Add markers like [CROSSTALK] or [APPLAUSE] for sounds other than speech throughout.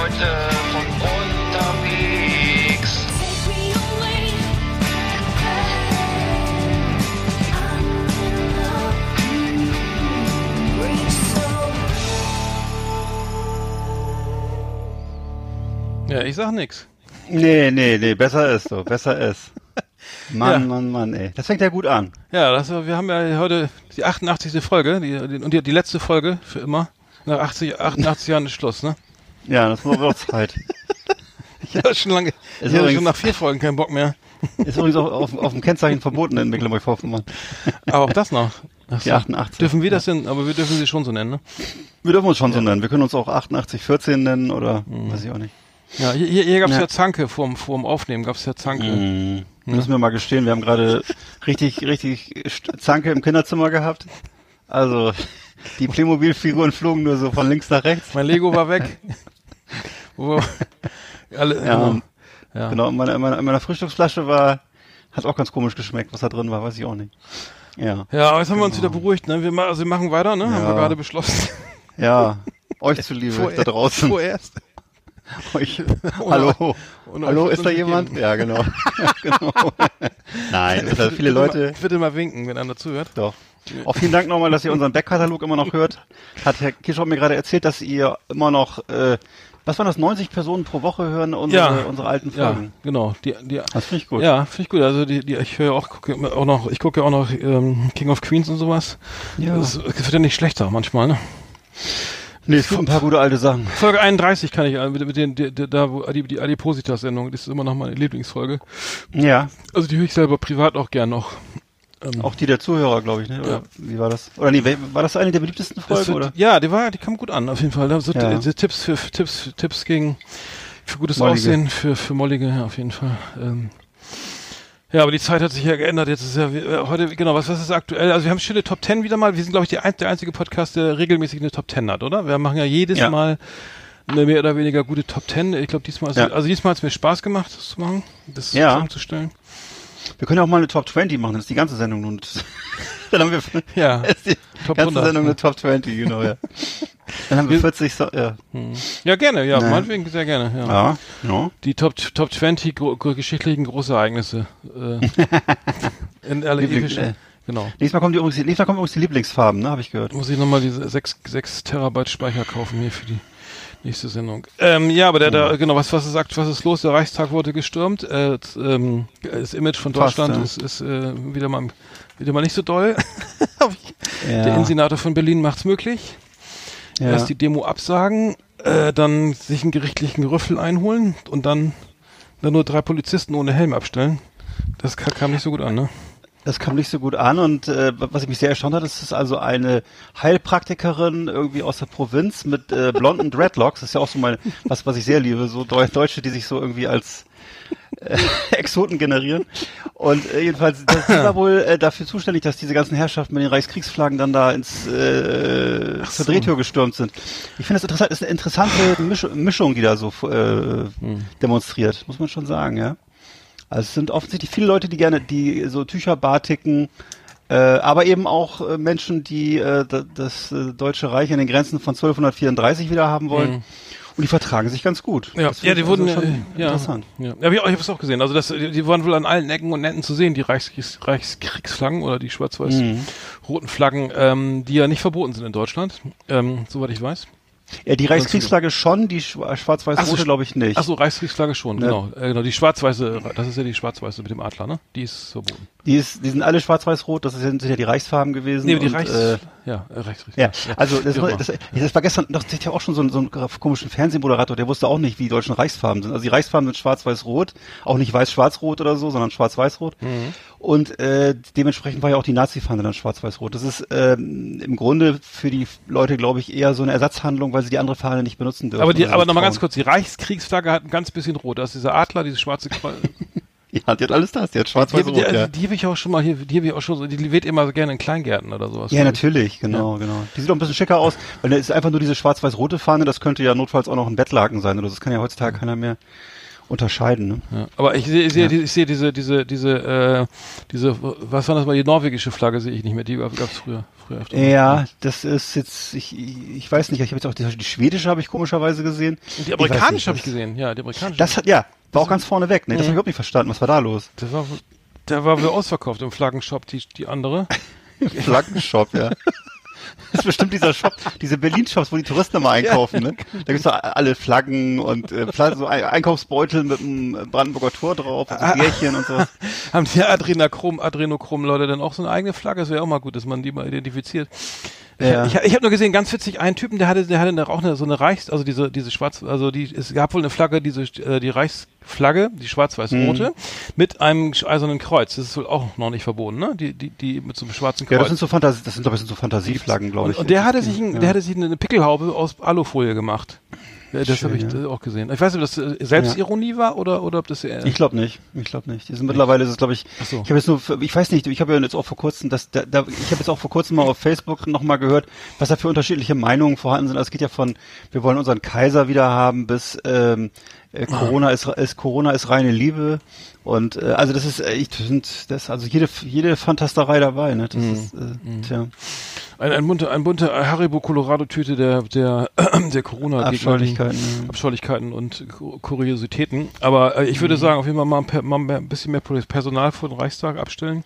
Leute von unterwegs. Ja, ich sag nix. Nee, nee, nee, besser ist so, besser ist. [LAUGHS] Mann, Ja. Mann, Mann, ey. Das fängt ja gut an. Ja, das, wir haben ja heute die 88. Folge die, die, und die, die letzte Folge für immer. Nach 80, 88 Jahren ist Schluss, ne? Ja, das war auch Zeit. [LAUGHS] Ja, schon lange. Ich habe übrigens- schon nach vier Folgen keinen Bock mehr. [LAUGHS] Ist übrigens auch auf, auf dem Kennzeichen verboten in Mecklenburg-Vorpommern. Aber auch das noch. Ach Die 88. Dürfen wir das denn? Aber wir dürfen sie schon so nennen, ne? Wir dürfen uns schon so nennen. Wir können uns auch 8814 nennen oder weiß ich auch nicht. Ja, hier, hier, hier gab's ja. Ja. Zanke vorm, vorm Aufnehmen, gab's ja Zanke. Mhm. Müssen wir mal gestehen, wir haben gerade richtig, richtig Zanke im Kinderzimmer gehabt. Also, die Playmobil-Figuren flogen nur so von links nach rechts. Mein Lego war weg. [LAUGHS] Wo, alle, Ja, genau. Ja. Genau, in meiner, in meiner, in meiner Frühstücksflasche war, hat auch ganz komisch geschmeckt, was da drin war, weiß ich auch nicht. Ja. Ja, aber jetzt haben wir uns wieder beruhigt, ne? Wir, also wir machen weiter, ne? Haben Ja. wir gerade beschlossen. Ja. [LAUGHS] Euch zuliebe da draußen. Vorerst. [LAUGHS] Euch. Hallo. Hallo, euch ist da jemand? geben. Ja, genau. Ja, genau. Nein, es sind viele Leute. Bitte mal winken, wenn einer zuhört. Doch. Auch vielen Dank nochmal, dass ihr unseren Backkatalog immer noch hört. Hat Herr Kischop mir gerade erzählt, dass ihr immer noch, äh, was waren das, 90 Personen pro Woche hören unsere, Ja. unsere alten Ja, Folgen. genau. Die, die, Das finde ich gut. Ja, finde ich gut. Also die, die ich höre auch, gucke auch noch, ich gucke ja auch noch ähm, King of Queens und sowas. Ja. Das, das wird ja nicht schlechter manchmal, ne? Nee, es gibt ein paar gute alte Sachen. Folge 31 kann ich, äh, mit, mit den, die, da wo die, die Adipositas-Sendung, das ist immer noch meine Lieblingsfolge. Ja, Also die höre ich selber privat auch gern noch. Ähm, auch die der Zuhörer, glaube ich, ne? Oder Ja. wie war das? Oder nee, war das eine der beliebtesten Folgen, wird, oder? Ja, die war, die kam gut an, auf jeden Fall. Da sind Ja. Tipps für, für Tipps, Tipps gegen für gutes Mollige. Aussehen, für für Mollige, ja, auf jeden Fall. Ähm, ja, aber die Zeit hat sich ja geändert. Jetzt ist ja äh, heute genau was was ist aktuell? Also wir haben schöne Top 10 wieder mal. Wir sind glaube ich ein, der einzige Podcast, der regelmäßig eine Top 10 hat, oder? Wir machen ja jedes Ja. Mal eine mehr oder weniger gute Top 10. Ich glaube diesmal ist, Ja. also diesmal hat es mir Spaß gemacht, das zu machen, das Ja. zusammenzustellen. Wir können ja auch mal eine Top 20 machen, das ist die ganze Sendung nun. [LAUGHS] Dann haben wir [LAUGHS] Ja. [LAUGHS] die Top ganze 100, Sendung ne? eine Top 20, genau, ja. Dann haben wir Wir- 40, so, ja. Ja, gerne, ja, Ne. meinetwegen sehr gerne, ja. Ja, ja. Die Top, Top 20 gro geschichtlichen Großereignisse. Äh, in alle epischen. äh. Genau. Nächstes Mal kommen die übrigens, nächstes Mal kommen übrigens die Lieblingsfarben, ne, habe ich gehört. Muss ich nochmal diese 6, 6 Terabyte Speicher kaufen hier für die nächste Sendung. Ähm, ja, aber der, der, genau, was, was ist, akt- was ist los? Der Reichstag wurde gestürmt. Äh, das, ähm, das Image von Fast, Deutschland ja. ist, ist äh, wieder, mal, wieder mal nicht so doll. [LAUGHS] Ja. Der Innensenator von Berlin macht's möglich. ja. Erst die Demo absagen, äh, dann sich einen gerichtlichen Rüffel einholen und dann, dann nur drei Polizisten ohne Helm abstellen. Das ka- kam nicht so gut an, ne? Das kam nicht so gut an und äh, was mich sehr erstaunt hat, ist, ist also eine Heilpraktikerin irgendwie aus der Provinz mit äh, blonden Dreadlocks. Das ist ja auch so mein, was, was ich sehr liebe, so Deu Deutsche, die sich so irgendwie als äh, [LAUGHS] Exoten generieren. Und äh, jedenfalls, das war wohl äh, dafür zuständig, dass diese ganzen Herrschaften mit den Reichskriegsflaggen dann da ins äh, zur Drehtür gestürmt sind. Ich finde das interessant, ist eine interessante Misch Mischung, die da so äh, demonstriert, muss man schon sagen, ja. Also es sind offensichtlich viele Leute, die gerne, die so Tücher batiken, äh, aber eben auch äh, Menschen, die äh, da- das äh, Deutsche Reich in den Grenzen von 1234 wieder haben wollen. Und die vertragen sich ganz gut. Ja, ja die ich wurden also äh, schon ja, interessant. Ja, ja ich, ich habe es auch gesehen. Also das, die, waren wohl an allen Ecken und Netten zu sehen, die Reichskriegs, Reichskriegsflaggen oder die schwarz-weiß-roten Flaggen, ähm, die ja nicht verboten sind in Deutschland, ähm, soweit ich weiß. Ja, die Reichskriegsflagge schon, die schwarz-weiß-rote glaube ich nicht. Ach so, Reichskriegsflagge schon, Ne. genau. Äh, genau. Die schwarz-weiße, das ist ja die schwarz-weiße mit dem Adler, ne? Die ist verboten. Die, ist, die sind alle schwarz-weiß-rot, das sind, ja die Reichsfarben gewesen. Nee, die und, Reichs, äh, ja, äh, Reichskriegs. Ja, also das, immer. das, das war gestern noch das ja auch schon so ein, so ein komischen Fernsehmoderator, der wusste auch nicht, wie die deutschen Reichsfarben sind. Also die Reichsfarben sind schwarz-weiß-rot, auch nicht weiß-schwarz-rot oder so, sondern schwarz-weiß-rot. Mhm. Und äh, dementsprechend war ja auch die Nazi-Fahne dann schwarz-weiß-rot. Das ist ähm, im Grunde für die Leute, glaube ich, eher so eine Ersatzhandlung, weil sie die andere Fahne nicht benutzen dürfen. aber die, oder aber nochmal ganz kurz, die Reichskriegsflagge hat ein ganz bisschen rot. Da ist dieser Adler, dieses schwarze Kreuz. [LAUGHS] [LAUGHS] Ja, die hat alles das, die hat Die, schwarz-weiß-rot, die, ja. die habe ich auch schon mal hier, die habe ich auch schon, so- die weht immer so gerne in Kleingärten oder sowas. Ja, natürlich, genau, genau. Die sieht auch ein bisschen schicker aus, weil da ist einfach nur diese schwarz-weiß-rote Fahne, das könnte ja notfalls auch noch ein Bettlaken sein oder so. Das kann ja heutzutage keiner mehr. Unterscheiden. Ne? Ja. Aber ich sehe, ich sehe, ich sehe diese, diese, diese, äh, diese, was war das mal, die norwegische Flagge sehe ich nicht mehr, die gab es früher. früher öfter. Ja, das ist jetzt, ich, ich weiß nicht, ich habe jetzt auch die, die schwedische habe ich komischerweise gesehen. Und die amerikanische habe ich gesehen, ja, die amerikanische. Das hat, ja, war auch ganz vorne weg, ne? Das Mhm. habe ich überhaupt nicht verstanden. Was war da los? das war, der war wohl ausverkauft im Flaggenshop, die, die andere. [LAUGHS] Flaggenshop, ja. [LAUGHS] Das ist bestimmt dieser Shop, diese Berlin-Shops, wo die Touristen immer [LAUGHS] einkaufen, ne? Da gibt's doch alle Flaggen und äh, so Ein- Einkaufsbeutel mit einem Brandenburger Tor drauf und so Bärchen und sowas. [LAUGHS] Haben die Adrenochrom, Adrenochrom-Leute dann auch so eine eigene Flagge? Das wäre auch mal gut, dass man die mal identifiziert. Ja. Ich, ich habe nur gesehen, ganz witzig, einen Typen, der hatte, der hatte auch eine, so eine Reichs, also diese, diese schwarz, also die, es gab wohl eine Flagge, diese, äh, die Reichsflagge, die schwarz-weiß-rote, Mhm. mit einem eisernen Kreuz. Das ist wohl auch noch nicht verboten, ne? Die, die, die mit so einem schwarzen Kreuz. Ja, das sind so Fantasie, das sind ich sind so Fantasieflaggen, glaube und, ich. und der hatte sich, ein, Ja. der hatte sich eine Pickelhaube aus Alufolie gemacht. Ja, das habe ich ja. äh, auch gesehen. Ich weiß nicht, ob das äh, Selbstironie war oder, oder ob das eher, Ich glaube nicht. Ich glaube nicht. Die sind mittlerweile ist es glaube ich. Ach so. Ich habe jetzt nur, ich weiß nicht. Ich habe ja jetzt auch vor kurzem, das, da, da, ich habe jetzt auch vor kurzem mal auf Facebook noch mal gehört, was da für unterschiedliche Meinungen vorhanden sind. Also es geht ja von, wir wollen unseren Kaiser wieder haben, bis ähm, äh, Corona ist, ist Corona ist reine Liebe und äh, also das ist, äh, ich finde, das also jede jede Fantasterei dabei. Ne? Das Mhm. ist, äh, tja, ein, ein bunter, ein bunter Haribo Colorado Tüte der, der, [CLEARS THROAT] der Corona Abscheulichkeiten. ja. Abscheulichkeiten und Ku- Kuriositäten. Aber äh, ich würde Mhm. sagen, auf jeden Fall mal, ein mal ein bisschen mehr Personal vor den Reichstag abstellen.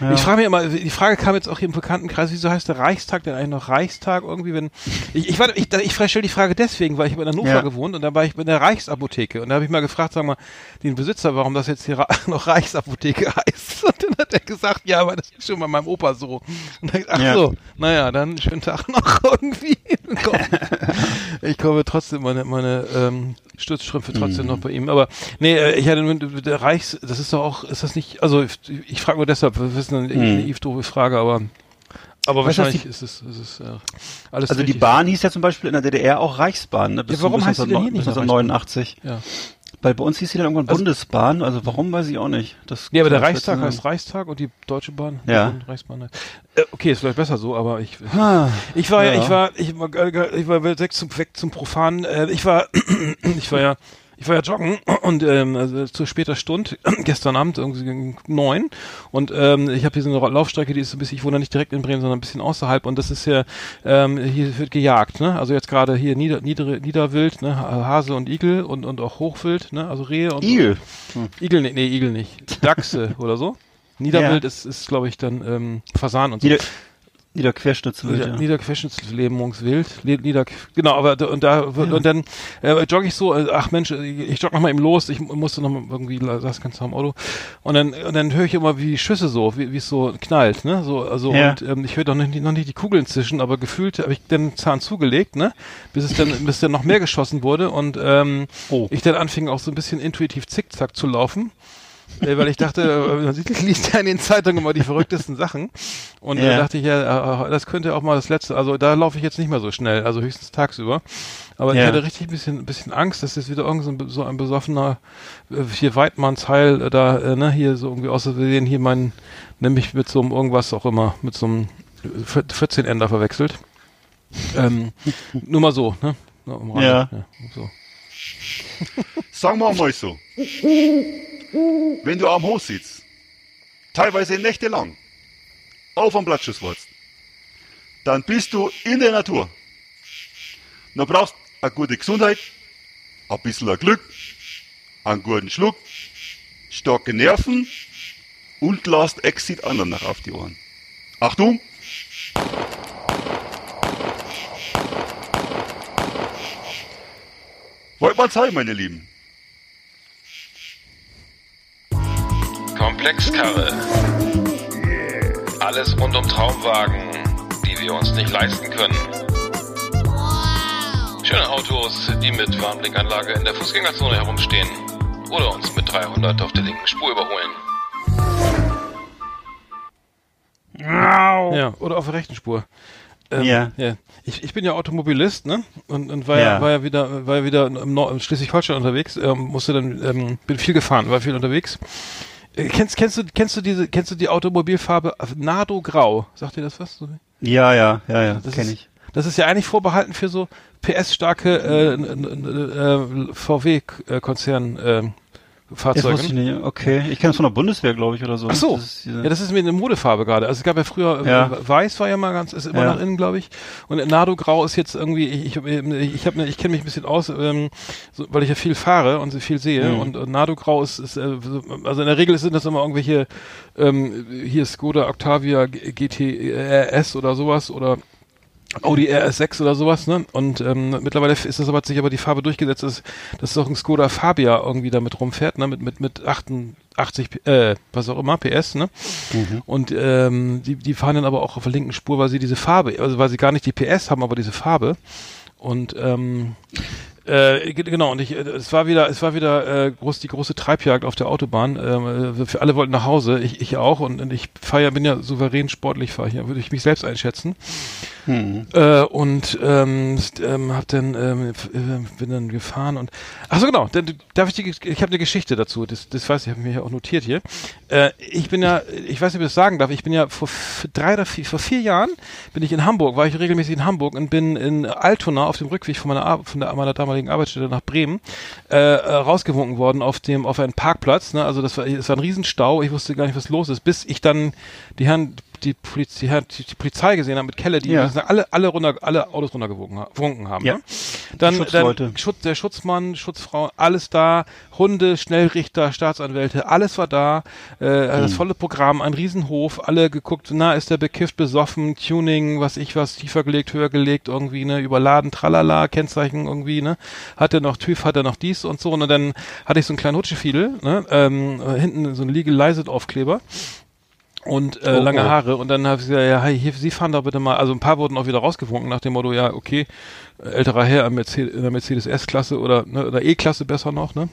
Ja. Ich frage mich immer, die Frage kam jetzt auch hier im Bekanntenkreis, wieso heißt der Reichstag denn eigentlich noch Reichstag irgendwie, wenn, ich, ich, ich, ich stelle die Frage deswegen, weil ich in Hannover Ja. gewohnt und da war ich bei der Reichsapotheke und da habe ich mal gefragt, sag mal, den Besitzer, warum das jetzt hier [LAUGHS] noch Reichsapotheke heißt. [LAUGHS] Und dann hat er gesagt, ja, aber das ist schon bei meinem Opa so. Und dann, ach Ja. so, naja, dann schönen Tag [LAUGHS] noch irgendwie. Ich komme trotzdem meine, meine ähm, Stützstrümpfe trotzdem Mhm. noch bei ihm. Aber nee, äh, ich hatte nur der Reichs, das ist doch auch, ist das nicht, also ich, ich frage nur deshalb, wir wissen eine Mhm. doofe Frage, aber aber Weißt wahrscheinlich die- ist es, ist es äh, alles Also die. Bahn hieß ja zum Beispiel in der DDR auch Reichsbahn. Ne? Bis Ja, warum bis heißt die denn hier nicht noch 1989. Ja. Weil bei uns hieß sie dann irgendwann Also- Bundesbahn, also warum weiß ich auch nicht. Das Nee, aber der Reichstag heißt. Reichstag und die Deutsche Bahn Ja. und Reichsbahn. Äh, okay, ist vielleicht besser so, aber ich Ah, Ich war ja, Ja. ich war, ich war, ich war weg zum, weg zum Profanen. Äh, ich war, [CLEARS THROAT] ich war ja, ich war ja joggen [CLEARS THROAT] und ähm, also zu später Stunde [CLEARS THROAT] gestern Abend irgendwie gegen neun und ähm, ich habe hier so eine Laufstrecke, die ist so ein bisschen, ich wohne nicht direkt in Bremen, sondern ein bisschen außerhalb und das ist ja, ähm, hier wird gejagt, ne? Also jetzt gerade hier Nieder, Niedere, Niederwild, ne? Hase und Igel und und auch Hochwild, ne? Also Rehe und Igel. Igel, nee, nee Igel nicht, [LAUGHS] Dachse oder so. Niederwild Ja. ist, ist glaube ich dann ähm, Fasan und so. Nieder, Niederquerschnittswild, Nieder, ja. Niederquerschnittslähmungswild, Nieder, genau, aber da, und da und dann äh, jogge ich so, äh, ach Mensch, ich jogge noch mal eben los, ich mu- musste noch mal irgendwie, saß ganz am Auto und dann und dann höre ich immer wie Schüsse so, wie es so knallt, ne, so also Ja. und ähm, ich höre noch nicht, noch nicht die Kugeln zischen, aber gefühlt habe ich den Zahn zugelegt, ne, bis es dann bis dann noch mehr geschossen wurde und ähm, Oh. ich dann anfing auch so ein bisschen intuitiv zickzack zu laufen. Äh, weil ich dachte, äh, man sieht- [LAUGHS] liest ja in den Zeitungen immer die verrücktesten Sachen. Und da Ja. dachte ich ja, äh, das könnte auch mal das letzte, also da laufe ich jetzt nicht mehr so schnell, also höchstens tagsüber. Aber ich Ja. hatte richtig ein bisschen, ein bisschen Angst, dass jetzt wieder irgend so ein, so ein besoffener, hier Weidmannsheil, da, äh, ne, hier so irgendwie aus Versehen hier mein, nämlich mit so einem irgendwas auch immer, mit so einem 14-Ender verwechselt. Ähm, [LAUGHS] nur mal so, ne? Am Rande, Ja. so. Sagen wir mal so. [LAUGHS] Wenn du am Hof sitzt, teilweise nächtelang, auf am Blattschusswurz, dann bist du in der Natur. Du brauchst eine gute Gesundheit, ein bisschen Glück, einen guten Schluck, starke Nerven und lasst Exit anderen nach auf die Ohren. Achtung! Wollt mal zeigen, meine Lieben. Komplexkarre. Alles rund um Traumwagen, die wir uns nicht leisten können. Schöne Autos, die mit Warnblinkanlage in der Fußgängerzone herumstehen oder uns mit 300 auf der linken Spur überholen. Ja, oder auf der rechten Spur. Ähm, Ja. ja. Ich, ich bin ja Automobilist, ne? Und, und war ja. Ja. war ja wieder, war ja wieder im Nord in Schleswig-Holstein unterwegs, ähm, musste dann, ähm, bin viel gefahren, war viel unterwegs. Kennst, kennst du, kennst du diese, kennst du die Automobilfarbe Nardo Grau? Sagt dir das was? Ja, ja, ja, ja, Das kenne ich. Das ist ja eigentlich vorbehalten für so PS-starke äh, äh, VW-Konzern. Äh, Fahrzeugen. Das ich nicht. Okay, ich kenne das von der Bundeswehr, glaube ich, oder so. Ach so, das ja, das ist mir eine Modefarbe gerade. Also es gab ja früher, äh, ja. weiß war ja mal ganz, ist immer ja. nach innen, glaube ich. Und Nardo Grau ist jetzt irgendwie, ich, ich, ich, hab, ich kenne mich ein bisschen aus, ähm, so, weil ich ja viel fahre und so viel sehe. Mhm. Und, und Nardo Grau ist, ist äh, also in der Regel sind das immer irgendwelche, ähm, hier Skoda Octavia GTRS oder sowas oder Audi RS6 oder sowas, ne? Und ähm, mittlerweile ist das aber sich aber die Farbe durchgesetzt, dass, dass auch ein Skoda Fabia irgendwie damit rumfährt, ne? Mit mit mit 88 äh, was auch immer PS, ne? Mhm. Und ähm, die die fahren dann aber auch auf der linken Spur, weil sie diese Farbe, also weil sie gar nicht die PS haben, aber diese Farbe. Und ähm, äh, genau, und ich, äh, es war wieder, es war wieder äh, groß, die große Treibjagd auf der Autobahn. Ähm, für alle wollten nach Hause, ich, ich auch, und, und ich fahre bin ja souverän sportlich, fahre ich, würde ich mich selbst einschätzen. Hm. Äh, und ähm, ähm, hab dann ähm, äh, bin dann gefahren und ach so genau, dann darf ich die, ich habe eine Geschichte dazu. Das, das weiß ich, habe mir ja auch notiert hier. Äh, ich bin ja, ich weiß nicht, ob ich das sagen darf. Ich bin ja vor drei oder vier, vor vier Jahren bin ich in Hamburg, war ich regelmäßig in Hamburg und bin in Altona auf dem Rückweg von meiner von der meiner damaligen Arbeitsstelle nach Bremen äh, äh, rausgewunken worden auf dem auf einen Parkplatz. Ne? Also das war, das war ein Riesenstau. Ich wusste gar nicht, was los ist, bis ich dann die Herren die, Poliz die, die, Polizei gesehen haben mit Keller, die ja. alle, alle, runter, alle Autos runtergewunken haben. Ja. Ne? Dann, dann Schutz, der Schutzmann, Schutzfrau, alles da, Hunde, Schnellrichter, Staatsanwälte, alles war da, äh, hm. das volle Programm, ein Riesenhof, alle geguckt, na, ist der bekifft, besoffen, Tuning, was ich was, tiefer gelegt, höher gelegt, irgendwie, ne, überladen, tralala, Kennzeichen irgendwie, ne, hat er noch TÜV, hat er noch dies und so, und dann hatte ich so einen kleinen Hutschefiedel, ne, ähm, hinten so ein Legalize-Aufkleber und äh, oh, lange oh. Haare und dann habe ich gesagt, ja, hey, hier, Sie fahren da bitte mal, also ein paar wurden auch wieder rausgewunken nach dem Motto, ja, okay, älterer Herr in der Mercedes S-Klasse oder, ne, oder E-Klasse besser noch, ne,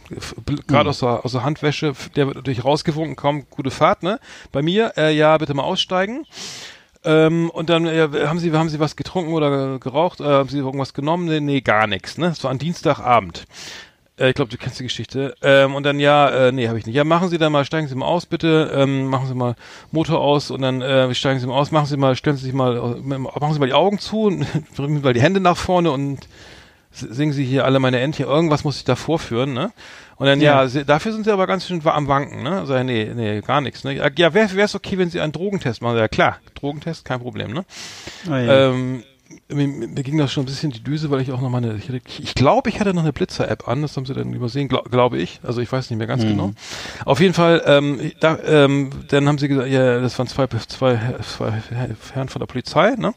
gerade mhm. aus, der, aus der Handwäsche, der wird natürlich rausgewunken, kaum gute Fahrt, ne, bei mir, äh, ja, bitte mal aussteigen. Ähm, und dann äh, haben sie haben sie was getrunken oder geraucht? Äh, haben sie irgendwas genommen? Nee, nee gar nichts. Ne, es war ein Dienstagabend. Äh, ich glaube, du kennst die Geschichte. Ähm, und dann ja, äh, nee, habe ich nicht. Ja, machen Sie dann mal, steigen Sie mal aus, bitte. Ähm, machen Sie mal Motor aus und dann äh, steigen Sie mal aus. Machen Sie mal, stellen Sie sich mal, äh, machen Sie mal die Augen zu, bringen [LAUGHS] Sie mal die Hände nach vorne und singen Sie hier alle meine Entchen. Irgendwas muss ich da vorführen, ne? Und dann, ja, ja sie, dafür sind sie aber ganz schön am Wanken, ne? Also, nee, nee, gar nichts, ne? Ja, wäre es okay, wenn sie einen Drogentest machen? Ja, klar, Drogentest, kein Problem, ne? Oh, ja. ähm, mir, mir ging das schon ein bisschen die Düse, weil ich auch noch mal eine, ich, ich glaube, ich hatte noch eine Blitzer-App an, das haben sie dann übersehen, glaub, glaube ich. Also ich weiß nicht mehr ganz mhm. genau. Auf jeden Fall, ähm, da, ähm, dann haben sie gesagt, ja, das waren zwei, zwei, zwei Herren von der Polizei, ne?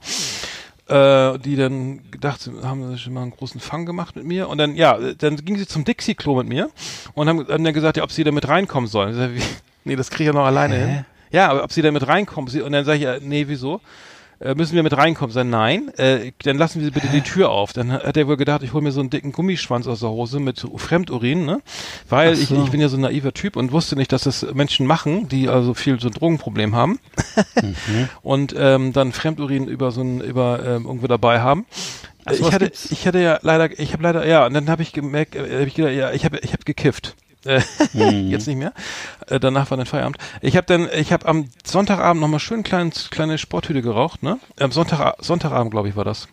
Äh, die dann gedacht haben, schon mal einen großen Fang gemacht mit mir. Und dann, ja, dann gingen sie zum Dixie-Klo mit mir und haben, haben dann gesagt, ja, ob sie da mit reinkommen sollen. Ich sag, wie, [LAUGHS] nee, das kriege ich ja noch alleine Hä? hin. Ja, aber ob sie da mit reinkommen. Und dann sage ich, ja, nee, wieso? Äh, müssen wir mit reinkommen? Sein nein, äh, dann lassen Sie bitte die Tür auf. Dann hat er wohl gedacht, ich hole mir so einen dicken Gummischwanz aus der Hose mit Fremdurin, ne? Weil so. ich, ich bin ja so ein naiver Typ und wusste nicht, dass das Menschen machen, die also viel so ein Drogenproblem haben [LAUGHS] mhm. und ähm, dann Fremdurin über so ein über ähm, irgendwo dabei haben. Also ich hatte, gibt's? ich hatte ja leider, ich habe leider, ja, und dann habe ich gemerkt, äh, hab ich gedacht, ja, ich habe, ich habe gekifft. Äh, [LAUGHS] mhm. Jetzt nicht mehr. Äh, danach war dann Feierabend. Ich habe dann, ich habe am Sonntagabend nochmal schön klein, kleine Sporthüte geraucht, ne? Am Sonntag, Sonntagabend, glaube ich, war das.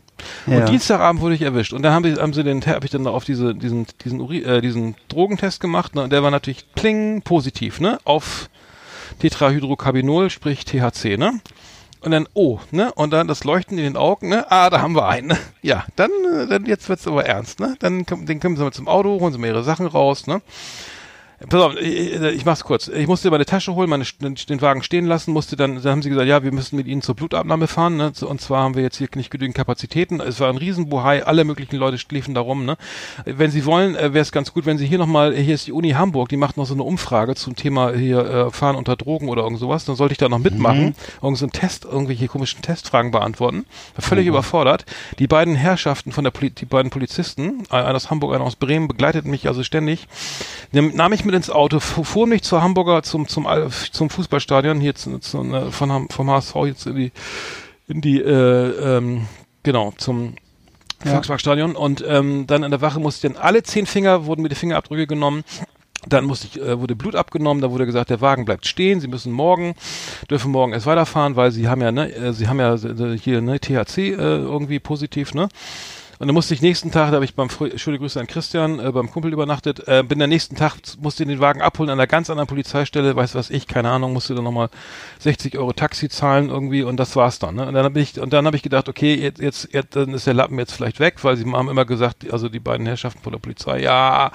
Ja. Und Dienstagabend wurde ich erwischt. Und dann haben, die, haben sie den, habe ich dann auf diese, diesen, diesen, Uri, äh, diesen Drogentest gemacht, ne? Und der war natürlich kling positiv, ne? Auf Tetrahydrocarbinol, sprich THC, ne? Und dann, oh, ne? Und dann das Leuchten in den Augen, ne? Ah, da haben wir einen. Ne? Ja, dann, äh, dann jetzt wird's aber ernst, ne? Dann den kommen sie mal zum Auto, holen sie mir ihre Sachen raus, ne? Pass auf, ich, ich mach's kurz. Ich musste meine Tasche holen, meine, den Wagen stehen lassen, musste dann, dann haben sie gesagt, ja, wir müssen mit ihnen zur Blutabnahme fahren, ne? Und zwar haben wir jetzt hier nicht genügend Kapazitäten. Es war ein Riesenbuhai, alle möglichen Leute schliefen da rum, ne? Wenn sie wollen, äh, wäre es ganz gut, wenn sie hier nochmal, hier ist die Uni Hamburg, die macht noch so eine Umfrage zum Thema hier äh, Fahren unter Drogen oder irgend sowas. Dann sollte ich da noch mitmachen, mhm. irgend so einen Test, irgendwelche komischen Testfragen beantworten. War völlig mhm. überfordert. Die beiden Herrschaften von der Poli die beiden Polizisten, einer aus Hamburg, einer aus Bremen, begleiteten mich also ständig. Nahm ich mit ins Auto, fuhr mich zur Hamburger zum zum zum Fußballstadion hier zu, zu, ne, von vom HSV jetzt in die in die äh, ähm, genau zum ja. Volksparkstadion und ähm, dann in der Wache musste ich dann alle zehn Finger wurden mir die Fingerabdrücke genommen Dann musste ich, äh, wurde Blut abgenommen, da wurde gesagt, der Wagen bleibt stehen, Sie müssen morgen, dürfen morgen erst weiterfahren, weil Sie haben ja, ne, äh, Sie haben ja äh, hier ne THC äh, irgendwie positiv, ne? Und dann musste ich nächsten Tag, da habe ich beim Frü schöne Grüße an Christian, äh, beim Kumpel übernachtet, äh, bin der nächsten Tag, musste den Wagen abholen an einer ganz anderen Polizeistelle, weiß was ich, keine Ahnung, musste dann nochmal 60 Euro Taxi zahlen irgendwie und das war's dann. Ne? Und dann habe ich, und dann habe ich gedacht, okay, jetzt, jetzt, jetzt, dann ist der Lappen jetzt vielleicht weg, weil sie haben immer gesagt, also die beiden Herrschaften von der Polizei, ja,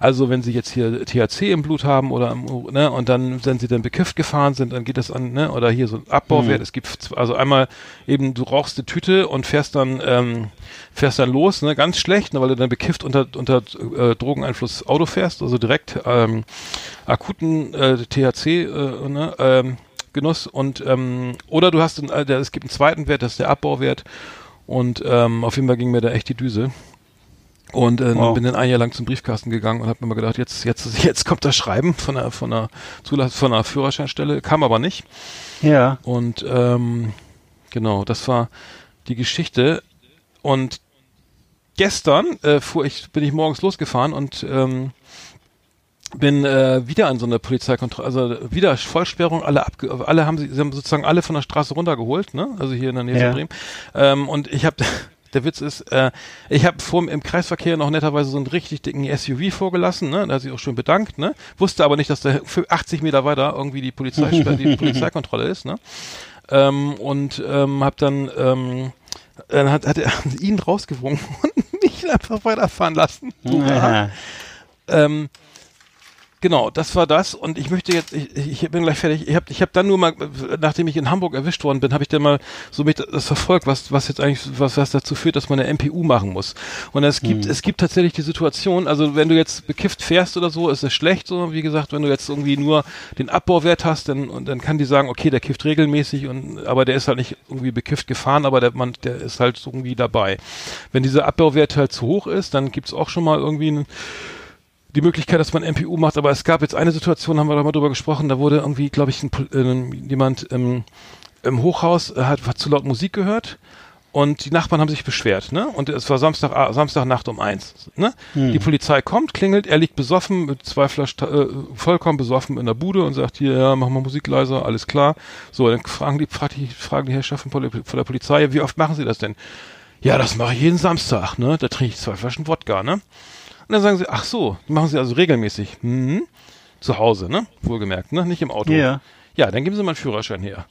also wenn sie jetzt hier THC im Blut haben oder im, ne, und dann, wenn sie dann bekifft gefahren sind, dann geht das an, ne, oder hier so ein Abbauwert, Mhm. es gibt also einmal eben, du rauchst eine Tüte und fährst dann, ähm, fährst dann los, ne, ganz schlecht, ne, weil du dann bekifft unter, unter äh, Drogeneinfluss Auto fährst, also direkt ähm, akuten äh, THC äh, ne, ähm, Genuss und ähm, oder du hast einen, äh, der, es gibt einen zweiten Wert, das ist der Abbauwert und ähm, auf jeden Fall ging mir da echt die Düse. Und äh, Wow. bin dann ein Jahr lang zum Briefkasten gegangen und habe mir mal gedacht, jetzt jetzt [LAUGHS] jetzt kommt das Schreiben von der von der Zulass von der Führerscheinstelle, kam aber nicht. Ja. Und ähm, genau, das war die Geschichte. Und gestern äh, fuhr ich, bin ich morgens losgefahren und ähm, bin äh, wieder an so einer Polizeikontrolle, also wieder Vollsperrung, alle abge alle haben sie, sie haben sozusagen alle von der Straße runtergeholt, ne? Also hier in der Nähe Ja. von Bremen. Ähm, und ich habe [LAUGHS] der Witz ist, äh, ich habe vor im Kreisverkehr noch netterweise so einen richtig dicken SUV vorgelassen, ne? Da hat sich auch schon bedankt, ne? Wusste aber nicht, dass da für 80 Meter weiter irgendwie die Polizei [LAUGHS] die Polizeikontrolle ist, ne? Ähm, und ähm, habe dann ähm, dann hat, hat er [LAUGHS] ihn rausgewunken [LAUGHS] mich einfach weiterfahren lassen. Ja. Ähm, genau, das war das. Und ich möchte jetzt, ich, ich bin gleich fertig. Ich habe ich hab dann nur mal, nachdem ich in Hamburg erwischt worden bin, habe ich dann mal so mit das verfolgt, was, was jetzt eigentlich, was, was dazu führt, dass man eine MPU machen muss. Und es gibt, es gibt tatsächlich die Situation, also wenn du jetzt bekifft fährst oder so, ist es schlecht, so wie gesagt, wenn du jetzt irgendwie nur den Abbauwert hast, dann, und dann kann die sagen, okay, der kifft regelmäßig und, aber der ist halt nicht irgendwie bekifft gefahren, aber der, man, der ist halt irgendwie dabei. Wenn dieser Abbauwert halt zu hoch ist, dann gibt's auch schon mal irgendwie einen, die Möglichkeit, dass man MPU macht, aber es gab jetzt eine Situation, haben wir da mal drüber gesprochen, da wurde irgendwie, glaube ich, ein, äh, jemand im, im Hochhaus äh, hat, hat zu laut Musik gehört und die Nachbarn haben sich beschwert, ne? Und es war Samstag, ah, Samstagnacht um eins, ne? Die Polizei kommt, klingelt, er liegt besoffen mit zwei Flaschen, äh, vollkommen besoffen in der Bude und sagt hier, ja, mach mal Musik leiser, alles klar. So, dann fragen die, fragt die, fragen die Herrschaften von der, von der Polizei, wie oft machen sie das denn? Ja, das mache ich jeden Samstag, ne? Da trinke ich zwei Flaschen Wodka, ne? Und dann sagen sie, ach so, die machen sie also regelmäßig. Mhm. Zu Hause, ne? Wohlgemerkt, ne? Nicht im Auto. Ja. Ja, dann geben sie mal einen Führerschein her.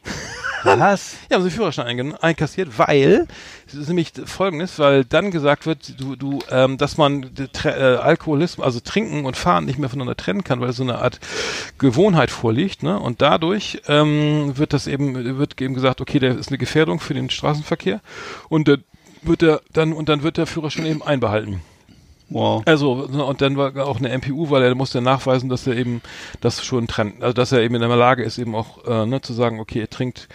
Was? [LAUGHS] Ja, haben sie Führerschein einkassiert, weil es ist nämlich folgendes, weil dann gesagt wird, du, du, ähm, dass man äh, Alkoholismus, also Trinken und Fahren nicht mehr voneinander trennen kann, weil so eine Art Gewohnheit vorliegt, ne? Und dadurch ähm, wird das eben, wird eben gesagt, okay, der ist eine Gefährdung für den Straßenverkehr und dann wird der dann und dann wird der Führerschein eben einbehalten. Wow. Also, ne, und dann war auch eine MPU, weil er musste nachweisen, dass er eben das schon trennt, also dass er eben in der Lage ist, eben auch äh, ne, zu sagen, okay, er trinkt,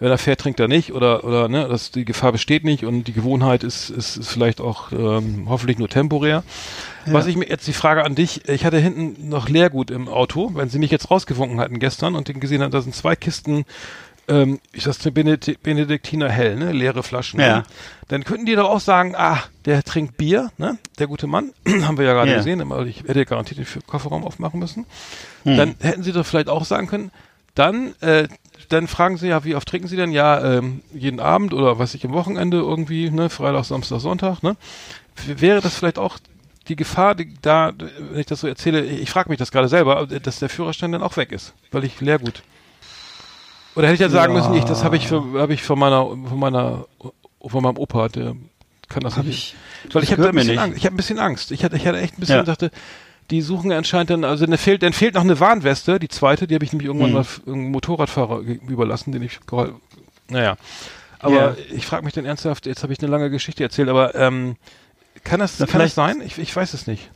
wenn er fährt, trinkt er nicht oder oder ne, dass die Gefahr besteht nicht und die Gewohnheit ist ist, ist vielleicht auch ähm, hoffentlich nur temporär. Was ich mir jetzt die Frage an dich, ich hatte hinten noch Leergut im Auto, wenn sie mich jetzt rausgewunken hatten gestern und gesehen haben, da sind zwei Kisten ähm, ich das Benedikt, Benediktiner Hell, ne, leere Flaschen. Ja. Ne? Dann könnten die doch auch sagen, ah, der trinkt Bier, ne, der gute Mann, [CLEARS THROAT] haben wir ja gerade Ja. gesehen, aber ich hätte garantiert den Kofferraum aufmachen müssen. Hm. Dann hätten sie doch vielleicht auch sagen können, dann, äh, dann fragen sie ja, wie oft trinken sie denn? Ja, ähm, jeden Abend oder was ich am Wochenende irgendwie, ne, Freitag, Samstag, Sonntag, ne? Wäre das vielleicht auch die Gefahr, die da, wenn ich das so erzähle, ich frage mich das gerade selber, dass der Führerschein dann auch weg ist, weil ich Leergut. Oder hätte ich ja sagen müssen, ich, das habe ich, für- habe ich von meiner, von meiner, von meinem Opa, der kann das Hab nicht. ich. Weil ich habe ein bisschen. Angst. Ich habe ein bisschen Angst. Ich hatte, ich hatte echt ein bisschen Ja. dachte, die suchen anscheinend dann, also dann fehlt, dann fehlt noch eine Warnweste, die zweite, die habe ich nämlich irgendwann Hm. mal irgendeinem Motorradfahrer überlassen, den ich, naja. Aber Ja. ich frage mich dann ernsthaft, jetzt habe ich eine lange Geschichte erzählt, aber ähm, kann das, Na, kann das vielleicht- sein? Ich, ich weiß es nicht.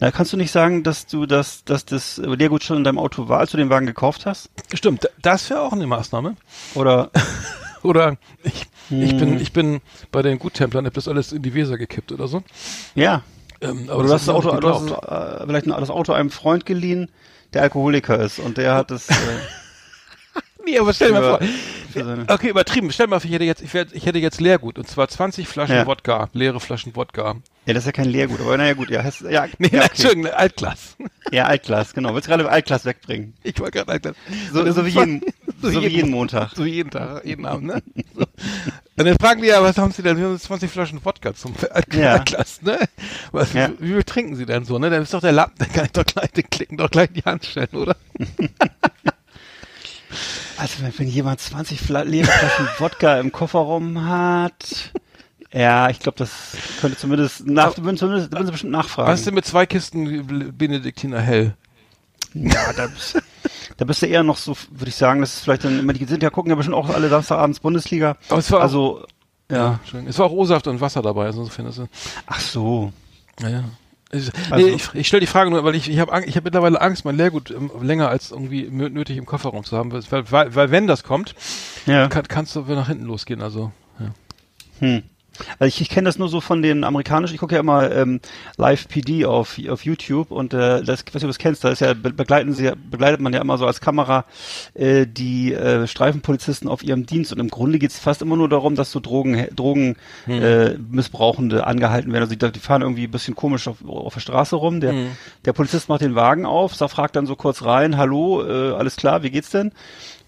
Na, kannst du nicht sagen, dass du das, dass das Leergut schon in deinem Auto war, als du den Wagen gekauft hast? Stimmt, da- das wäre auch eine Maßnahme. Oder? [LAUGHS] Oder ich, ich bin, Hm. ich bin bei den Guttemplern, hab das alles in die Weser gekippt oder so. Ja. Ähm, Aber du das hast das ich Auto, du hast äh, vielleicht das Auto einem Freund geliehen, der Alkoholiker ist und der hat es. Äh, [LAUGHS] Nee, aber stell dir mal vor. Okay, übertrieben. Stell mal vor, ich hätte jetzt, ich, werd, ich hätte jetzt Leergut und zwar 20 Flaschen Ja. Wodka, leere Flaschen Wodka. Ja, das ist ja kein Leergut, aber naja gut, ja, hast, ja, [LAUGHS] Nee, ja, [LAUGHS] okay. Altglas. ja, Altglas, genau. Willst du gerade Altglas wegbringen? Ich wollte gerade Altglas. So, so, wie jeden, [LAUGHS] so so wie jeden- jeden Montag. So jeden Tag, jeden Abend, ne? So. Und dann fragen die ja, was haben sie denn? Wir haben 20 Flaschen Wodka zum Alt- Ja. Altglas, ne? Was, Ja. Wie viel trinken sie denn so, ne? Dann ist doch der Lappen, dann kann ich doch gleich, den klicken doch gleich in die Hand stellen, oder? Also wenn, wenn jemand 20 Fla leere Flaschen [LAUGHS] Wodka im Kofferraum hat, ja, ich glaube, das könnte zumindest nach, würden zumindest, würden sie bestimmt nachfragen. Was ist denn mit zwei Kisten Benediktiner Hell? Ja, da bist, da bist du eher noch so, würde ich sagen, das ist vielleicht dann immer, die sind ja, gucken ja bestimmt auch alle Samstagabends Bundesliga. Aber es war Also, ja. Schön. Es war auch O-Saft und Wasser dabei, also insofern ist es. Ach so. Naja. Also- nee, ich, ich stelle die Frage nur, weil ich, ich habe ich hab mittlerweile Angst, mein Leergut ähm, länger als irgendwie nötig im Kofferraum zu haben, weil, weil, weil wenn das kommt, Ja. kann, kannst du nach hinten losgehen. Also ja. Hm. Also ich, ich kenne das nur so von den amerikanischen, ich gucke ja immer ähm, Live PD auf, auf YouTube und äh, das, ich weiß nicht, ob du das kennst, da ist ja, be- begleiten sie, begleitet man ja immer so als Kamera äh, die äh, Streifenpolizisten auf ihrem Dienst und im Grunde geht es fast immer nur darum, dass so Drogen, Drogen äh, Missbrauchende angehalten werden. Also die, die fahren irgendwie ein bisschen komisch auf, auf der Straße rum. Der, der Polizist macht den Wagen auf, fragt dann so kurz rein, hallo, äh, alles klar, wie geht's denn?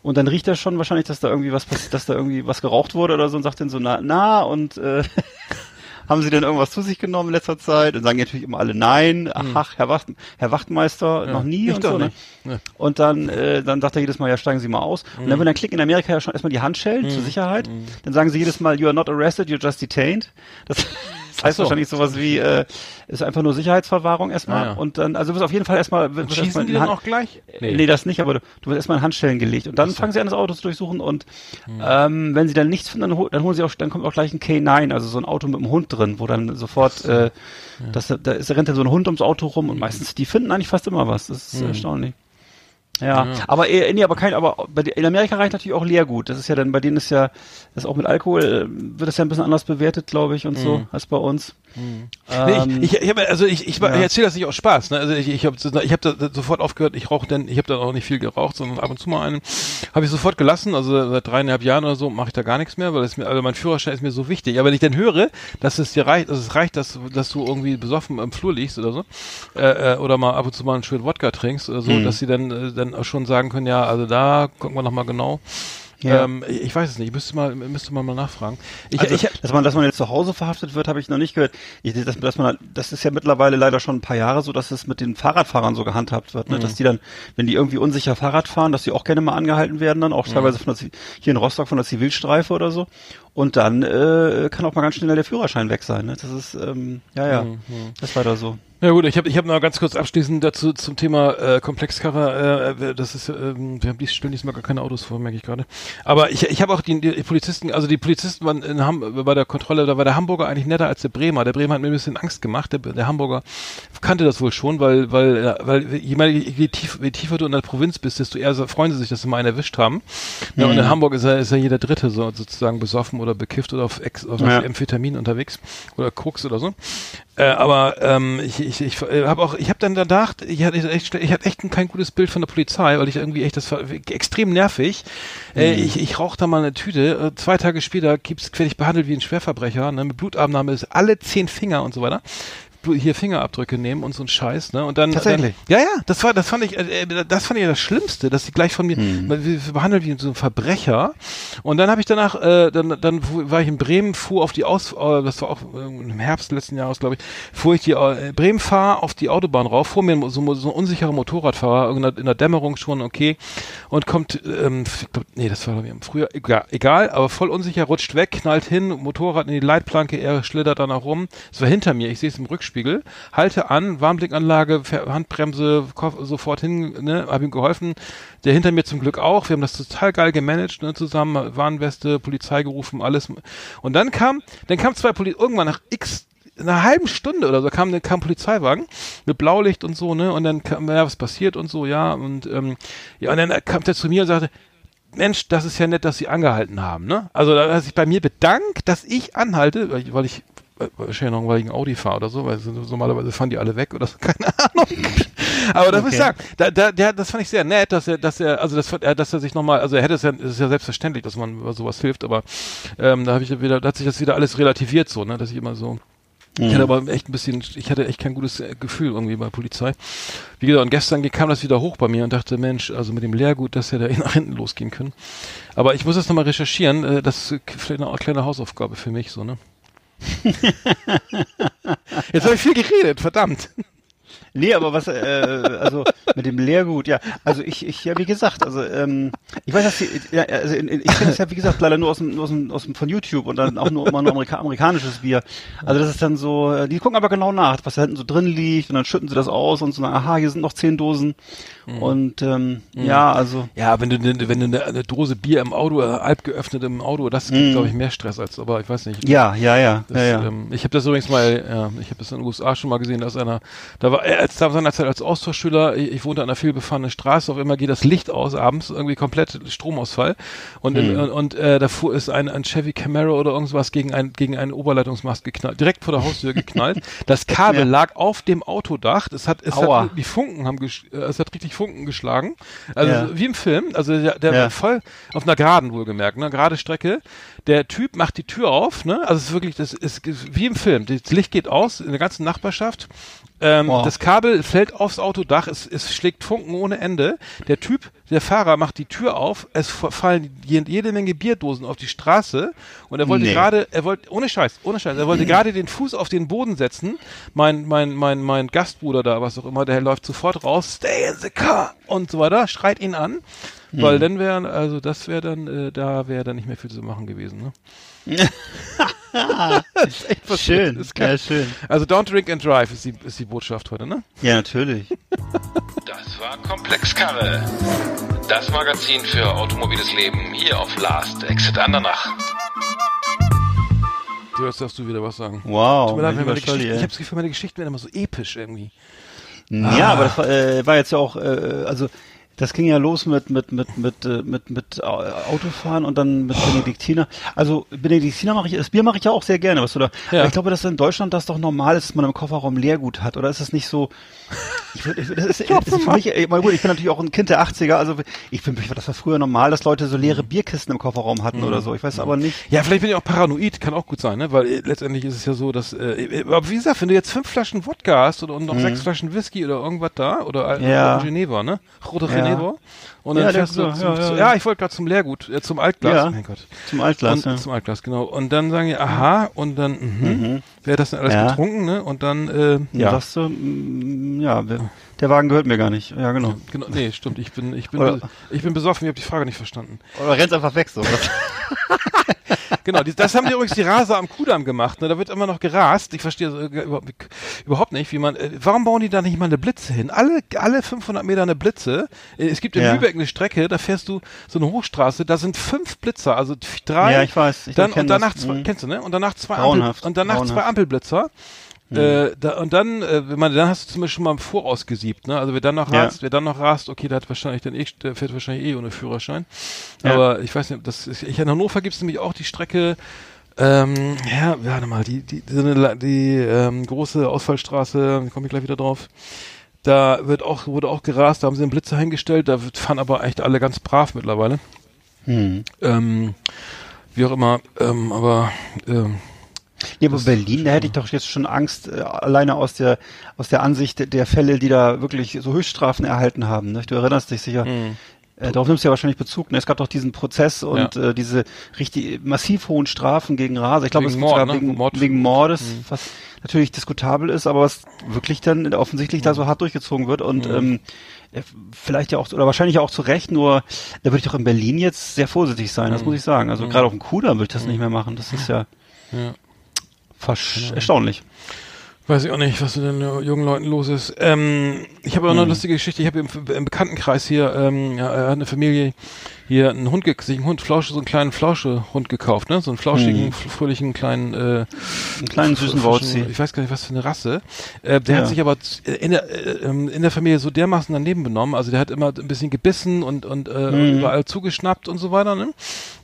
Und dann riecht er schon wahrscheinlich, dass da irgendwie was passiert, dass da irgendwie was geraucht wurde oder so und sagt dann so, na, na und äh, [LAUGHS] haben Sie denn irgendwas zu sich genommen in letzter Zeit? Und sagen natürlich immer alle nein. Ach, ach Herr, Wacht, Herr Wachtmeister, noch nie und so. Ne? Ja. Und dann, äh, dann sagt er jedes Mal, ja, steigen Sie mal aus. Und dann, wenn dann klicken in Amerika ja schon erstmal die Handschellen zur Sicherheit, dann sagen sie jedes Mal, you are not arrested, you're just detained. Das, [LAUGHS] das heißt so. wahrscheinlich sowas wie, äh, ist einfach nur Sicherheitsverwahrung erstmal. Ah, ja. Und dann, also du wirst auf jeden Fall erstmal, erstmal Schießen in die dann Hand- auch gleich? Nee. nee, das nicht, aber du, du wirst erstmal in Handschellen gelegt und dann fangen sie an, das Auto zu durchsuchen und ähm, wenn sie dann nichts finden, dann, hol- dann holen sie auch, dann kommt auch gleich ein K9, also so ein Auto mit einem Hund drin, wo dann sofort, äh, das, da ist, rennt dann so ein Hund ums Auto rum und meistens, die finden eigentlich fast immer was, das ist erstaunlich. Ja, aber äh, nee, aber kein, aber bei, in Amerika reicht natürlich auch Leergut. Das ist ja dann, bei denen ist ja, das auch mit Alkohol, äh, wird das ja ein bisschen anders bewertet, glaube ich, und so, als bei uns. Nee, Ähm, ich, ich, ich hab, also ich, ich, ja. ich erzähle das nicht aus Spaß. Ne? Also ich, ich habe ich hab da sofort aufgehört. Ich rauche denn, ich habe da auch nicht viel geraucht, sondern ab und zu mal einen. Habe ich sofort gelassen. Also seit dreieinhalb Jahren oder so mache ich da gar nichts mehr, weil es mir, also mein Führerschein ist mir so wichtig. Aber wenn ich dann höre, dass es dir reicht, dass es reicht, dass, dass du irgendwie besoffen im Flur liegst oder so, äh, äh, oder mal ab und zu mal einen schönen Wodka trinkst oder so, Mhm. dass sie dann äh, dann auch schon sagen können, ja, also da gucken wir noch mal genau. Ja. Ähm, ich weiß es nicht. Ich müsste mal, müsste mal mal nachfragen. Ich, Also, ich, dass man, dass man jetzt zu Hause verhaftet wird, habe ich noch nicht gehört. Ich, dass, dass man, das ist ja mittlerweile leider schon ein paar Jahre so, dass es mit den Fahrradfahrern so gehandhabt wird, ne? Mhm. dass die dann, wenn die irgendwie unsicher Fahrrad fahren, dass die auch gerne mal angehalten werden, dann auch Mhm. teilweise von der, hier in Rostock von der Zivilstreife oder so. Und dann äh, kann auch mal ganz schnell der Führerschein weg sein. Ne? Das ist, ähm, ja, ja, Mhm. das ist leider so. Ja gut, ich habe ich hab noch ganz kurz abschließend dazu zum Thema äh, Komplexkarre. Äh, das ist, ähm, wir haben dies stellen diesmal gar keine Autos vor, merke ich gerade. Aber ich, ich habe auch die, die Polizisten, also die Polizisten waren in Ham, bei der Kontrolle, da war der Hamburger eigentlich netter als der Bremer. Der Bremer hat mir ein bisschen Angst gemacht. Der, der Hamburger kannte das wohl schon, weil weil äh, weil je, mehr, je, tief, je tiefer du in der Provinz bist, desto eher freuen sie sich, dass sie mal einen erwischt haben. Ja, und in Hamburg ist ja, ist ja jeder Dritte so sozusagen besoffen oder bekifft oder auf, Ex, auf Ja. Amphetamin unterwegs oder Koks oder so. Äh, aber ähm, ich, ich, ich äh, habe auch, ich habe dann gedacht, ich hatte echt, ich hatte echt ein, kein gutes Bild von der Polizei, weil ich irgendwie echt, das war extrem nervig. Äh, ich ich rauche da mal eine Tüte, äh, zwei Tage später gibt's, werde ich behandelt wie ein Schwerverbrecher, ne, mit Blutabnahme ist alle zehn Finger und so weiter. Hier Fingerabdrücke nehmen und so ein Scheiß, ne? Und dann Tatsächlich? Dann, ja, ja, das war, das fand ich, äh, äh, das fand ich das Schlimmste, dass sie gleich von mir wir behandelt wie so ein Verbrecher. Und dann habe ich danach, äh, dann, dann war ich in Bremen, fuhr auf die Aus, äh, das war auch im Herbst letzten Jahres, glaube ich, fuhr ich die äh, Bremen fahr auf die Autobahn rauf, vor mir so, so ein unsicherer Motorradfahrer, irgendeiner- in der Dämmerung schon, okay, und kommt, ähm, ich glaub, nee, das war glaub ich, im Frühjahr, egal, egal, aber voll unsicher, rutscht weg, knallt hin, Motorrad in die Leitplanke, er schlittert dann auch rum. Es war hinter mir, ich sehe es im Rückspiegel, halte an, Warnblinkanlage, Handbremse, sofort hin, ne, habe ihm geholfen. Der hinter mir zum Glück auch. Wir haben das total geil gemanagt, ne, zusammen, Warnweste, Polizei gerufen, alles. Und dann kam, dann kam zwei Poli irgendwann nach x einer halben Stunde oder so kam, kam Polizeiwagen mit Blaulicht und so, ne? Und dann kam, ja, was passiert und so, ja. Und ähm, ja, und dann kam der zu mir und sagte, Mensch, das ist ja nett, dass Sie angehalten haben, ne? Also, da hat er sich bei mir bedankt, dass ich anhalte, weil ich, ich wahrscheinlich noch, weil ich ein Audi fahre oder so, weil normalerweise fahren die alle weg oder so, [LAUGHS] keine Ahnung. Aber das muss ich Okay. sagen, da, da, der, das fand ich sehr nett, dass er, dass er, also das, dass er sich nochmal, also er hätte es ja, es ist ja selbstverständlich, dass man über sowas hilft, aber ähm, da habe ich wieder, da hat sich das wieder alles relativiert so, ne, dass ich immer so. Ich hatte aber echt ein bisschen, ich hatte echt kein gutes Gefühl irgendwie bei Polizei. Wie gesagt, und gestern kam das wieder hoch bei mir und dachte, Mensch, also mit dem Lehrgut, dass ja da [LAUGHS] nach hinten losgehen können. Aber ich muss das nochmal recherchieren, äh, das ist vielleicht eine kleine Hausaufgabe für mich, so, ne? Jetzt habe ich viel geredet, verdammt. Nee, aber was, äh, also mit dem Lehrgut, ja, also ich, ich, ja, wie gesagt, also ähm, ich weiß, dass die, ja, also in, in, ich kenne das ja, wie gesagt, leider nur aus dem, nur aus dem, aus dem von YouTube und dann auch nur immer nur Amerika amerikanisches Bier. Also das ist dann so, äh, die gucken aber genau nach, was da hinten so drin liegt und dann schütten sie das aus und so, aha, hier sind noch zehn Dosen und ähm, ja, also Ja, wenn du, wenn du eine, eine Dose Bier im Auto, äh, halb geöffnet im Auto, das gibt, Mhm. glaube ich, mehr Stress als, aber ich weiß nicht. ja, ja, ja, Das, ja, ja. Ähm, ich habe das übrigens mal, ja, ich habe das in den USA schon mal gesehen, dass einer, da war, äh, als da seiner Zeit als Austauschschüler, ich, ich wohnte an einer vielbefahrenen Straße, auf einmal geht das Licht aus abends, irgendwie komplett Stromausfall und in, Hm. und, und äh, da fuhr ist ein, ein Chevy Camaro oder irgendwas gegen ein gegen einen Oberleitungsmast geknallt, direkt vor der Haustür geknallt. Das Kabel Ja. lag auf dem Autodach, es hat es Aua. hat die Funken haben äh, es hat richtig Funken geschlagen, also Ja. wie im Film, also der, der Ja. war voll auf einer geraden wohlgemerkt, ne, gerade Strecke. Der Typ macht die Tür auf, ne, also es ist wirklich, das ist wie im Film. Das Licht geht aus in der ganzen Nachbarschaft. Ähm, Boah. das Kabel fällt aufs Autodach, es, es schlägt Funken ohne Ende. Der Typ, der Fahrer macht die Tür auf, es fallen je- jede Menge Bierdosen auf die Straße und er wollte Nee. gerade, er wollte, ohne Scheiß, ohne Scheiß, er wollte gerade den Fuß auf den Boden setzen. Mein, mein, mein, mein Gastbruder da, was auch immer, der läuft sofort raus, stay in the car und so weiter, schreit ihn an, weil dann wäre, also das wäre dann, äh, da wäre dann nicht mehr viel zu machen gewesen, ne? [LAUGHS] das ist echt passiert. Schön, Das ist geil. ja, schön. Also don't drink and drive ist die, ist die Botschaft heute, ne? Ja, natürlich. Das war Komplexkarre. Das Magazin für automobiles Leben hier auf Last Exit Andernach. So, jetzt darfst du wieder was sagen. Wow. Tut mir leid, meine Scholli, Geschichten, ich ey. habe das Gefühl, meine Geschichten werden immer so episch irgendwie. Ja, aber das war, äh, war jetzt ja auch, äh, also das ging ja los mit mit mit mit äh, mit mit Au- Autofahren und dann mit Benediktiner. Also Benediktiner mache ich, das Bier mache ich ja auch sehr gerne, was du da. Ja. Aber ich glaube, dass in Deutschland das doch normal ist, dass man im Kofferraum Leergut hat, oder ist das nicht so? Ich, ich, das ist, das ist für mich, mal gut, ich bin natürlich auch ein Kind der 80er, also ich finde, das war früher normal, dass Leute so leere Bierkisten im Kofferraum hatten oder so. Ich weiß aber nicht. Ja, vielleicht bin ich auch paranoid, kann auch gut sein, ne? Weil äh, letztendlich ist es ja so, dass, äh, aber wie gesagt, wenn du jetzt fünf Flaschen Wodka hast oder, und noch sechs Flaschen Whisky oder irgendwas da, oder äh, Mhm. Ja. Roten Geneva, ne? Rote Ja. Geneva. Und dann Ja, fährst du ja, zum, ja, ja. ja, ich wollte gerade zum Leergut, äh, zum Altglas, Ja. mein Gott. Zum Altglas, und, ja. Zum Altglas, genau. Und dann sagen die, aha, und dann, mhm, wer hat das denn alles Ja. getrunken, ne? Und dann, äh, Ja. Sagst du, mm, ja, wer- der Wagen gehört mir gar nicht. Ja, genau. Genau, nee, stimmt, ich bin, ich bin, Oder- ich bin besoffen, ich habe die Frage nicht verstanden. Oder rennst einfach weg so. [LAUGHS] Genau, das haben die übrigens die Raser am Kudamm gemacht. Ne? Da wird immer noch gerast. Ich verstehe äh, überhaupt, nicht, wie man. Äh, warum bauen die da nicht mal eine Blitze hin? Alle, alle 500 Meter eine Blitze. Äh, es gibt in Ja. Lübeck eine Strecke, da fährst du so eine Hochstraße. Da sind fünf Blitzer, also drei. Ja, ich weiß. Ich dann und danach das. zwei, Mhm. kennst du ne? Und danach zwei Ampel, und danach zwei grauenhaft. Äh, da, und dann, äh, wenn man, dann hast du zum Beispiel schon mal im Voraus gesiebt, ne? Also wer dann noch Ja. rast, wer dann noch rast, okay, der hat wahrscheinlich dann eh, der fährt wahrscheinlich eh ohne Führerschein. Ja. Aber ich weiß nicht, das ist, ich, in Hannover gibt es nämlich auch die Strecke, ähm, ja, warte mal, die, die, die, die, die ähm, große Ausfallstraße, komme ich gleich wieder drauf. Da wird auch, wurde auch gerast, da haben sie einen Blitzer hingestellt, da wird- fahren aber echt alle ganz brav mittlerweile. Hm. Ähm, wie auch immer, ähm, aber ähm, Ja, aber Berlin, da hätte ich doch jetzt schon Angst, äh, alleine aus der, aus der Ansicht der- Fälle, die da wirklich so Höchststrafen erhalten haben. Ne? Du erinnerst dich sicher. hm. Äh, darauf nimmst du ja wahrscheinlich Bezug. Ne? Es gab doch diesen Prozess und äh, diese richtig massiv hohen Strafen gegen Raser. Ich glaube, es Mord, ne? wegen, Mord- wegen Mordes, was natürlich diskutabel ist, aber was wirklich dann offensichtlich da so hart durchgezogen wird und ähm, äh, vielleicht ja auch, oder wahrscheinlich auch zu Recht, nur da würde ich doch in Berlin jetzt sehr vorsichtig sein, das muss ich sagen. Also gerade auf dem Kudamm würde ich das nicht mehr machen. Das ist ja, Ja. Fast erstaunlich. Weiß ich auch nicht, was mit den jungen Leuten los ist. Ähm, ich habe auch noch eine lustige Geschichte. Ich habe im, im Bekanntenkreis hier, ähm, ja, eine Familie hier einen Hund, sich einen Hund, Flausche, so einen kleinen Flausche-Hund gekauft, ne? So einen flauschigen, Hm. fröhlichen kleinen, äh, Einen kleinen süßen Wauzi. Ich weiß gar nicht, was für eine Rasse. Äh, der Ja. hat sich aber z- in der, äh, ähm, in der Familie so dermaßen daneben benommen. Also der hat immer ein bisschen gebissen und, und äh, Mhm. überall zugeschnappt und so weiter. Ne?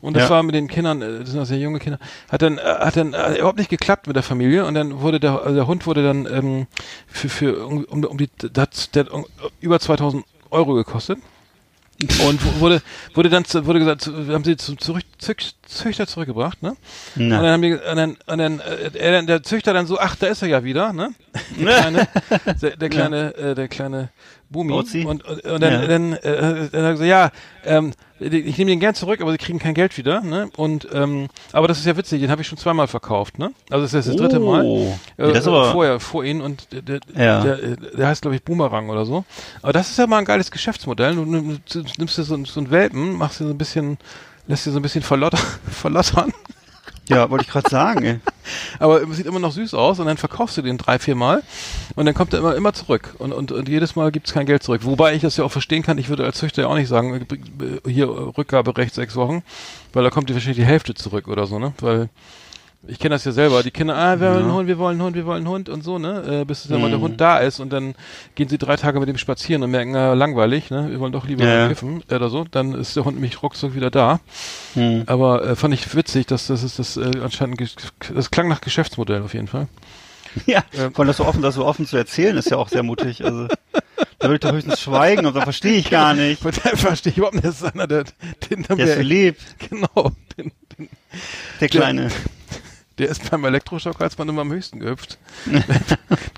Und das Ja. war mit den Kindern, äh, das sind auch sehr junge Kinder, hat dann, äh, hat dann äh, überhaupt nicht geklappt mit der Familie. Und dann wurde der, also der Hund wurde dann ähm, für, für um, um, die, das, der hat um, über 2000 Euro gekostet. Und wu- wurde, wurde dann, wurde gesagt, haben sie zum zurück, Züch, Züchter zurückgebracht, ne? Und dann Na. haben die, und dann, und dann, äh, er, der Züchter dann so, ach, da ist er ja wieder, ne? Der [LAUGHS] kleine, der kleine, äh, der kleine Bumi. Bauzi? Und, und, und dann, Ja. dann, äh, dann er gesagt, ja, ähm, ich nehme den gern zurück, aber sie kriegen kein Geld wieder, ne? Und, ähm, aber das ist ja witzig, den habe ich schon zweimal verkauft, ne? Also das ist das dritte Mal. Oh. Äh, Ja, das aber, vorher, vor ihnen und der, der, Ja. der, der heißt, glaube ich, Boomerang oder so. Aber das ist ja mal ein geiles Geschäftsmodell. Du, nimm- du nimmst dir so, so einen Welpen, machst dir so ein bisschen, lässt dir so ein bisschen verlotter, [LAUGHS] verlottern. Ja, wollte ich gerade sagen, ey. [LAUGHS] Aber es sieht immer noch süß aus und dann verkaufst du den drei, vier Mal und dann kommt er immer, immer zurück. Und, und, und jedes Mal gibt's kein Geld zurück. Wobei ich das ja auch verstehen kann, ich würde als Züchter ja auch nicht sagen, äh, hier Rückgaberecht sechs Wochen, weil da kommt dir wahrscheinlich die Hälfte zurück oder so, ne? Weil ich kenne das ja selber, die Kinder, ah, wir wollen einen Hund, wir wollen einen Hund, wir wollen einen Hund und so, ne? Äh, bis dann mal der Mhm. Hund da ist und dann gehen sie drei Tage mit dem spazieren und merken, na, langweilig, ne? Wir wollen doch lieber Ja, kiffen äh, oder so. Dann ist der Hund nämlich ruckzuck wieder da. Hm. Aber äh, fand ich witzig, dass das ist das äh, anscheinend das klang nach Geschäftsmodell auf jeden Fall. [LAUGHS] Ja, Ja. vor allem das so offen, das so offen zu erzählen, ist ja auch sehr mutig. Also, da würde ich doch höchstens schweigen und dann verstehe ich gar nicht. [LAUGHS] Daher verstehe ich überhaupt nicht, das ist einer, der, den, Der ist so lieb, [LAUGHS] genau, den, der Kleine. der ist beim Elektroschock als man immer am höchsten gehüpft. [LAUGHS]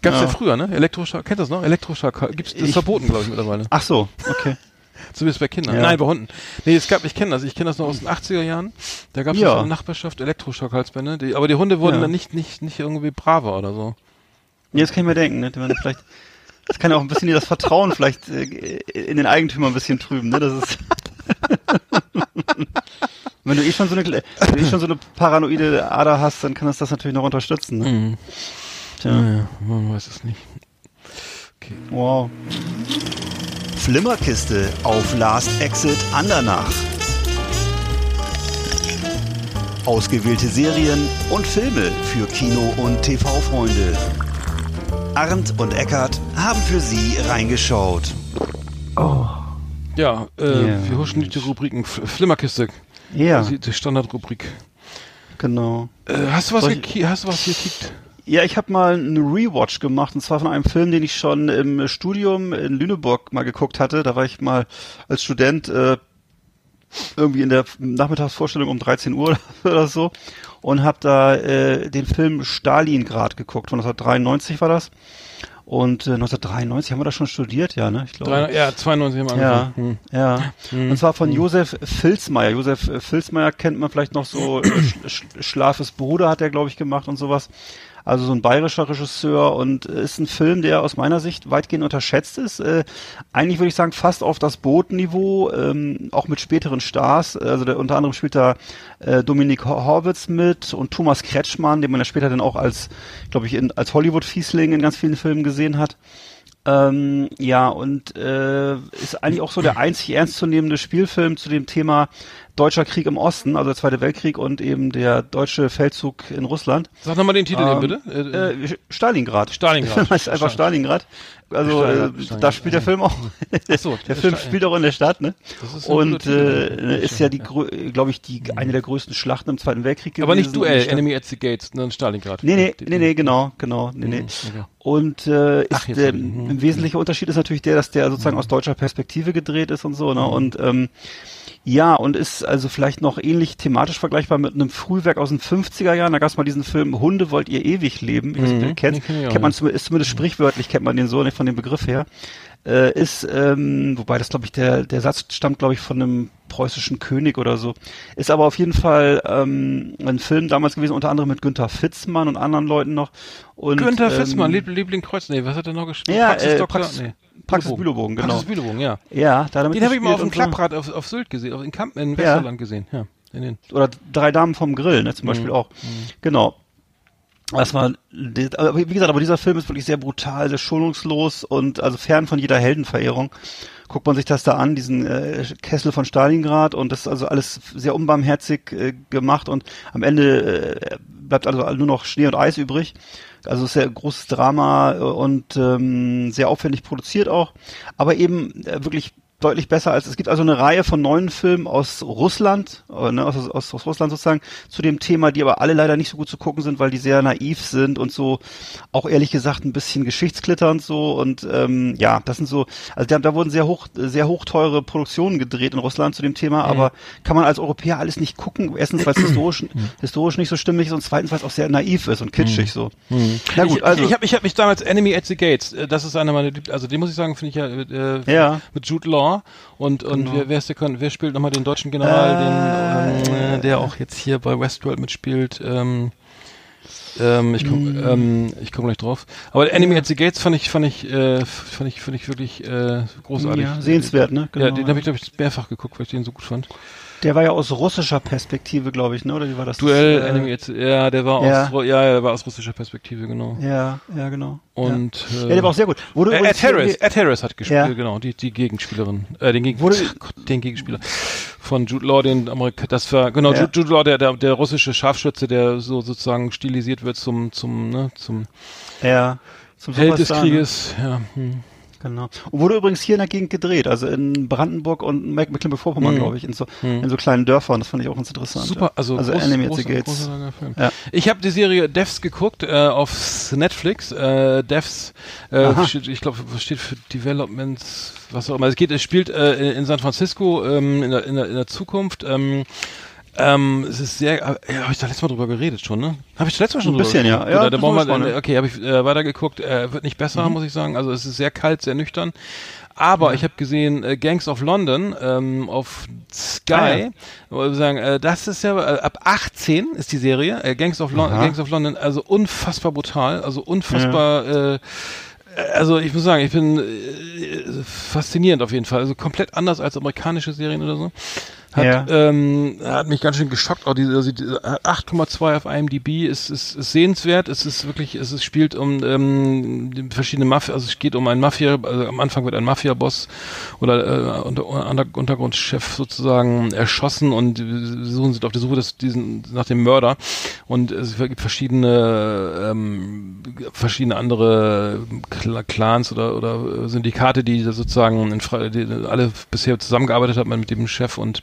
Gab's ja. Ja. früher, ne? Elektroschock, kennt das noch? Elektroschock gibt's das ist Ich- verboten, glaube ich, mittlerweile. Ach so, okay. [LAUGHS] Zumindest bei Kindern. Ja. Nein, bei Hunden. Nee, es gab, ich kenne das, ich kenne das noch aus den 80er Jahren. Da gab es Ja. in der Nachbarschaft Elektroschock-Halsbänder. Die, aber die Hunde wurden Ja. dann nicht, nicht, nicht irgendwie braver oder so. Ja, das kann ich mir denken, ne? Du vielleicht, das kann ja auch ein bisschen das Vertrauen vielleicht äh, in den Eigentümer ein bisschen trüben, ne? Das ist. [LAUGHS] Wenn du eh schon so eine, eh schon so eine paranoide Ader hast, dann kann das das natürlich noch unterstützen. Ne? Mhm. Tja. Naja, man weiß es nicht. Okay. Wow. Flimmerkiste auf Last Exit Andernach. Ausgewählte Serien und Filme für Kino- und TV-Freunde. Arndt und Eckart haben für Sie reingeschaut. Ja, äh, Ja, wir huschen durch die Rubriken. Flimmerkiste. Ja, Die, die Standardrubrik. genau. Äh, hast du was ich- hast du was gekickt? Ja, ich habe mal eine Rewatch gemacht und zwar von einem Film, den ich schon im Studium in Lüneburg mal geguckt hatte. Da war ich mal als Student äh, irgendwie in der Nachmittagsvorstellung um 13 Uhr [LAUGHS] oder so und habe da äh, den Film Stalingrad geguckt. Von 1993 war das. Und äh, 1993 haben wir das schon studiert, ja, ne? Ich glaube. Ja, 92 haben wir Ja, angefangen. ja. Hm. Und zwar von Josef Filzmeier. Josef äh, Filzmeier kennt man vielleicht noch so, äh, Sch Sch Schlafes Bruder hat er, glaube ich, gemacht und sowas. Also so ein bayerischer Regisseur und äh, ist ein Film, der aus meiner Sicht weitgehend unterschätzt ist. Äh, eigentlich würde ich sagen, fast auf das Bootniveau, ähm, auch mit späteren Stars. Also der, unter anderem spielt da äh, Dominik Hor- Horwitz mit und Thomas Kretschmann, den man ja später dann auch als, glaube ich, in, als Hollywood-Fiesling in ganz vielen Filmen gesehen hat. Ähm, ja, und äh, ist eigentlich auch so der einzig ernstzunehmende Spielfilm zu dem Thema Deutscher Krieg im Osten, also der Zweite Weltkrieg und eben der deutsche Feldzug in Russland. Sag nochmal den Titel Ähm, eben, bitte. Äh, Äh, Stalingrad. Stalingrad. Der Film heißt einfach Stalingrad. Also Stalingrad, äh, Stalingrad, da spielt der Film auch. So, [LAUGHS] der Film spielt auch in der Stadt, ne? Das ist ein Und äh, ist ja die, glaube ich, die eine der größten Schlachten im Zweiten Weltkrieg gewesen. aber nicht Duell, Enemy at the Gates, sondern Stalingrad. Nee, nee, nee, nee, genau, genau, nee, nee. Mhm, okay. Und äh, ist Ach, der, mhm. ein wesentlicher Unterschied ist natürlich der, dass der sozusagen aus deutscher Perspektive gedreht ist und so, Mhm. ne? Und ähm, ja, und ist also vielleicht noch ähnlich thematisch vergleichbar mit einem Frühwerk aus den 50er Jahren. Da gab es mal diesen Film Hunde wollt ihr ewig leben. Ich weiß nicht, Mhm, kennt. man zumindest, ist zumindest sprichwörtlich, kennt man den so nicht von dem Begriff her. Äh, ist, ähm, wobei das glaube ich, der, der Satz stammt, glaube ich, von einem preußischen König oder so. Ist aber auf jeden Fall ähm, ein Film damals gewesen, unter anderem mit Günther Fitzmann und anderen Leuten noch. Und, Günther ähm, Fitzmann, Lieb Liebling Kreuz. Nee, was hat er noch gespielt? Ja, Praxis äh, Doktor? Praxis- nee. Praxis Bülowogen, genau. Praxis Bülowogen, ja. Ja, da damit Den habe ich mal auf dem. Klapprad auf, auf Sylt gesehen, auf, in, Kamp, in Ja. Westerland gesehen. Ja, in den. Oder drei Damen vom Grill, ne, zum Beispiel Mhm. auch. Genau. Das war, wie gesagt, aber dieser Film ist wirklich sehr brutal, sehr schonungslos und also fern von jeder Heldenverehrung. Guckt man sich das da an, diesen äh, Kessel von Stalingrad und das ist also alles sehr unbarmherzig äh, gemacht und am Ende äh, bleibt also nur noch Schnee und Eis übrig. Also sehr großes Drama äh, und ähm, sehr aufwendig produziert auch, aber eben äh, wirklich deutlich besser als es gibt also eine Reihe von neuen Filmen aus Russland, äh, ne, aus, aus, aus Russland sozusagen zu dem Thema, die aber alle leider nicht so gut zu gucken sind, weil die sehr naiv sind und so auch ehrlich gesagt ein bisschen geschichtsklitternd so und ähm, ja, das sind so, also da, da wurden sehr hoch sehr hochteure Produktionen gedreht in Russland zu dem Thema, Mhm. aber kann man als Europäer alles nicht gucken. Erstens, weil es historisch [CLEARS THROAT] historisch nicht so stimmig ist und zweitens, weil es auch sehr naiv ist und kitschig so. Na gut, ich, also ich habe ich hab mich damals Enemy at the Gates, äh, das ist einer meiner also den muss ich sagen, finde ich ja, äh, Ja. mit Jude Law und und Genau. wer, wer ist der wer spielt nochmal den deutschen General, Äh, den ähm, äh, der auch jetzt hier bei Westworld mitspielt, ähm, ähm, ich komm, Hm. ähm, ich komme gleich drauf. Aber Enemy at the Gates fand ich, fand ich, äh, fand ich, fand ich wirklich äh, großartig. ja, sehenswert, ne? Ja, den habe ich glaube ich mehrfach geguckt, weil ich den so gut fand. Der war ja aus russischer Perspektive, glaube ich, ne? Oder wie war das? Duell, äh, Enemy the, ja, der war ja. aus, ja, der war aus russischer Perspektive, genau. Ja, ja, genau. Und ja. äh, ja, der war auch sehr gut. Wurde Äh, Ed Harris, Ed Harris hat gespielt, Ja. genau, die, die Gegenspielerin, äh, den, Gegen Wurde- Gott, den Gegenspieler von Jude Law, den Amerika, das war, genau, Ja. Jude, Jude Law, der, der, der russische Scharfschütze, der so sozusagen stilisiert wird zum, zum, ne, zum Ja. Zum Held des ne? Krieges, ja. Hm. Genau. Und wurde übrigens hier in der Gegend gedreht, also in Brandenburg und Meck- Mecklenburg-Vorpommern, Mhm. glaube ich, in so, in so kleinen Dörfern. Das fand ich auch ganz interessant. Super, also, also groß, Enemy the Gates. Ja. Ich habe die Serie Devs geguckt äh, auf Netflix. Äh, Devs, äh, steht, ich glaube, was steht für Developments, was auch immer. Es geht, es spielt äh, in San Francisco ähm, in, der, in, der, in der Zukunft. Ähm, ähm, es ist sehr, äh, ja, habe ich da letztes Mal drüber geredet schon, ne? Habe ich da letztes Mal schon Ein drüber bisschen, ja. geredet? Ja, Oder, da wir, spannend. okay, habe ich äh, weitergeguckt. Äh, wird nicht besser, muss ich sagen. Also es ist sehr kalt, sehr nüchtern. Aber ich habe gesehen äh, Gangs of London ähm, auf Sky. Ah, ja. Wo wir sagen, äh, das ist ja äh, ab 18 ist die Serie. Äh, Gangs of Lon Aha. Gangs of London, also unfassbar brutal, also unfassbar. Äh, also ich muss sagen, ich bin äh, faszinierend auf jeden Fall. Also komplett anders als amerikanische Serien oder so. Hat, Ja. ähm, hat mich ganz schön geschockt. Auch diese, also diese 8,2 auf IMDb ist, ist, ist sehenswert. Es ist wirklich, es ist, spielt um ähm, verschiedene Mafia, also es geht um einen Mafia, also am Anfang wird ein Mafia-Boss oder äh, unter, unter, Untergrundchef sozusagen erschossen und suchen sind auf der Suche des, diesen, nach dem Mörder. Und es gibt verschiedene ähm, verschiedene andere Cl- Clans oder oder Syndikate, die sozusagen in die alle bisher zusammengearbeitet haben mit dem Chef und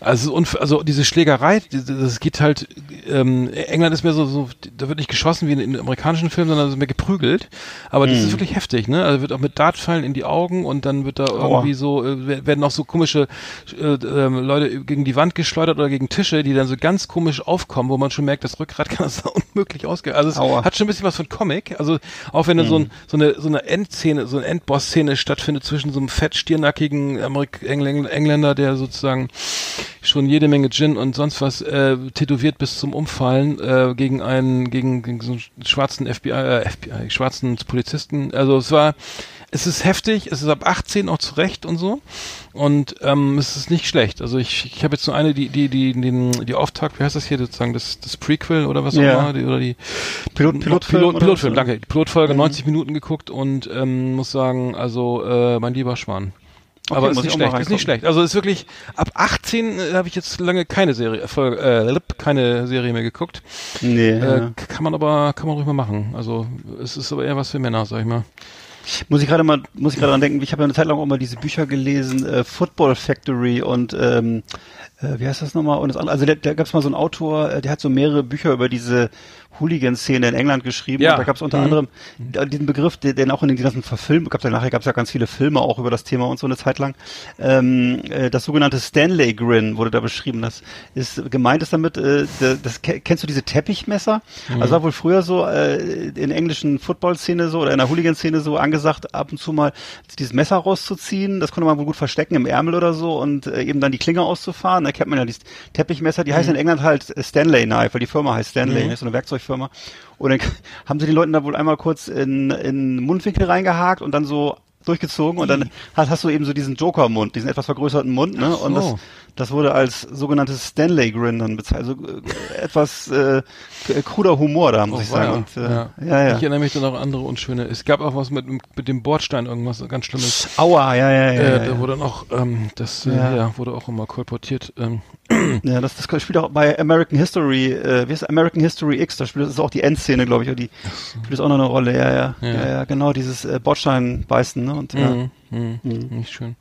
also, also diese Schlägerei, das geht halt, ähm, England ist mehr so, so, da wird nicht geschossen wie in, in amerikanischen Filmen, sondern ist mehr geprügelt. Aber das ist wirklich heftig, ne? Also wird auch mit Dartpfeilen in die Augen und dann wird da irgendwie so, äh, wer- werden auch so komische äh, ähm, Leute gegen die Wand geschleudert oder gegen Tische, die dann so ganz komisch aufkommen, wo man schon merkt, das Rückgrat kann das [LAUGHS] unmöglich ausgehen. Also es Aua. hat schon ein bisschen was von Comic. Also auch wenn da so, ein, so eine so eine Endszene, so eine Endboss-Szene stattfindet zwischen so einem fett stiernackigen Amerik Engl Engländer, der sozusagen schon jede Menge Gin und sonst was äh, tätowiert bis zum Umfallen äh, gegen einen gegen, gegen so einen schwarzen FBI, äh, FBI schwarzen Polizisten. Also es war es ist heftig, es ist ab 18 auch zurecht und so. Und ähm, es ist nicht schlecht. Also ich, ich habe jetzt nur eine, die, die, die, den, die Auftakt, wie heißt das hier sozusagen, das, das Prequel oder was auch immer, die, oder die Pilot- Pilotfilm Pilot, Pilotfilm, danke. Die Pilotfolge 90 Minuten geguckt und ähm, muss sagen, also äh, mein lieber Schwan. Okay, Aber ist nicht schlecht, ist nicht schlecht. Also ist wirklich, ab 18 äh, habe ich jetzt lange keine Serie, Folge, äh, keine Serie mehr geguckt. Nee. Äh, ja. kann man aber, kann man ruhig mal machen. Also es ist aber eher was für Männer, sag ich mal. Muss ich gerade mal, muss ich gerade dran denken, ich habe ja eine Zeit lang auch mal diese Bücher gelesen, äh, Football Factory und ähm, äh, wie heißt das nochmal? Und das andere, also da, da gab es mal so einen Autor, äh, der hat so mehrere Bücher über diese Hooligan-Szene in England geschrieben. Ja. Und da gab es unter Mhm. anderem äh, diesen Begriff, den, den auch in den ganzen Verfilmen gab es ja nachher gab es ja ganz viele Filme auch über das Thema und so eine Zeit lang. Ähm, äh, das sogenannte Stanley Grin wurde da beschrieben. Das ist gemeint ist damit, äh, das, das ke- kennst du diese Teppichmesser? Also war wohl früher so äh, in englischen Football-Szene so oder in der Hooligan-Szene so angesagt, ab und zu mal dieses Messer rauszuziehen. Das konnte man wohl gut verstecken im Ärmel oder so und äh, eben dann die Klinge auszufahren. Da kennt man ja dieses Teppichmesser. Die heißen in England halt Stanley Knife, weil die Firma heißt Stanley, ist so eine Werkzeugfirma. Und dann [LAUGHS] haben sie den Leuten da wohl einmal kurz in, in Mundwinkel reingehakt und dann so durchgezogen und dann hast, hast du eben so diesen Joker-Mund, diesen etwas vergrößerten Mund, ne? Und das, so. Das wurde als sogenanntes Stanley-Grin dann bezeichnet. Also äh, etwas äh, kruder Humor da, muss Oh, ich sagen. weia. Und, äh, ja. ja, ja. Ich erinnere mich dann auch an andere unschöne. Es gab auch was mit, mit dem Bordstein, irgendwas ganz Schlimmes. Aua, ja, ja, ja. äh, ja, Da ja. wurde dann auch, ähm, das äh, Ja. ja. wurde auch immer kolportiert. Ähm, ja das, das spielt auch bei American History, äh, wie heißt American History X, da spielt das ist auch die Endszene, glaube ich, oder die spielt das auch noch eine Rolle, ja, ja. Ja, Ja. ja, genau, dieses äh, Bordstein beißen, ne? Und ja. mhm, mhm, Nicht schön.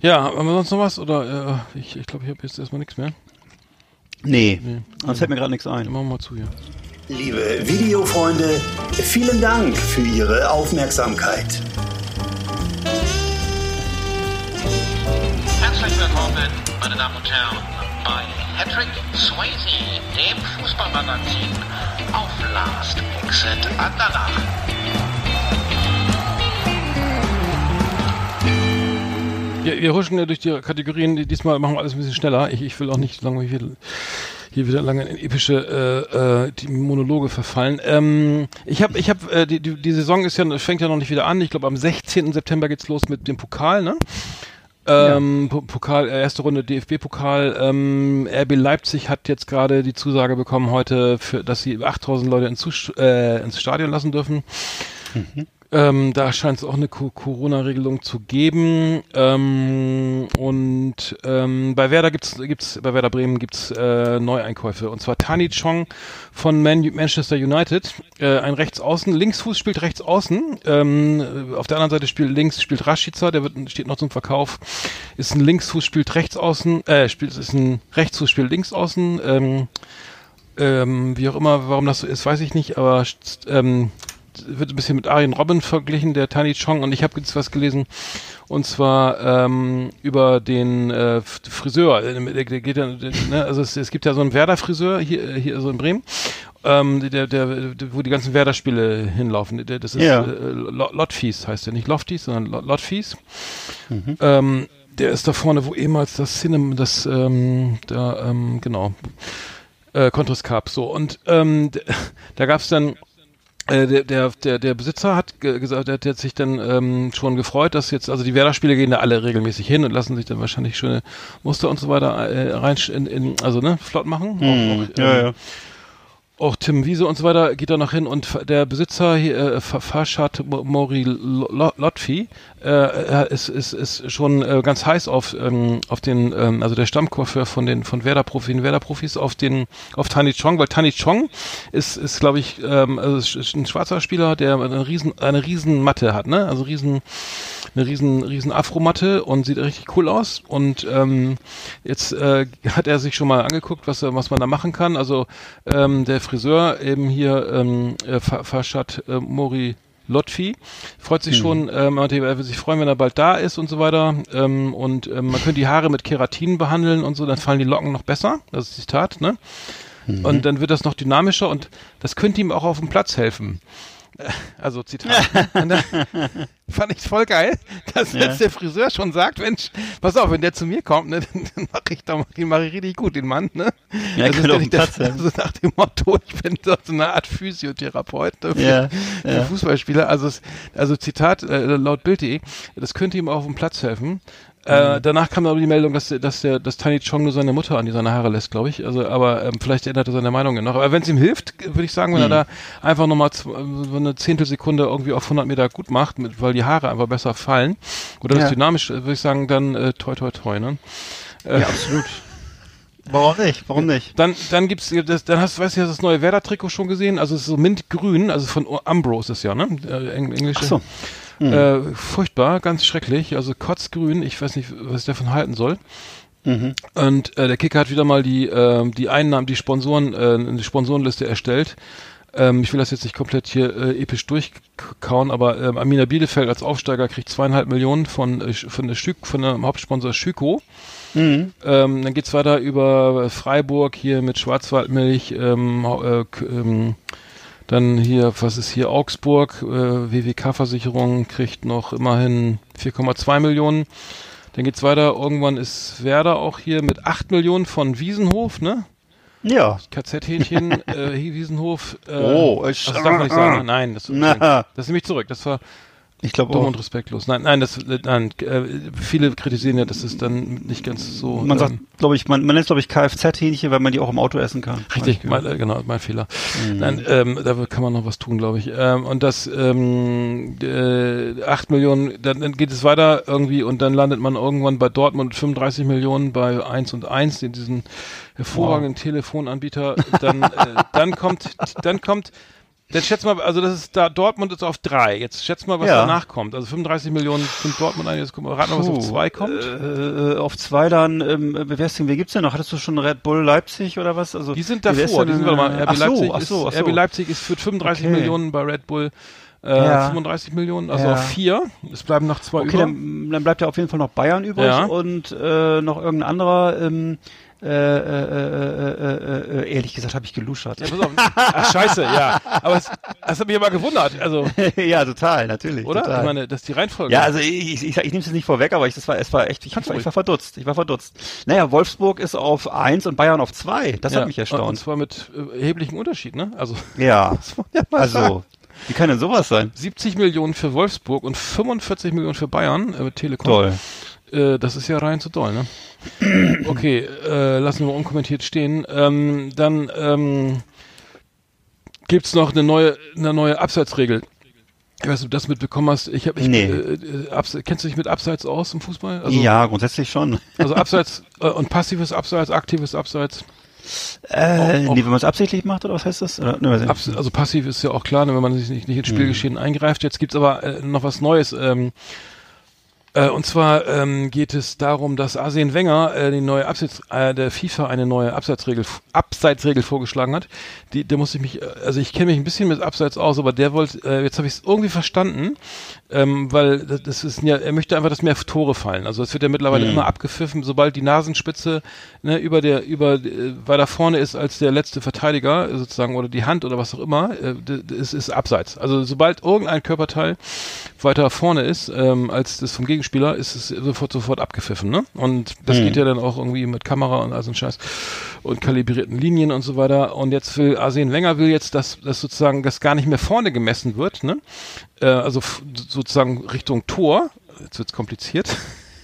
Ja, haben wir sonst noch was? Oder äh, ich, ich glaube, ich habe jetzt erstmal nichts mehr. Nee, Nee. sonst fällt mir gerade nichts Dann ein. machen wir mal zu hier. Liebe Videofreunde, vielen Dank für Ihre Aufmerksamkeit. Herzlich willkommen, meine Damen und Herren, bei Patrick Swayze, dem Fußballmagazin auf Last Exit Andernach. Wir, wir huschen ja durch die Kategorien. Diesmal machen wir alles ein bisschen schneller. Ich, ich will auch nicht lange hier, hier wieder lange in epische äh, äh, die Monologe verfallen. Ähm, ich habe, ich habe, äh, die, die, die Saison ist ja fängt ja noch nicht wieder an. Ich glaube, am 16. September geht's los mit dem Pokal, ne? Ähm, Po- Pokal, äh, erste Runde DFB-Pokal. Ähm, RB Leipzig hat jetzt gerade die Zusage bekommen heute, für, dass sie 8000 Leute ins, äh, ins Stadion lassen dürfen. Ähm, da scheint es auch eine Co Corona-Regelung zu geben. Ähm, und ähm, bei Werder gibt's gibt's bei Werder Bremen gibt's äh, Neueinkäufe und zwar Tani Chong von Man Manchester United, äh, ein Rechtsaußen, Linksfuß spielt Rechtsaußen. Ähm, auf der anderen Seite spielt links spielt Rashica, der wird, steht noch zum Verkauf. Ist ein Linksfuß spielt Rechtsaußen, äh, spielt ist ein Rechtsfuß spielt Linksaußen. Ähm, ähm, wie auch immer, warum das so ist, weiß ich nicht, aber ähm, wird ein bisschen mit Arjen Robin verglichen, der Tani Chong, und ich habe jetzt was gelesen, und zwar ähm, über den äh, Friseur. äh, Der, der geht ja, ne, also es, es gibt ja so einen Werder-Friseur hier, äh, hier so in Bremen, ähm, der, der, der, wo die ganzen Werder-Spiele hinlaufen. Der, das ist Ja. äh, Lo- Lotfies heißt der, nicht Lofties, sondern Lo- Lotfies. Ähm, der ist da vorne, wo ehemals das Cinem, das, ähm, da, ähm, genau, äh, Contris Cup, so. Und ähm, [LAUGHS] da gab's dann äh, der, der, der, der Besitzer hat ge- gesagt, der, hat sich dann ähm, schon gefreut, dass jetzt, also die Werder-Spiele gehen da alle regelmäßig hin und lassen sich dann wahrscheinlich schöne Muster und so weiter äh, rein, in, in, also ne, flott machen. Auch, auch, ja, ähm, ja. Auch Tim Wiese und so weiter geht da noch hin und der Besitzer äh, Fa- Farshad Mo- Mori Lo- Lo- Lotfi äh, äh, ist, ist, ist schon äh, ganz heiß auf ähm, auf den ähm, also der Stammcoiffeur von den von Werder Profi den Werder Profis auf den auf Tani Chong weil Tani Chong ist ist glaube ich ähm, also ist, ein schwarzer Spieler der eine riesen eine riesen Matte hat ne? Also riesen eine riesen riesen Afromatte und sieht richtig cool aus und ähm, jetzt äh, hat er sich schon mal angeguckt was was man da machen kann. Also ähm, der Friseur eben hier ähm, äh, Fa- Farshad äh, Mori Lotfi freut sich schon, ähm, er würde sich freuen, wenn er bald da ist und so weiter. Ähm, und ähm, man könnte die Haare mit Keratin behandeln und so, dann fallen die Locken noch besser. Das ist Zitat, ne? Und dann wird das noch dynamischer und das könnte ihm auch auf dem Platz helfen. [LAUGHS] Also Zitat. [LAUGHS] Fand ich voll geil, dass jetzt der Friseur schon sagt, Mensch, pass auf, wenn der zu mir kommt, ne, [LAUGHS] dann, dann mache ich da den mache ich richtig gut, den Mann, ne? Ja, also, kann ist dem nicht der, also nach dem Motto, ich bin so eine Art Physiotherapeut ne, für, Ja, für ja. Fußballspieler. Also, also Zitat äh, laut Bild.de, das könnte ihm auch auf dem Platz helfen. Äh, danach kam aber die Meldung, dass, der- dass der, dass Tiny Chong nur seine Mutter an die seine Haare lässt, glaube ich. Also, aber ähm, vielleicht ändert er seine Meinung ja noch. Aber wenn es ihm hilft, würde ich sagen, wenn Mhm. er da einfach nochmal so eine Zehntelsekunde irgendwie auf 100 Meter gut macht, mit, weil die Haare einfach besser fallen oder das Ja. dynamisch, äh, würde ich sagen, dann äh, toi toi toi, ne? ja, absolut. Warum nicht? Warum nicht? Dann, dann gibt's, das, dann hast, weißt du, hast du das neue Werder-Trikot schon gesehen? Also es ist so mintgrün, also von Umbro ist es ja, ne? Äh, Eng englische. Ach so. Äh, furchtbar, ganz schrecklich. Also kotzgrün, ich weiß nicht, was ich davon halten soll. Mhm. Und äh, der Kicker hat wieder mal die, ähm, die Einnahmen, die Sponsoren, äh, die Sponsorenliste erstellt. Ähm, ich will das jetzt nicht komplett hier äh, episch durchkauen, aber ähm, Amina Bielefeld als Aufsteiger kriegt zweieinhalb Millionen von, äh, von der Schük, von dem Hauptsponsor Schüko. Mhm. Ähm, dann geht's weiter über Freiburg hier mit Schwarzwaldmilch, ähm, äh, ähm, dann hier, was ist hier, Augsburg, äh, WWK-Versicherung kriegt noch immerhin 4,2 Millionen. Dann geht's weiter, irgendwann ist Werder auch hier mit 8 Millionen von Wiesenhof, ne? Ja. KZ-Hähnchen, [LAUGHS] äh, Wiesenhof. Äh, Oh, das ich- darf man nicht sagen. ne? Nein, das, das nehme ich zurück. Das war Ich glaube Dumm und respektlos. Nein, nein, das, nein, äh, viele kritisieren ja, dass es dann nicht ganz so. Man ähm, sagt, glaube ich, man, man nennt glaube ich Kfz-Hähnchen, weil man die auch im Auto essen kann. Richtig, mein, äh, genau, mein Fehler. Mhm. Nein, ähm, da kann man noch was tun, glaube ich. Ähm, und das ähm, äh, 8 Millionen, dann, dann geht es weiter irgendwie und dann landet man irgendwann bei Dortmund mit 35 Millionen bei 1 und 1 in diesen hervorragenden Telefonanbieter. Dann, äh, dann kommt, dann kommt Jetzt schätz mal, also das ist da, Dortmund ist auf drei. Jetzt schätz mal, was Ja. danach kommt. Also 35 Millionen sind Dortmund ein, jetzt guck mal, rat mal, was auf zwei kommt. Äh, auf zwei dann, ähm, wer, ist denn, wer gibt's denn noch? Hattest du schon Red Bull Leipzig oder was? Also Die sind davor, die sind, warte mal, äh, RB ach so, Leipzig, ach so, ach so. RB Leipzig ist für 35 Okay. Millionen bei Red Bull, äh, Ja. 35 Millionen, also Ja. auf vier. Es bleiben noch zwei Okay, über. dann, dann bleibt ja auf jeden Fall noch Bayern übrig und äh, noch irgendein anderer. Ähm, äh, äh, äh, äh, äh, ehrlich gesagt habe ich geluschert. Ja, pass auf. Ach, scheiße, ja. Aber es, das hat mich aber gewundert, also, [LAUGHS] ja, total, natürlich. oder? Total. Ich meine, das ist die Reihenfolge. Ja, also ich, ich, ich, ich nehme es jetzt nicht vorweg, aber ich, das war, es war echt, ich, ich, ich war verdutzt. Ich war verdutzt. Naja, Wolfsburg ist auf eins und Bayern auf zwei. Das Ja, hat mich Und erstaunt. zwar mit äh, erheblichem Unterschied, ne? Also, Ja, [LAUGHS] ja sagen. also, wie kann denn sowas sein? 70 Millionen für Wolfsburg und 45 Millionen für Bayern, äh, Telekom. Toll. Äh, das ist ja rein zu doll, ne? [CLEARS THROAT] Okay, äh, lassen wir unkommentiert stehen. Ähm, dann ähm, gibt's noch eine neue, eine neue Abseitsregel. Ich weiß nicht, ob du das mitbekommen hast. Ich habe, ich, Nee. äh, Abs kennst du dich mit Abseits aus im Fußball? Also, ja, grundsätzlich schon. Also Abseits [LAUGHS] äh, und passives Abseits, aktives Abseits. Äh, Auch- nee, wenn man es absichtlich macht, oder was heißt das? Oder, ne, Abs also passiv ist ja auch klar, ne, wenn man sich nicht, nicht ins Spielgeschehen eingreift. Jetzt gibt's aber äh, noch was Neues. Ähm, äh, und zwar ähm, geht es darum, dass Arsene Wenger äh, die neue Abseits, äh, der FIFA eine neue Abseitsregel, Abseitsregel vorgeschlagen hat. Die, der muss ich mich, äh, also ich kenne mich ein bisschen mit Abseits aus, aber der wollte, äh, jetzt habe ich es irgendwie verstanden, ähm, weil das, das ist ja, er möchte einfach, dass mehr Tore fallen. Also es wird ja mittlerweile immer abgepfiffen, sobald die Nasenspitze ne, über der, über äh, weiter vorne ist als der letzte Verteidiger sozusagen oder die Hand oder was auch immer, äh, es ist Abseits. Also sobald irgendein Körperteil weiter vorne ist ähm, als das vom Gegenspieler, ist es sofort sofort abgepfiffen. Ne? Und das geht ja dann auch irgendwie mit Kamera und all so ein Scheiß und kalibrierten Linien und so weiter. Und jetzt will Arsene Wenger will jetzt, dass, dass sozusagen das gar nicht mehr vorne gemessen wird, ne? Äh, also sozusagen Richtung Tor. Jetzt wird's kompliziert.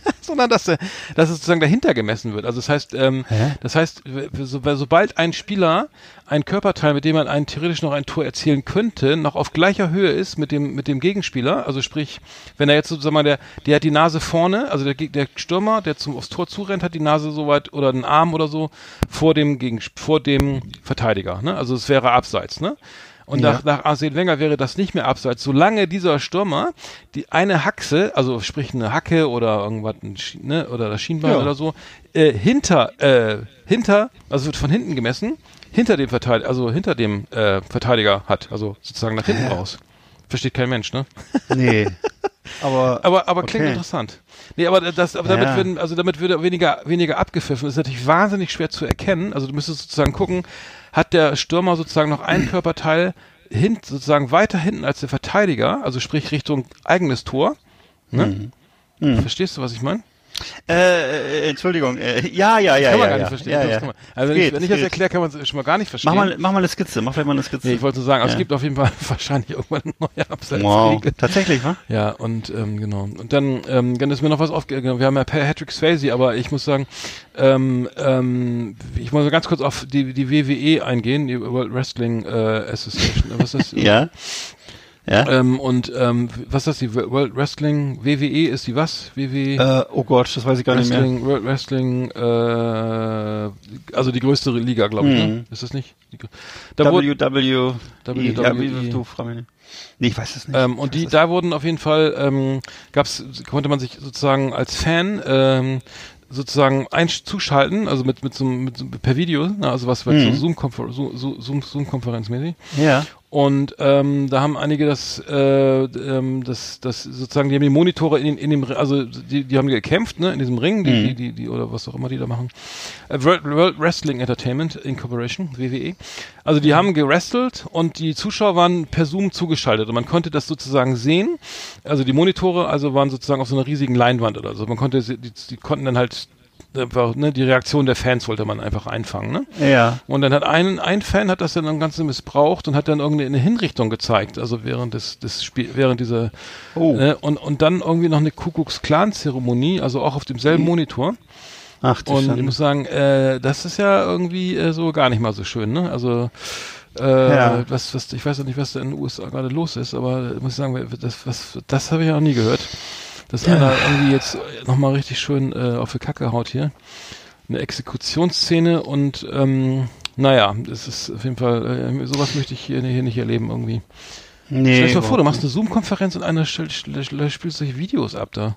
[LAUGHS] sondern dass, der, dass es sozusagen dahinter gemessen wird. Also das heißt, ähm, das heißt, so, sobald ein Spieler ein Körperteil, mit dem man einen theoretisch noch ein Tor erzielen könnte, noch auf gleicher Höhe ist mit dem mit dem Gegenspieler, also sprich, wenn er jetzt sozusagen mal der, der hat die Nase vorne, also der, der Stürmer, der zum aufs Tor zurennt, hat die Nase so weit oder einen Arm oder so vor dem gegen vor dem Verteidiger. Ne? Also es wäre abseits. Ne? Und Ja. nach, nach Arsene Wenger wäre das nicht mehr abseits, solange dieser Stürmer die eine Haxe, also sprich eine Hacke oder irgendwas, ne, oder das Schienbein Ja. oder so, äh, hinter, äh, hinter, also wird von hinten gemessen, hinter dem Verteidiger, also hinter dem äh, Verteidiger hat, also sozusagen nach hinten raus. Versteht kein Mensch, ne? Nee. [LAUGHS] Aber, Aber, aber klingt Okay. interessant. Nee, aber das, aber damit Ja. werden, also damit würde weniger, weniger abgepfiffen. Das ist natürlich wahnsinnig schwer zu erkennen. Also du müsstest sozusagen gucken, hat der Stürmer sozusagen noch ein Körperteil hin, sozusagen weiter hinten als der Verteidiger, also sprich Richtung eigenes Tor. Ne? Mhm. Verstehst du, was ich meine? Äh, äh, Entschuldigung. Äh, ja, ja, ja. kann man ja, gar ja. nicht verstehen. Ja, Das ja. also wenn, Geht, ich, wenn ich das erkläre, kann man es schon mal gar nicht verstehen. Mach mal, mach mal eine Skizze. Mach vielleicht mal eine Skizze. nee, ich wollte nur sagen, also es gibt auf jeden Fall [LAUGHS] wahrscheinlich irgendwann eine neue Abseitsregel. Wow. Tatsächlich, wa? Ja, und ähm, genau. Und dann, ähm, dann ist mir noch was aufgegangen. Wir haben ja Patrick Swayze, aber ich muss sagen, ähm, ähm, ich muss ganz kurz auf die, die WWE eingehen, die World Wrestling äh, Association. Was ist das? [LAUGHS] Ja. Ja. Ähm, und ähm, was ist das? Die World Wrestling WWE ist die was? WWE Äh, oh Gott, das weiß ich gar nicht mehr. Wrestling, World Wrestling, äh, also die größte Liga, glaube ich. Ne? Mhm. Ist das nicht? Die, da WWE. WWE. Nicht. Nee, ich weiß es nicht. Ähm, und die, da wurden auf jeden Fall, ähm, gab's, konnte man sich sozusagen als Fan ähm, sozusagen einsch zuschalten, also mit mit so, mit so per Video, ne, also was Mhm. so so, so, Zoom Zoom-Konferenz mäßig. Ja. Und ähm, da haben einige das, äh, ähm, das, das sozusagen, die haben die Monitore in, in dem, also die, die haben gekämpft, ne, in diesem Ring, die, Mhm. die, die, die, oder was auch immer die da machen. Äh, World, World Wrestling Entertainment Incorporation, WWE. Also die haben gerestelt und die Zuschauer waren per Zoom zugeschaltet und man konnte das sozusagen sehen. Also die Monitore, also waren sozusagen auf so einer riesigen Leinwand oder so. Man konnte, die, die konnten dann halt ne, die Reaktion der Fans wollte man einfach einfangen, ne? Ja. Und dann hat ein, ein Fan hat das dann am Ganze missbraucht und hat dann irgendeine Hinrichtung gezeigt, also während des, des Spiel, während dieser Oh. ne, und, und dann irgendwie noch eine Kuckucks-Clan-Zeremonie, also auch auf demselben Monitor. Ach, Und ich Schande. muss sagen, äh, das ist ja irgendwie äh, so gar nicht mal so schön, ne? Also äh, Ja. was, was, ich weiß ja nicht, was da in den USA gerade los ist, aber ich muss sagen, das, was, das habe ich ja noch nie gehört. Dass einer irgendwie jetzt nochmal richtig schön äh, auf die Kacke haut hier. Eine Exekutionsszene und ähm, naja, das ist auf jeden Fall, äh, sowas möchte ich hier, hier nicht erleben irgendwie. nee, Stell dir mal vor, du machst eine Zoom-Konferenz und einer spielt solche Videos ab da.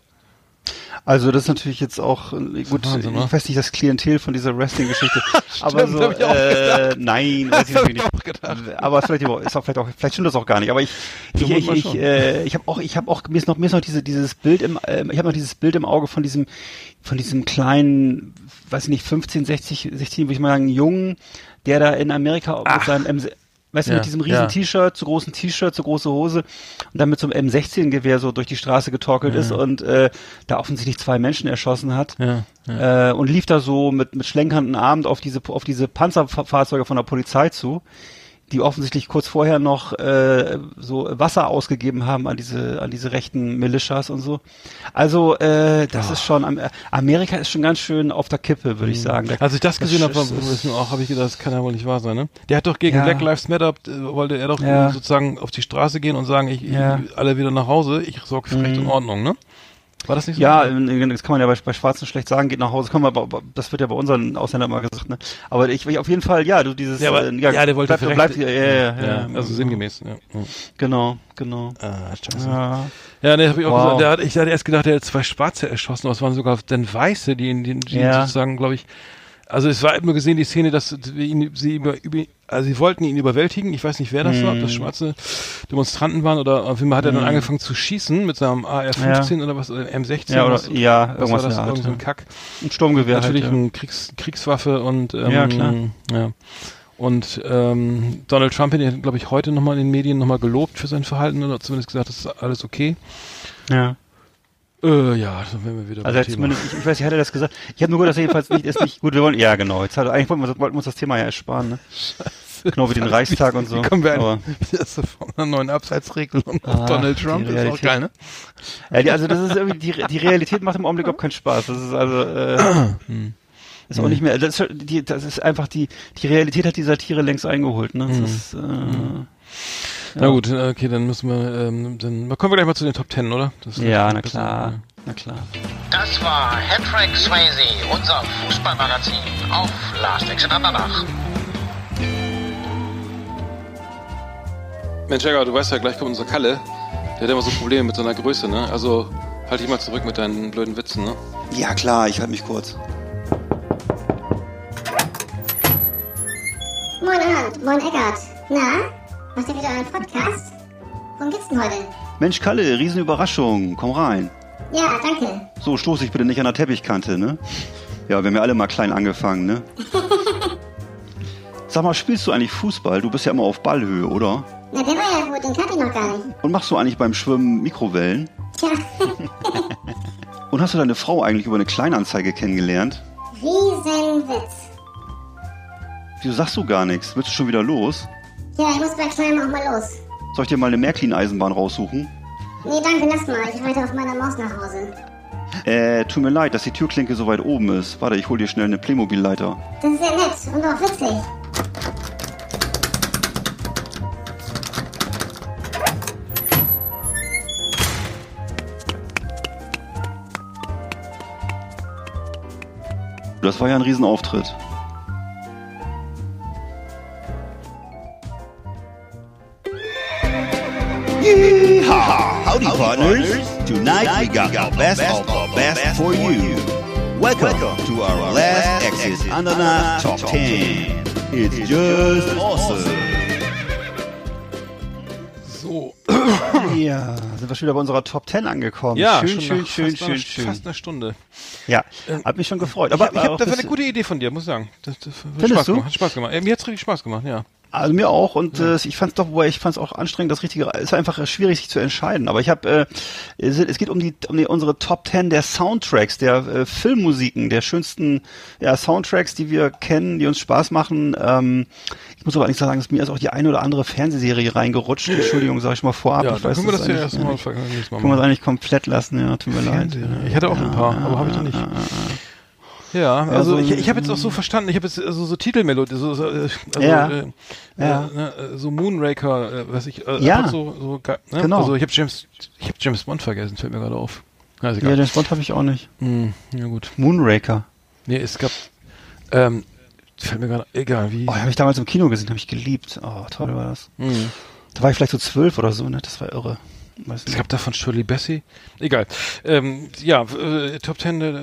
Also das ist natürlich jetzt auch äh, gut. Wahnsinn, ich weiß nicht das Klientel von dieser Wrestling-Geschichte, [LAUGHS] aber so äh, nein, [LAUGHS] weiß ich natürlich ich nicht. Aber vielleicht ist auch vielleicht auch vielleicht stimmt das auch gar nicht. Aber ich ich ich, ich, äh, ich habe auch ich habe auch mir ist noch mir ist noch diese dieses Bild im äh, ich habe noch dieses Bild im Auge von diesem von diesem kleinen weiß ich nicht 15 60 16 würde ich mal sagen Jungen, der da in Amerika mit seinem Weißt du, Ja, mit diesem riesen ja. T-Shirt, zu großen T-Shirt, zu große Hose und dann mit so einem M16-Gewehr so durch die Straße getorkelt ist und äh, da offensichtlich zwei Menschen erschossen hat. Ja, ja. Äh, und lief da so mit, mit schlenkernden Armen auf diese, auf diese Panzerfahrzeuge von der Polizei zu, die offensichtlich kurz vorher noch äh, so Wasser ausgegeben haben an diese, an diese rechten Militias und so. Also äh, das ist schon, Am- Amerika ist schon ganz schön auf der Kippe, würde ich sagen. Da- Als ich das gesehen habe, auch habe ich gedacht, das kann ja wohl nicht wahr sein, ne? Der hat doch gegen Ja. Black Lives Matter äh, wollte er doch Ja. sozusagen auf die Straße gehen und sagen, ich, Ja. ich alle wieder nach Hause, ich sorge für Recht und Ordnung, ne? War das nicht so? Ja, äh, das kann man ja bei, bei Schwarzen schlecht sagen, geht nach Hause, kann man, aber- das wird ja bei unseren Ausländern mal gesagt, ne? Aber ich, ich auf jeden Fall, ja, du dieses, Ja, aber- äh, ja, der wollte bleib, bleib, ja, ja, ja, ja, ja, also sinngemäß, ja. Ja, genau, genau. ah, scheiße. Ja. Ja, ne, hab ich auch Wow. gesagt. Der hat, ich hatte erst gedacht, der hat zwei Schwarze erschossen, aber es waren sogar dann Weiße, die die, die Ja. sozusagen, glaube ich, also es war immer gesehen, die Szene, dass ihn, sie über, über, also sie wollten ihn überwältigen. Ich weiß nicht, wer das war, ob das Mhm. schwarze Demonstranten waren oder auf jeden Fall hat er dann angefangen zu schießen mit seinem AR-15 oder was, oder M16. Ja, oder, was, ja, was irgendwas war in das? der Art. Irgend so ein ja. Kack. Ein Sturmgewehr Natürlich halt, ja. eine Kriegs, Kriegswaffe und ähm, Ja, klar. ja. Und ähm, Donald Trump hat, glaube ich, heute nochmal in den Medien nochmal gelobt für sein Verhalten oder zumindest gesagt, das ist alles okay. ja. Äh, ja, dann wären wir wieder Also jetzt Thema. ich, ich weiß, ich hatte das gesagt. Ich habe nur gehört, dass er jedenfalls nicht ist nicht gut. Wir wollen, ja genau. Jetzt hat, eigentlich wollten wir, wollten wir uns das Thema ja ersparen, ne? Genau wie den Reichstag und so. Wie kommen wir Aber, an, das ist von einer neuen Abseitsregelung Ah, Donald Trump? Das ist auch geil, ne? ja, die, also das ist irgendwie die, die Realität macht im Augenblick überhaupt keinen Spaß. Das ist also äh, [CLEARS THROAT] Hm. ist auch nicht mehr. Das ist, die, das ist einfach die die Realität hat die Satire längst eingeholt. Ne? Das Mhm. ist, äh, Na gut, äh, okay, dann müssen wir, ähm, dann kommen wir gleich mal zu den Top Ten, oder? Ja, na klar, na klar. Das war Hattrick Swayze, unser Fußballmagazin auf Last Exit Andernach. Mensch, Jäger, du weißt ja, gleich kommt unser Kalle. Der hat immer so Probleme mit seiner Größe, ne? Also halt dich mal zurück mit deinen blöden Witzen, ne? Ja klar, ich halte mich kurz. Moin Arndt, moin Eckart. Na, macht ihr wieder einen Podcast? Worum geht's denn heute? Mensch Kalle, Riesenüberraschung, komm rein. Ja, danke. So, stoß dich bitte nicht an der Teppichkante, ne? Ja, wir haben ja alle mal klein angefangen, ne? [LAUGHS] Sag mal, spielst du eigentlich Fußball? Du bist ja immer auf Ballhöhe, oder? Na, der war ja gut, den kannte ich noch gar nicht. Und machst du eigentlich beim Schwimmen Mikrowellen? Tja, [LAUGHS] Und hast du deine Frau eigentlich über eine Kleinanzeige kennengelernt? Riesenwitz. Wieso sagst du gar nichts? Willst du schon wieder los? Ja, ich muss bei Kleinem auch mal los. Soll ich dir mal eine Märklin-Eisenbahn raussuchen? Nee, danke, lass mal. Ich reite auf meiner Maus nach Hause. Äh, tut mir leid, dass die Türklinke so weit oben ist. Warte, ich hol dir schnell eine Playmobil-Leiter. Das ist sehr nett und auch witzig. Das war ja ein Riesenauftritt. Yeehaw! Howdy, partners! Tonight we got our best of our best for you. Welcome Welcome to our last Exit Andana Top 10. It's just awesome. So. Ja, sind wir schon wieder bei unserer Top 10 angekommen. Ja, schön, schön, schön, fast schön, einer- schön. Fast eine Stunde. Ja, hat mich schon gefreut. Aber ich hab, auch das war das- eine gute Idee von dir, muss ich sagen. Das, das hat Spaß gemacht. Hat Spaß gemacht. Äh, mir hat's richtig Spaß gemacht, ja. Also mir auch und äh, ich fand es doch, wobei ich fand es auch anstrengend, das richtige, es war einfach schwierig sich zu entscheiden. Aber ich habe, äh, es, es geht um die, um die unsere Top Ten der Soundtracks, der äh, Filmmusiken, der schönsten ja, Soundtracks, die wir kennen, die uns Spaß machen. Ähm, ich muss aber eigentlich sagen, dass mir ist auch die eine oder andere Fernsehserie reingerutscht. [LAUGHS] Entschuldigung, sage ich mal vorab. Ja, ich weiß, können wir das ja eigentlich- erst mal, nächstes Mal können wir das eigentlich komplett lassen, ja, tut mir leid. Ich hatte auch ein paar, aber habe ich noch nicht. Ja, also so ich, ich habe jetzt auch so verstanden, ich habe jetzt also so Titelmelodie, so, so, äh, also, Ja. äh, Ja. Äh, ne, äh, so Moonraker, äh, was ich, äh, Ja. so, so ne? Genau. Also ich habe James, ich habe James Bond vergessen, fällt mir gerade auf. Ja, Ja, den Spot habe ich auch nicht. Hm, ja gut. Moonraker. Nee, es gab, ähm, fällt mir gerade, egal wie. Oh, habe ich damals im Kino gesehen, habe ich geliebt. Oh, toll war das. Hm. Da war ich vielleicht so zwölf oder so, ne? Das war irre. Weiß Es gab da von Shirley Bassey. Egal. Ähm, ja, äh, Top Ten, äh,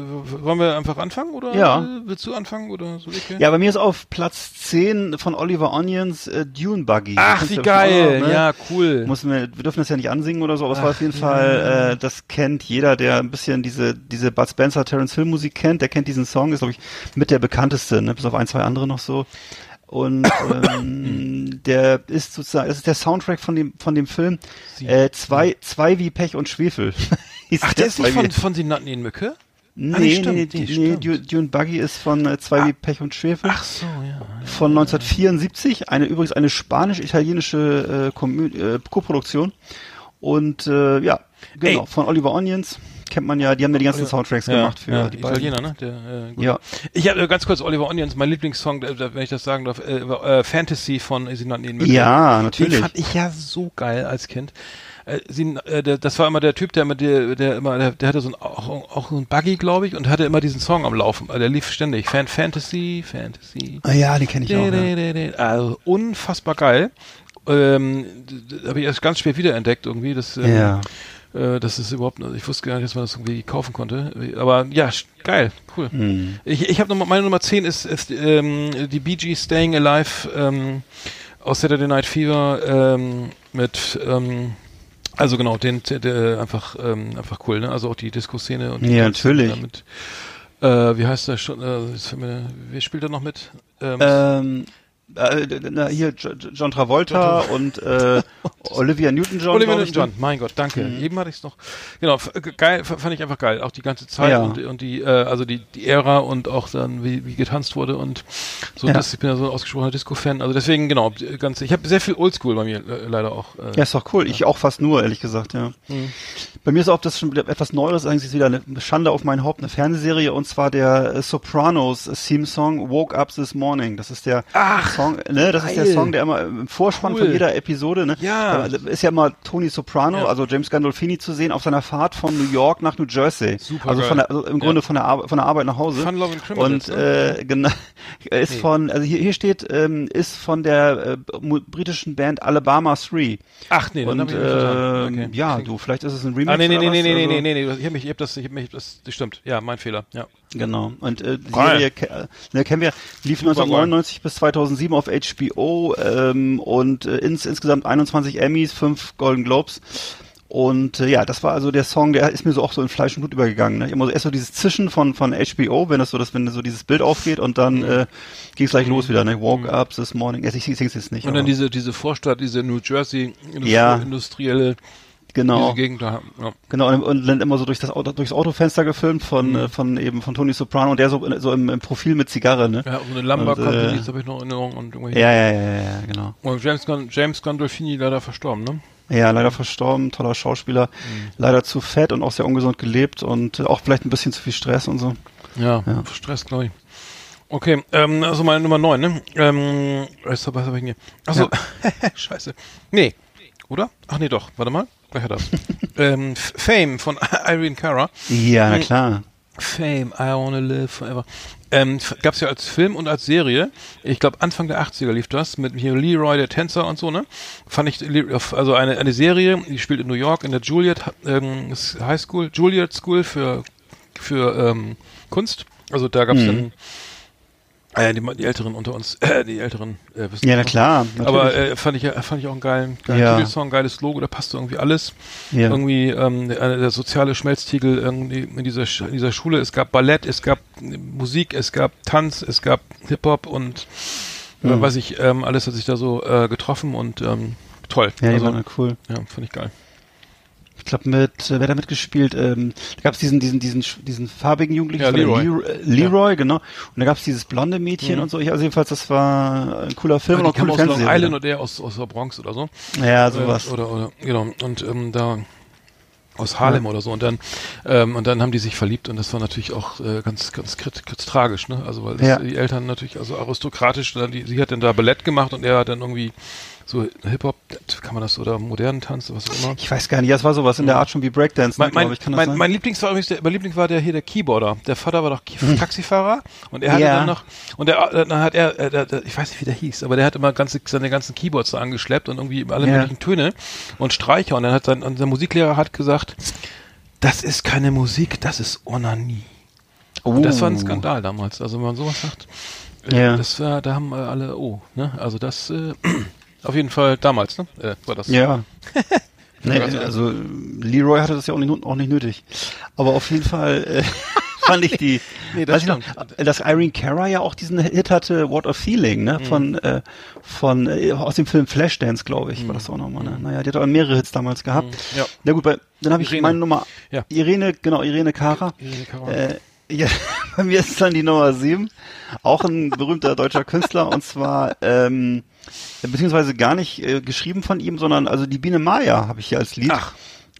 wollen wir einfach anfangen oder Ja. willst du anfangen oder so? Ich? Ja, bei mir ist auf Platz 10 von Oliver Onions äh, Dune Buggy. Ach, wie geil. ne? Ja, cool. Muss wir, wir dürfen das ja nicht ansingen oder so, aber es war auf jeden ja. Fall, äh, das kennt jeder, der ein bisschen diese, diese Bud Spencer, Terence Hill Musik kennt, der kennt diesen Song, ist glaube ich mit der bekannteste, ne? bis auf ein, zwei andere noch so. Und ähm, [COUGHS] der ist sozusagen, das ist der Soundtrack von dem von dem Film äh, zwei zwei wie Pech und Schwefel. [LAUGHS] Ach, der ist nicht von, von Sie nannten ihn Mücke? Nee, Ah, nee, stimmt, nee, nee, nee. Dune, Buggy ist von äh, Zwei wie Pech und Schwefel Ach so, ja. von 1974, eine übrigens eine spanisch-italienische äh, äh, Koproduktion und äh, ja, genau, Ey. von Oliver Onions kennt man ja, die haben ja die ganzen Soundtracks gemacht für ja, die beiden. Italiener, ne? Der, äh. Ja. Ich habe äh, ganz kurz Oliver Onions, mein Lieblingssong, wenn ich das sagen darf, äh, äh, Fantasy von Sie nannten ihn. Ja, Den natürlich. fand ich ja so geil als Kind. Äh, sie, äh, der, das war immer der Typ, der mit der, der immer, der, der hatte so ein, auch, auch so ein Buggy, glaube ich, und hatte immer diesen Song am Laufen. Also Der lief ständig. Fan, Fantasy, Fantasy. Ah, ja, den kenne ich auch. Ja. Also unfassbar geil. Ähm, habe ich erst ganz spät wiederentdeckt irgendwie. Das, ähm, Ja. Äh, das ist überhaupt, ich wusste gar nicht, dass man das irgendwie kaufen konnte. Aber ja, geil, cool. Hm. Ich, ich habe noch mal, meine Nummer 10 ist, ist ähm, die Bee Gees Staying Alive ähm, aus Saturday Night Fever ähm, mit ähm, also genau, den, der, der einfach ähm, einfach cool, ne? Also auch die Disco-Szene und die Ja, natürlich. Damit, äh, wie heißt der schon? Äh, wer spielt da noch mit? Ähm, Ähm, äh, na, hier Jo- Jo- John Travolta und äh, [LAUGHS] Olivia Newton-John. Ich, Newton-John, mein Gott, danke. Eben hatte ich es noch. Genau, geil, fand ich einfach geil. Auch die ganze Zeit Ja. und, und die, äh, also die, die Ära und auch dann, wie, wie getanzt wurde und so. Ja. Das, ich bin ja so ein ausgesprochener Disco-Fan. Also deswegen, genau, die ganze, ich habe sehr viel Oldschool bei mir äh, leider auch. Äh, Ja, ist doch cool. Ich auch fast nur, ehrlich gesagt, ja. Mhm. Bei mir ist auch das schon wieder etwas Neues, eigentlich ist wieder eine Schande auf mein Haupt, eine Fernsehserie, und zwar der äh, Sopranos Theme Song Woke Up This Morning. Das ist der Ach, Song, ne, das ist der geil. Song, der immer im Vorspann Cool. von jeder Episode, ne? Ja. Da ist ja immer Tony Soprano, Ja. also James Gandolfini zu sehen auf seiner Fahrt von New York nach New Jersey. Super Also geil. von der, also im Grunde Ja. von der Arbeit, von der Arbeit nach Hause. Fun, Love and Criminals, Und ne? äh, genau, [LAUGHS] ist Nee. von, also hier, hier steht, ähm, ist von der äh, britischen Band Alabama 3. Ach nee, dann Und ich ähm, Okay. ja, du, vielleicht ist es ein Remix. Ah, nee, nee, nee, nee, nee, nee, nee, nee, nee, ich hab mich, ich hab das, ich hab mich, das, das stimmt. Ja, mein Fehler, ja. Genau. Und äh, die. Serie äh, ne, kennen wir, lief Super 1999 bis 2007 auf HBO ähm, und äh, ins, insgesamt 21 Emmys, 5 Golden Globes. Und äh, ja, das war also der Song, der ist mir so auch so in Fleisch und Blut übergegangen. Ne? Immer so erst so dieses Zischen von von HBO, wenn das so, das, wenn so dieses Bild aufgeht und dann äh, ging es gleich los wieder. Ne? Walk up this morning. Also ich sing's jetzt nicht. Und dann aber- diese, diese Vorstadt, diese New Jersey Industri Ja. industrielle, genau. diese Gegend da, ja. Genau, und, und dann immer so durch das Auto, durchs Autofenster gefilmt von, Mhm. äh, von eben von Tony Soprano und der so, so im, im Profil mit Zigarre, ne? Ja, so eine Lamba Und, äh, Company, das habe ich noch in Erinnerung und irgendwie. Ja, ja, ja, ja, ja, genau. Und James, Gun James Gandolfini leider verstorben, ne? Ja, leider verstorben, toller Schauspieler, Mhm. leider zu fett und auch sehr ungesund gelebt und äh, auch vielleicht ein bisschen zu viel Stress und so. Ja, Ja. Stress, glaube ich. Okay, ähm, also meine Nummer 9, ne? Ähm, was hab ich hier? Achso, [LAUGHS] scheiße. Nee, oder? Ach nee, doch, warte mal, hat das. [LAUGHS] ähm, Fame von [LAUGHS] Irene Cara. Ja, na Mhm. klar. Fame, I wanna live forever. Ähm, gab's ja als Film und als Serie. Ich glaube Anfang der 80er lief das mit hier Leroy der Tänzer und so, ne? Fand ich also eine eine Serie, die spielt in New York in der Juilliard ähm, High School, Juilliard School für für ähm, Kunst. Also da gab's dann äh, die, die Älteren unter uns, äh, [CLEARS THROAT] die Älteren äh, wissen Ja, na klar. Natürlich. Aber äh, fand ich fand ich auch einen geilen, geilen Ja. Titelsong, geiles Logo, da passte irgendwie alles ja. irgendwie ähm, der, der soziale Schmelztiegel irgendwie in dieser, in dieser Schule. Es gab Ballett, es gab Musik, es gab Tanz, es gab Hip-Hop und äh, weiß ich, ähm, alles hat sich da so äh, getroffen und ähm, toll. Ja, die also, waren cool. ja, fand ich geil. Ich glaube mit, äh, wer da mitgespielt, ähm, da gab es diesen, diesen, diesen, diesen farbigen Jugendlichen, Ja, Leroy. Leroy, äh, Leroy genau. Und da gab es dieses blonde Mädchen Mhm. und so. Ich, also jedenfalls, das war ein cooler Film Ja, und auch coole aus Long Fernsehserie. Island oder der aus, aus der Bronx oder so. Ja, sowas. Äh, oder, oder, genau. Und ähm, da aus Harlem oder so und dann ähm, und dann haben die sich verliebt und das war natürlich auch äh, ganz ganz krit, krit, tragisch ne also weil das, Ja. die Eltern natürlich also aristokratisch dann die, sie hat dann da Ballett gemacht und er hat dann irgendwie so Hip Hop kann man das oder modernen Tanz was auch immer Ich weiß gar nicht, ja, es war sowas in der Art schon wie Breakdance, ne, mein, mein, glaub ich, kann das mein, mein Lieblings war übrigens der, mein Liebling war der hier der Keyboarder. Der Vater war doch Ki- Taxifahrer und er hatte Ja. dann noch und der, dann hat er, äh, der, der, ich weiß nicht wie der hieß, aber der hat immer ganze seine ganzen Keyboards da angeschleppt und irgendwie alle Ja. möglichen Töne und Streicher und dann hat sein und der Musiklehrer hat gesagt, das ist keine Musik, das ist Onanie. Und das war ein Oh. Skandal damals. Also wenn man sowas sagt, äh, Ja. das war, da haben alle, oh, ne? Also das äh, auf jeden Fall damals, ne? Äh, war das. Ja. [LAUGHS] nee, also Leroy hatte das ja auch nicht, auch nicht nötig. Aber auf jeden Fall äh, [LAUGHS] fand ich die, Nee, das weiß ich noch, dass Irene Cara ja auch diesen Hit hatte, What a Feeling, Mhm. ne? Von, äh, von äh, aus dem Film Flashdance, glaube ich, war das auch nochmal. Ne? Naja, die hat auch mehrere Hits damals gehabt. Mhm. Ja. Na gut, bei, dann habe ich meine Nummer. Ja. Irene, genau, Irene Cara. Irene Cara. Äh, ja, [LAUGHS] bei mir ist dann die Nummer sieben. Auch ein berühmter deutscher Künstler und zwar ähm, beziehungsweise gar nicht äh, geschrieben von ihm, sondern also die Biene Maya habe ich hier als Lied. Ach.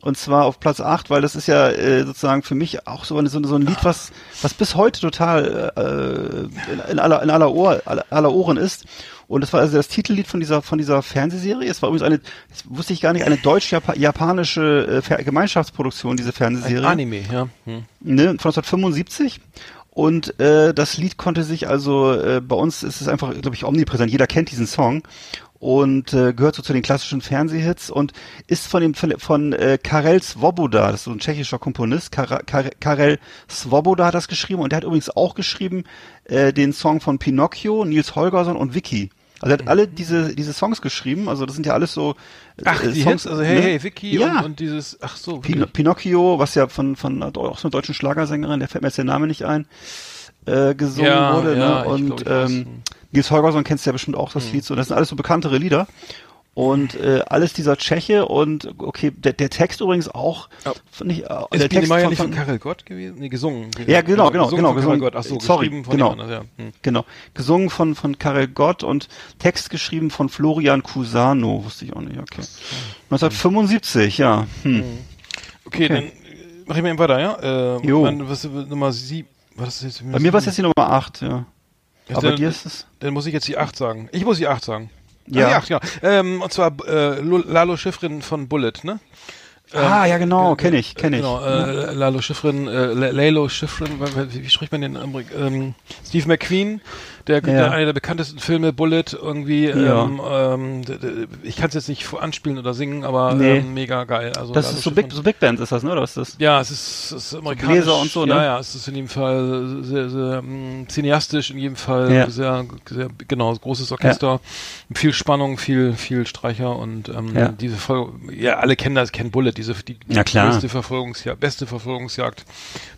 Und zwar auf Platz 8, weil das ist ja äh, sozusagen für mich auch so, eine, so, so ein Lied, was, was bis heute total äh, in, in, aller, in aller, Ohr, aller, aller Ohren ist. Und das war also das Titellied von dieser, von dieser Fernsehserie. Es war übrigens eine, das wusste ich gar nicht, eine deutsch-japanische äh, Gemeinschaftsproduktion, diese Fernsehserie Anime, ja. Hm. ne, von 1975. Und äh, das Lied konnte sich also, äh, bei uns ist es einfach, glaube ich, omnipräsent. Jeder kennt diesen Song und äh, gehört so zu den klassischen Fernsehhits und ist von dem von, äh, Karel Svoboda, das ist so ein tschechischer Komponist. Kar Kar Karel Svoboda hat das geschrieben und der hat übrigens auch geschrieben äh, den Song von Pinocchio, Nils Holgersson und Vicky. Also er hat alle diese diese Songs geschrieben. Also das sind ja alles so äh, Ach, die Hits, also hey, ne? hey, Vicky ja. und, und dieses, ach so, Pin. Pinocchio, was ja von, von einer- auch so einer deutschen Schlagersängerin, der fällt mir jetzt der Name nicht ein, äh, gesungen Ja, wurde. ja, ne? ich Und glaub, ich ähm, Nils Holgersson kennst du ja bestimmt auch das Lied. So, das sind alles so bekanntere Lieder. Und äh, alles dieser Tscheche und okay, der, der Text übrigens auch, Ja. finde ich, äh, Ist der Meier von- nicht von Karel Gott gewesen? Nee, gesungen. Ja, genau, genau, gesungen genau, Von Karel gesungen. Gott. Ach so, Sorry, geschrieben von genau. anders, ja. Hm. Genau. Gesungen von, von Karel Gott und Text geschrieben von Florian Cusano, wusste ich auch nicht, okay. 1975, ja. Hm. Okay, dann äh, mach ich mal eben weiter, ja? Äh, Jo. Wann, was, Nummer sieben, war das jetzt? Bei mir war es jetzt die Nummer 8, ja. Ja, Aber dann, dir ist es. Dann muss ich jetzt die 8 sagen. Ich muss die 8 sagen. Ja. Ah, die 8, ja. Ähm, und zwar äh, Lalo Schiffrin von Bullet, ne? Ah, ja, genau, ge- kenne ich, kenne ich. Genau, äh, Lalo Schifrin, äh, Lalo Schifrin, wie, wie spricht man den ähm, Steve McQueen, der, der Ja. einer der bekanntesten Filme, Bullet, irgendwie, Ja. ähm, ähm, ich kann es jetzt nicht anspielen oder singen, aber Nee. ähm, mega geil. Also Das ist so Big, so Big Band ist das, ne? Oder was ist das? ja, es ist, es ist amerikanisch. Bläser und so, ne? Ja, ja, es ist in jedem Fall sehr, sehr ähm, cineastisch, in jedem Fall Ja. sehr, sehr, genau, großes Orchester, viel Spannung, viel, viel Streicher und ähm, diese Folge, ja, alle kennen das, kennen Bullet, diese, die, die größte Verfolgungsjagd, beste Verfolgungsjagd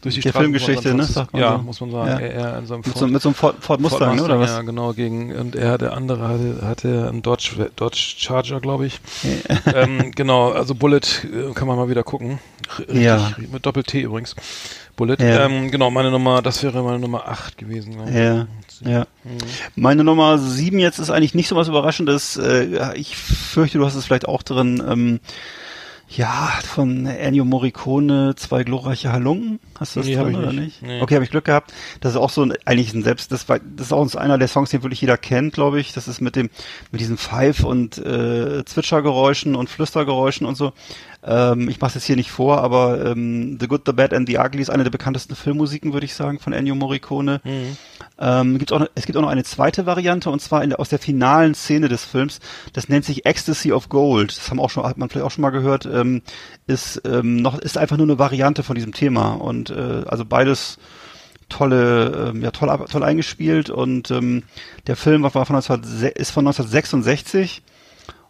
durch die Der Straßen Filmgeschichte, ne, ja, so. muss man sagen. Er, er Mit so, Ford- mit so einem Ford, Ford Mustang, ne? Oder was? Ja, genau, gegen, und er, der andere hatte, hatte einen Dodge, Dodge Charger, glaube ich. ähm, genau, also Bullet äh, kann man mal wieder gucken. Richtig, Ja. Mit Doppel-T übrigens. Bullet. Ja. Ähm, genau, meine Nummer, das wäre meine Nummer 8 gewesen. Ja, ja. Meine Nummer sieben jetzt ist eigentlich nicht so was Überraschendes. Äh, ich fürchte, du hast es vielleicht auch drin. Ähm, ja, von Ennio Morricone, zwei glorreiche Halunken. Hast du das Nee, drin oder nicht. nicht? Nee. Okay, habe ich Glück gehabt. Das ist auch so ein, eigentlich ein Selbst, das war, das ist auch einer der Songs, den wirklich jeder kennt, glaube ich. Das ist mit dem, mit diesen Pfeif- und äh, Zwitschergeräuschen und Flüstergeräuschen und so. Ähm, ich mache es jetzt hier nicht vor, aber ähm, The Good, The Bad and The Ugly ist eine der bekanntesten Filmmusiken, würde ich sagen, von Ennio Morricone. Mhm. Ähm, gibt's auch, noch- es gibt auch noch eine zweite Variante und zwar in aus der finalen Szene des Films. Das nennt sich Ecstasy of Gold. Das haben auch schon, hat man vielleicht auch schon mal gehört. Ähm, ist ähm, noch ist einfach nur eine Variante von diesem Thema und äh, also beides tolle, ähm, ja toll, toll eingespielt und ähm, der Film war von 19, ist von 1966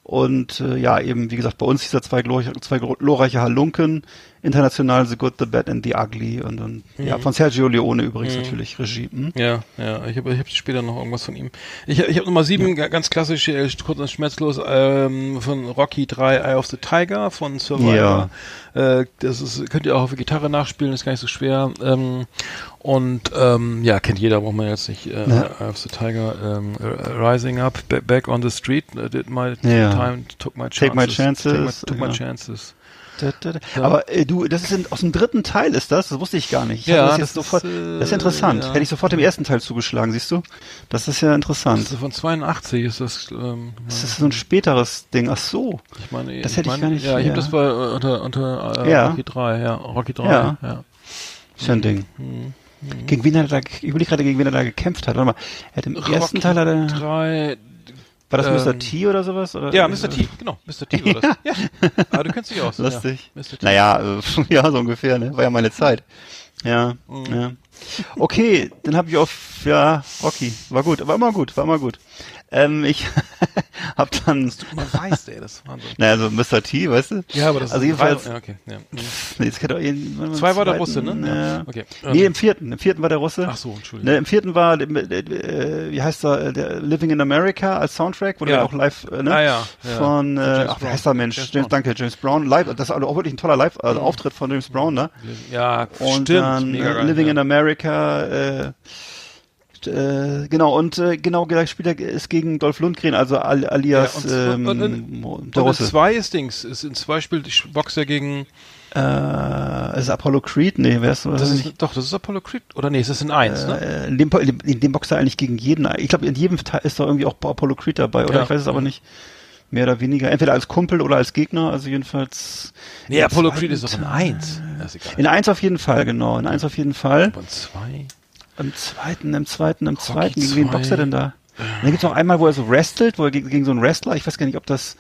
Und äh, ja, eben, wie gesagt, bei uns dieser zwei, glorreiche, zwei glorreiche Halunken, international The Good, The Bad and The Ugly und, und ja, von Sergio Leone übrigens natürlich Regie. Hm? Ja, ja, ich habe ich hab später noch irgendwas von ihm. Ich, ich habe Nummer sieben, ga- ganz klassisch, äh, kurz und schmerzlos, ähm, von Rocky 3, Eye of the Tiger, von Survivor. Äh, das ist, könnt ihr auch auf der Gitarre nachspielen, ist gar nicht so schwer. Ähm, und ähm, ja, kennt jeder, braucht man jetzt nicht. Äh, Ja. Eye of the Tiger, ähm, äh, Rising Up, ba- Back on the Street, äh, did my Ja. time, took my chances. Take my chances, Take my, took my ja. chances. Da, da, da. Aber äh, du, das ist in, aus dem dritten Teil ist das, das wusste ich gar nicht. Ich Ja, das, das sofort, ist, äh, das ist interessant. ja. Hätte ich sofort dem ersten Teil zugeschlagen, siehst du? Das ist ja interessant. Das ist von 82 ist das, ähm, Das ist so ein späteres Ding. Ach so. Ich meine, Das hätte ich meine, gar nicht- Ja, ich ja. habe das bei äh, unter unter äh, Ja. Rocky 3, ja, Rocky 3, Ja. ja. Ist ja ein Ding. Gegen wen hat er da, ich überlege gerade, gegen wen er da gekämpft hat. Warte mal, er hat im ersten Rocky Teil hat er, 3, war das Mr. ähm, T oder sowas? Oder? ja, Mr. T, genau, Mr. T war das. Ja. Aber du kennst dich aus. Lustig. Ja, Mr. T. Naja, äh, [LAUGHS] ja, so ungefähr, ne? War ja meine Zeit. Ja, Mhm. ja. Okay, dann habe ich auf, ja, Rocky. War gut, war immer gut, war immer gut. Ähm, ich [LAUGHS] hab dann, Man weiß, ey, das ist Wahnsinn. naja, so Mr. T, weißt du? Ja, aber das Also ist jedenfalls- Ja, okay, ja. Mhm. Nee, jetzt kennt warte mal, Zwei war der Russe, ne? Ja. Okay. Nee, Ähm, im vierten. Im vierten war der Russe. Ach so, Entschuldigung. Ne, Im vierten war, äh, wie heißt er, der Living in America als Soundtrack, wurde Ja. auch live, äh, ne? Ah, ja, ja. Von, äh, James ach, wie heißt der Mensch? James James, danke, James Brown. Live, das ist also auch wirklich ein toller Live, also Auftritt von James Brown, ne? Ja, Und stimmt. dann mega äh, geil, Living ja. in America, äh, äh, genau, und äh, genau gleich spielt er ist gegen Dolph Lundgren, also al alias Ja, und- ähm, und- und- Und in Russe. zwei ist Dings, ist in zwei spielt Boxer gegen, Äh, ist Apollo Creed? Nee, wer ist so? das ist, doch, das ist Apollo Creed, oder nee, ist das in eins, ne? äh, in, dem, in, dem, in dem Boxer eigentlich gegen jeden. Ich glaube, in jedem Teil ist doch irgendwie auch Apollo Creed dabei, oder? Ja. Ich weiß es aber nicht. Mehr oder weniger. Entweder als Kumpel oder als Gegner, also jedenfalls. Nee, Apollo Creed ist doch in Teil. eins. Ja, ist egal. In eins auf jeden Fall, genau. In eins auf jeden Fall. Und zwei? Im zweiten, im zweiten, im zweiten. Gegen wen boxt er denn da? Und dann gibt's noch einmal, wo er so wrestelt, wo er gegen, gegen so einen Wrestler, ich weiß gar nicht, ob das,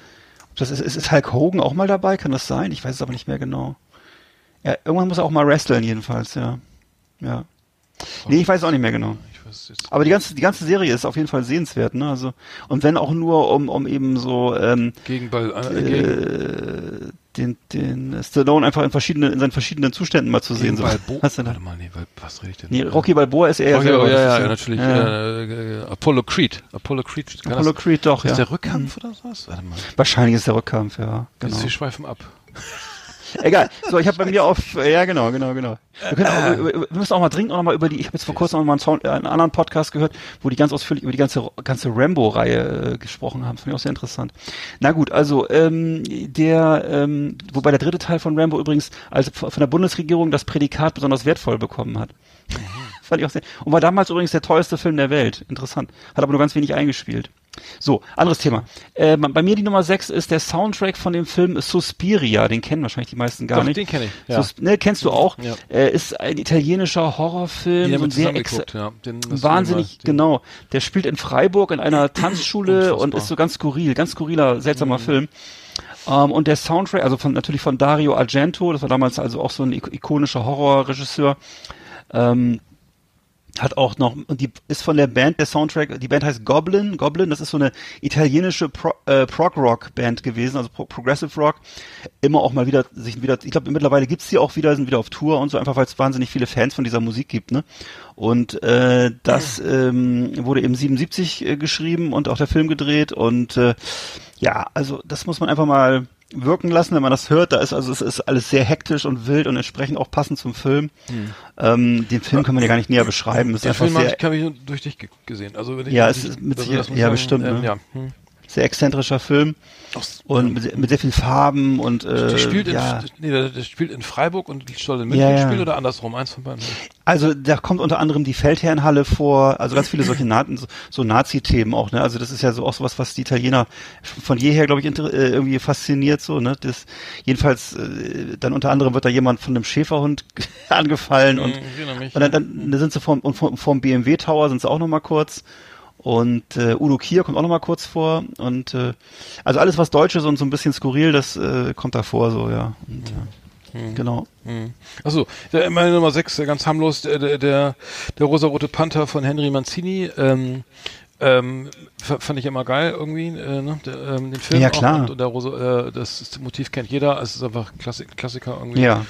ob das ist, ist, ist Hulk Hogan auch mal dabei? Kann das sein? Ich weiß es aber nicht mehr genau. Ja, irgendwann muss er auch mal wresteln, jedenfalls, ja. Ja. Nee, ich weiß es auch nicht mehr genau. Aber die ganze, die ganze Serie ist auf jeden Fall sehenswert, ne? Also, und wenn auch nur um, um eben so, ähm, Gegen Ball, äh, gegen, äh, den, den Stallone einfach in verschiedenen, in seinen verschiedenen Zuständen mal zu sehen. gegen So. Was denn da? Warte mal, nee, was rede ich denn? Nee, Rocky Balboa ist er ja Rocky, selber. ja, ja, ist ja, natürlich. Ja. Äh, äh, Apollo Creed. Apollo Creed. Apollo das, Creed doch, ist ja. der Rückkampf oder was? Warte mal. Wahrscheinlich ist der Rückkampf, ja. Genau. Jetzt, wir schweifen ab. Egal. So, ich habe bei mir auf, ja genau, genau, genau. Wir, auch, über- wir müssen auch mal dringend auch noch mal über die, ich habe jetzt vor kurzem noch mal einen, Sound, äh, einen anderen Podcast gehört, wo die ganz ausführlich über die ganze ganze Rambo-Reihe äh, gesprochen haben. Finde ich auch sehr interessant. Na gut, also ähm, der, ähm, wobei der dritte Teil von Rambo übrigens also von der Bundesregierung das Prädikat besonders wertvoll bekommen hat. [LAUGHS] Fand ich auch sehr. Und war damals übrigens der teuerste Film der Welt. Interessant. Hat aber nur ganz wenig eingespielt. So, anderes Thema. Äh, bei mir die Nummer 6 ist der Soundtrack von dem Film Suspiria. Den kennen wahrscheinlich die meisten gar Doch, nicht. den kenn ich, ja. Sus ne, kennst du auch. Ja. Äh, ist ein italienischer Horrorfilm. Den so sehr geguckt, ja. Den Wahnsinnig, den- genau. Der spielt in Freiburg in einer [CLEARS THROAT] Tanzschule und ist so ganz skurril, ganz skurriler, Mhm. seltsamer Film. Ähm, und der Soundtrack, also von, natürlich von Dario Argento, das war damals also auch so ein ik- ikonischer Horrorregisseur, ähm, hat auch noch, und die ist von der Band, der Soundtrack, die Band heißt Goblin, Goblin, das ist so eine italienische Pro, äh, Prog-Rock-Band gewesen, also Pro Progressive Rock, immer auch mal wieder, sich wieder, ich glaube mittlerweile gibt's die auch wieder, sind wieder auf Tour und so, einfach weil es wahnsinnig viele Fans von dieser Musik gibt, ne? Und äh, das ähm, wurde eben 77 äh, geschrieben und auch der Film gedreht und äh, ja, also das muss man einfach mal wirken lassen, wenn man das hört. Da ist also es ist alles sehr hektisch und wild und entsprechend auch passend zum Film. Ähm, den Film kann man ja gar nicht näher beschreiben. Es ist Den Film habe sehr, ich, hab ich nur durch dich ge gesehen. Also, wenn ich, Ja, es ist mit also, ja, man, bestimmt, ähm, ne? Ja. Hm. sehr exzentrischer Film und mit, sehr- mit sehr viel Farben und äh, Der spielt, ja. in, nee, der, der spielt in Freiburg und soll in München Ja, ja. spielen oder andersrum? Eins von beiden. Also da kommt unter anderem die Feldherrenhalle vor, also ganz viele solche Na so, so Nazi-Themen auch, ne? Also das ist ja so auch sowas, was die Italiener von jeher, glaube ich, äh, irgendwie fasziniert, so, ne? Das jedenfalls äh, dann unter anderem wird da jemand von einem Schäferhund [LAUGHS] angefallen und, Hm, erinnere mich. und dann, dann, dann sind sie vom, vom, vom BMW Tower sind sie auch noch mal kurz. Und äh, Udo Kier kommt auch noch mal kurz vor. Und äh, also alles, was Deutsches und so ein bisschen skurril, das äh, kommt da vor, so, ja. Und, ja. Genau. Hm. Achso, meine Nummer 6, ganz harmlos, der, der, der, rosarote Panther von Henry Mancini. Ähm, Ähm, fand ich immer geil irgendwie, äh, ne? Der, ähm, den Film Ja, auch klar. und, und der Rose, äh, das, ist- Motiv kennt jeder, es ist einfach Klassik, Klassiker irgendwie. Ja.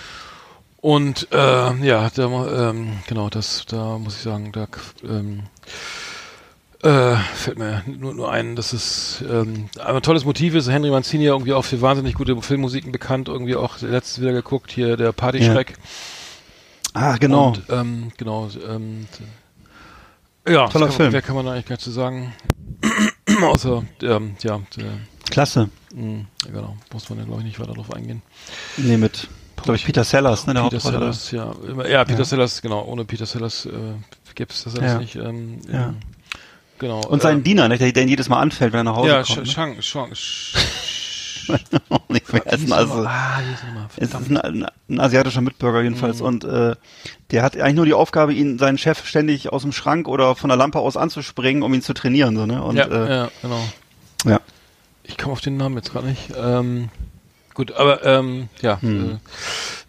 Und äh, ja, da, ähm, genau, das, da muss ich sagen, da ähm, äh, fällt mir nur, nur ein, dass es ähm, ein tolles Motiv ist. Henry Mancini ja irgendwie auch für wahnsinnig gute Filmmusiken bekannt, irgendwie auch letztes wieder geguckt, hier der Partyschreck. Ah, genau. Und, ähm, genau. Ähm, ja, Toller kann, Film. Mehr kann man da eigentlich gar nicht zu sagen. [CLEARS THROAT] Außer, ähm, ja, der, Klasse. mh, ja, genau, muss man ja glaube ich nicht weiter drauf eingehen. Nee, mit, glaube ich, Peter Sellers, ne, der Peter Hauptrolle. Sellers, ja, ja, Peter Ja. Sellers, genau, ohne Peter Sellers äh, gibt es das alles Ja. nicht. Ähm, Ja. ähm, Genau. Und seinen äh, Diener, ne, der, der ihn jedes Mal anfällt, wenn er nach Hause ja, kommt. Sch- ne? Shang, Shang, Sh- [LAUGHS] Nicht vergessen, also. Ah. Es ist ein, ein, ein asiatischer Mitbürger jedenfalls und äh, der hat eigentlich nur die Aufgabe, ihn seinen Chef ständig aus dem Schrank oder von der Lampe aus anzuspringen, um ihn zu trainieren, so ne? Und ja, äh, ja, genau. ja. Ich komme auf den Namen jetzt gerade nicht. Ähm, gut, aber ähm, ja, Hm. äh,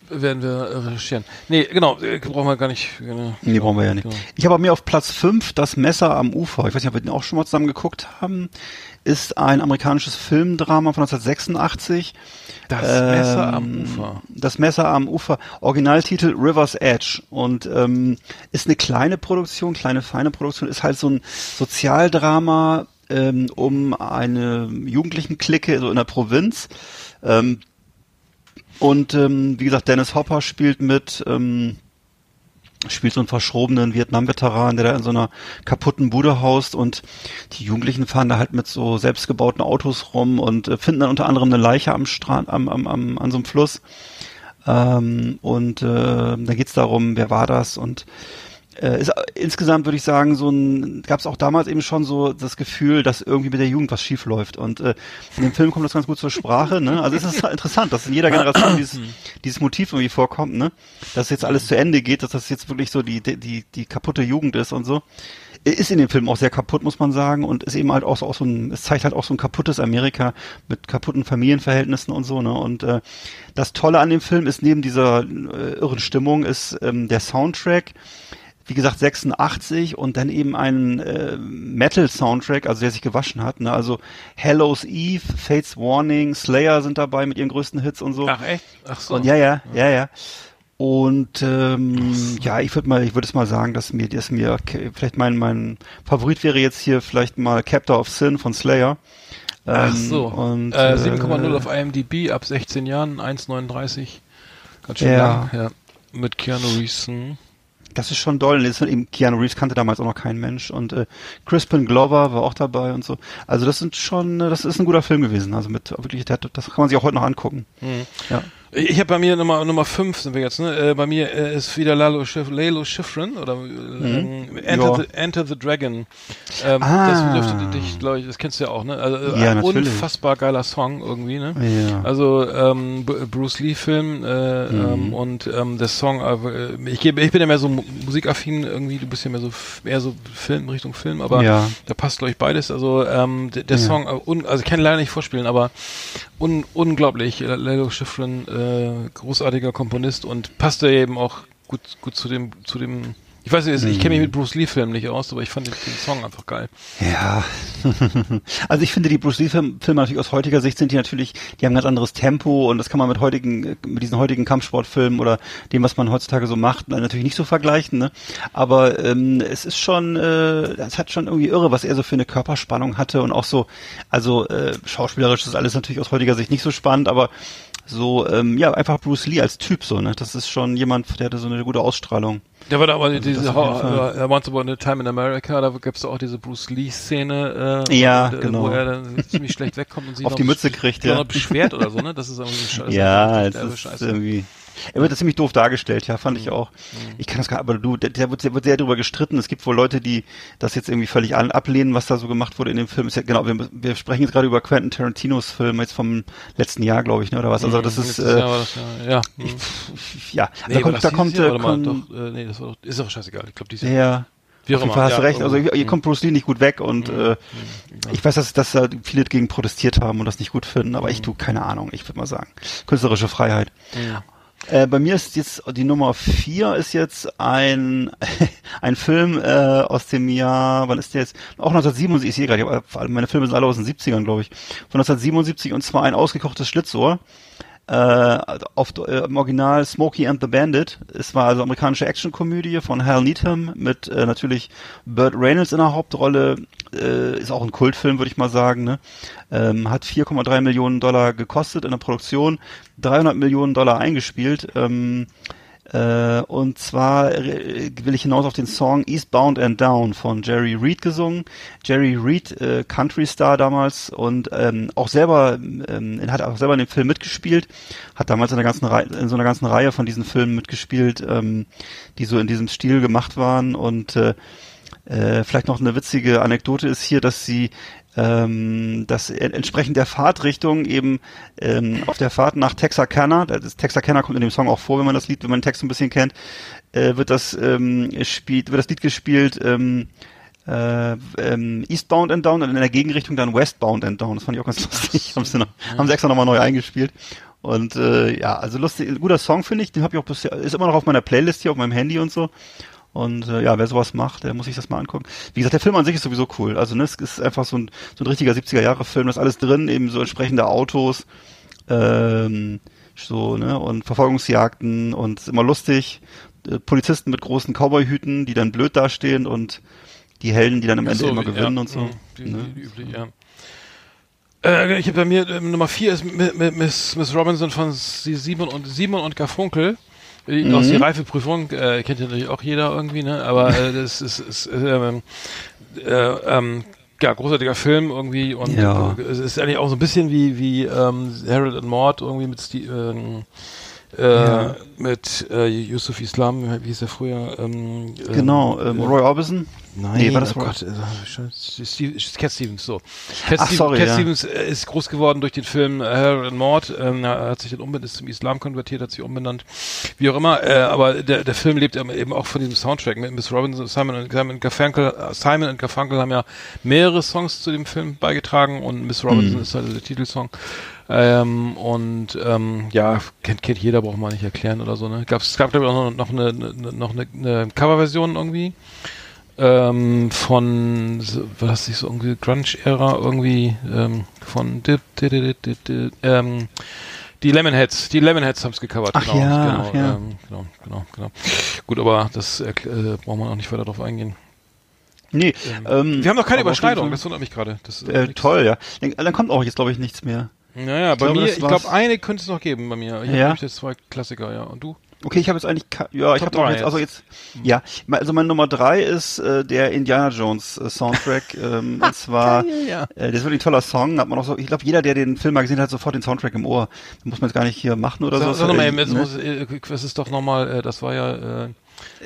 werden wir äh, recherchieren. Nee, genau, äh, brauchen wir gar nicht. Äh, Nee, brauchen wir ja nicht. Genau. Ich habe mir auf Platz 5 das Messer am Ufer. Ich weiß nicht, ob wir den auch schon mal zusammen geguckt haben. Ist ein amerikanisches Filmdrama von 1986. Das Ähm, Messer am Ufer. Das Messer am Ufer. Originaltitel River's Edge. Und ähm, ist eine kleine Produktion, kleine feine Produktion. Ist halt so ein Sozialdrama ähm, um eine Jugendlichen-Clique so in der Provinz. Ähm, und ähm, wie gesagt, Dennis Hopper spielt mit. Ähm, spielt so einen verschrobenen Vietnam-Veteran, der da in so einer kaputten Bude haust und die Jugendlichen fahren da halt mit so selbstgebauten Autos rum und äh, finden dann unter anderem eine Leiche am Strand, am, am, am, an so einem Fluss. Ähm, und äh, da geht's darum, wer war das und äh, ist, äh, insgesamt würde ich sagen, so ein gab es auch damals eben schon so das Gefühl, dass irgendwie mit der Jugend was schief läuft. Und äh, in dem Film kommt das ganz gut zur Sprache. Ne? Also es ist interessant, dass in jeder Generation dieses, dieses Motiv irgendwie vorkommt, ne? Dass jetzt alles zu Ende geht, dass das jetzt wirklich so die, die, die, kaputte Jugend ist und so. Ist in dem Film auch sehr kaputt, muss man sagen, und ist eben halt auch so, auch so ein, es zeigt halt auch so ein kaputtes Amerika mit kaputten Familienverhältnissen und so, ne? Und äh, das Tolle an dem Film ist neben dieser äh, irren Stimmung ist ähm, der Soundtrack, wie gesagt 86 und dann eben ein äh, Metal-Soundtrack, also der sich gewaschen hat. Ne? Also Hallow's Eve, Fates Warning, Slayer sind dabei mit ihren größten Hits und so. Ach echt? Ach so. Und ja, ja, ja, ja. Und ähm, ja, ich würde mal, ich würde es mal sagen, dass mir, dass mir vielleicht mein mein Favorit wäre jetzt hier vielleicht mal Captor of Sin von Slayer. Ach Ähm, so. Und, äh, 7,0 äh, auf IMDb ab 16 Jahren, 1,39. Ganz schön Ja. lang. Ja. Mit Keanu Reeves. Das ist schon doll. Ist eben, Keanu Reeves kannte damals auch noch kein Mensch und äh, Crispin Glover war auch dabei und so. Also das sind schon, äh, das ist ein guter Film gewesen. Also mit wirklich, das kann man sich auch heute noch angucken. Ja. Ich habe bei mir Nummer Nummer 5 sind wir jetzt, ne? Äh, bei mir äh, ist wieder Lalo, Schif Lalo Schifrin oder ähm, Enter, Ja. the, Enter the Dragon. Ähm, Ah. Das dürfte dich, glaube ich, das kennst du ja auch, ne? Also, äh, Ja, ein natürlich. unfassbar geiler Song irgendwie, ne? Ja. Also ähm, Bruce Lee Film äh, Mhm. ähm, und ähm, der Song, äh, ich, gebe, ich bin ja mehr so mu- musikaffin irgendwie, du bist ja mehr so eher so Film Richtung Film, aber Ja. da passt glaube ich beides. Also ähm, der, der Ja. Song, äh, also ich kann leider nicht vorspielen, aber un, unglaublich. Äh, Lalo Schifrin, äh, großartiger Komponist und passte eben auch gut gut zu dem zu dem. Ich weiß nicht, ich kenne mich mit Bruce Lee Filmen nicht aus, aber ich fand den, Song einfach geil. Ja, [LAUGHS] also ich finde die Bruce Lee Film- Filme natürlich aus heutiger Sicht sind die natürlich, die haben ein ganz anderes Tempo und das kann man mit heutigen, mit diesen heutigen Kampfsportfilmen oder dem, was man heutzutage so macht, natürlich nicht so vergleichen. Ne? Aber ähm, es ist schon, äh, es hat schon irgendwie irre, was er so für eine Körperspannung hatte und auch so, also äh, schauspielerisch ist alles natürlich aus heutiger Sicht nicht so spannend, aber so, ähm, ja, einfach Bruce Lee als Typ so, ne? Das ist schon jemand, der hatte so eine gute Ausstrahlung. Der war da aber Also diese Fall. uh, Once Upon a Time in America, da gab es auch diese Bruce Lee Szene, äh, Ja, und, äh, genau. wo er dann ziemlich schlecht wegkommt und sich Auf noch die Mütze kriegt, ja. beschwert oder so, ne? Das ist irgendwie [LAUGHS] scheiße. Ja, das ist Scheiße. irgendwie. Er wird da ziemlich doof dargestellt, ja, fand ich auch. Ich kann das gar, aber du, der, der wird, wird sehr darüber gestritten. Es gibt wohl Leute, die das jetzt irgendwie völlig an, ablehnen, was da so gemacht wurde in dem Film. Ist ja, genau, wir, wir sprechen jetzt gerade über Quentin Tarantinos Film jetzt vom letzten Jahr, glaube ich, ne, oder was? Also das ist, äh, das ja, ja. hm. ja, Nee, da kommt, da kommt, Jahr? äh, doch, äh, nee, das war doch, ist doch scheißegal. Ich glaube, dieses ja, Wie auch immer, hast ja, recht. Also hier, hier mhm. kommt Bruce Lee nicht gut weg und äh, ich weiß, dass, dass da viele gegen protestiert haben und das nicht gut finden, aber Mhm. ich tu keine Ahnung, ich würde mal sagen. Künstlerische Freiheit. Äh, bei mir ist jetzt die Nummer vier ist jetzt ein [LAUGHS] ein Film äh, aus dem Jahr, wann ist der jetzt? Auch 1977, ich sehe gerade, hab- meine Filme sind alle aus den 70ern, glaube ich. Von 1977 und zwar ein ausgekochtes Schlitzohr. Äh, auf, äh, im Original Smokey and the Bandit. Es war also amerikanische Actionkomödie von Hal Needham mit äh, natürlich Burt Reynolds in der Hauptrolle. Äh, ist auch ein Kultfilm, würde ich mal sagen. Ne? Ähm, hat 4,3 Millionen Dollar gekostet in der Produktion, 300 Millionen Dollar eingespielt. Ähm, äh, und zwar äh, will ich hinaus auf den Song Eastbound and Down von Jerry Reed gesungen. Jerry Reed, äh, Country Star damals und ähm, auch selber ähm, hat auch selber in dem Film mitgespielt, hat damals in, der ganzen Reihe, in so einer ganzen Reihe von diesen Filmen mitgespielt, ähm, die so in diesem Stil gemacht waren und äh, äh, vielleicht noch eine witzige Anekdote ist hier, dass sie ähm, dass en- entsprechend der Fahrtrichtung eben ähm, auf der Fahrt nach Texarkana, das Texarkana kommt in dem Song auch vor, wenn man das Lied, wenn man den Text ein bisschen kennt, äh, wird das ähm, spielt, wird das Lied gespielt ähm, äh, ähm, Eastbound and Down und in der Gegenrichtung dann Westbound and Down. Das fand ich auch ganz lustig. haben, sie noch, haben sie extra nochmal neu eingespielt. Und äh, ja, also lustig, guter Song finde ich. Den habe ich auch bisher, ist immer noch auf meiner Playlist hier auf meinem Handy und so. Und äh, ja, wer sowas macht, der muss sich das mal angucken. Wie gesagt, der Film an sich ist sowieso cool. Also ne, es ist einfach so ein, so ein richtiger 70er-Jahre-Film. Da ist alles drin, eben so entsprechende Autos, ähm, so, ne, und Verfolgungsjagden und immer lustig. Äh, Polizisten mit großen Cowboy-Hüten, die dann blöd dastehen und die Helden, die dann am Ende So, immer ja, gewinnen und so. mh, Die, ne? die, die üblich, ja. Äh, ich habe bei mir ähm, Nummer vier ist Mi- Mi- Miss, Miss Robinson von Simon und Simon und Garfunkel. Die, Mhm. Aus die Reifeprüfung äh, kennt ja natürlich auch jeder irgendwie, ne? Aber äh, [LAUGHS] das ist, ist ähm, äh, ähm, ja, großartiger Film irgendwie und Ja. äh, es ist eigentlich auch so ein bisschen wie wie ähm, Harold and Maude irgendwie mit Sti ähm, äh, mit äh, Yusuf Islam, wie hieß er früher? Ähm, Genau, ähm, äh, Roy Orbison. Nein, Nee, war das oh Gott, äh, Steve, Cat Stevens, so. Cat, Ach, Stevens, sorry, Cat ja. Stevens äh, ist groß geworden durch den Film äh, Harold and Maude, ähm, er hat sich dann umbenannt, ist zum Islam konvertiert, hat sich umbenannt, wie auch immer, äh, aber der, der Film lebt eben eben auch von diesem Soundtrack mit Miss Robinson, Simon und Simon Garfunkel, äh, Simon und Garfunkel haben ja mehrere Songs zu dem Film beigetragen und Miss Robinson Mhm. ist halt der Titelsong. Ähm, und ähm, ja, kennt, kennt jeder, braucht man nicht erklären oder so, ne? Gab's, es gab, glaube ich, auch noch, noch eine, eine, noch eine, eine Coverversion irgendwie ähm, von, das nicht so irgendwie Grunge-Ära irgendwie, ähm, von dip, dip, dip, dip, dip, ähm, die Lemonheads, die Lemonheads haben es gecovert, Ach genau, ja, genau, ach ja. Ähm, genau, genau, genau. Gut, aber das äh, braucht man auch nicht weiter drauf eingehen. Nee, ähm, Wir haben noch keine Überschneidung, das wundert mich gerade. Ist Äh, toll, ja. Dann kommt auch jetzt, glaube ich, nichts mehr. Naja, bei glaube, mir, ich glaube, eine könnte es noch geben bei mir. Ich Ja? habe jetzt zwei Klassiker, ja. Und du? Okay, ich habe jetzt eigentlich, ja, ich Top habe auch drei jetzt, also jetzt, ja, also meine Nummer drei ist äh, der Indiana Jones äh, Soundtrack, [LAUGHS] ähm, und zwar, ja. äh, das ist wirklich ein toller Song, hat man auch so, ich glaube, jeder, der den Film mal gesehen hat, hat sofort den Soundtrack im Ohr. Den muss man jetzt gar nicht hier machen oder Sag, so. sag doch mal Äh, eben, ne? muss, äh, das ist doch nochmal, äh, das war ja, äh,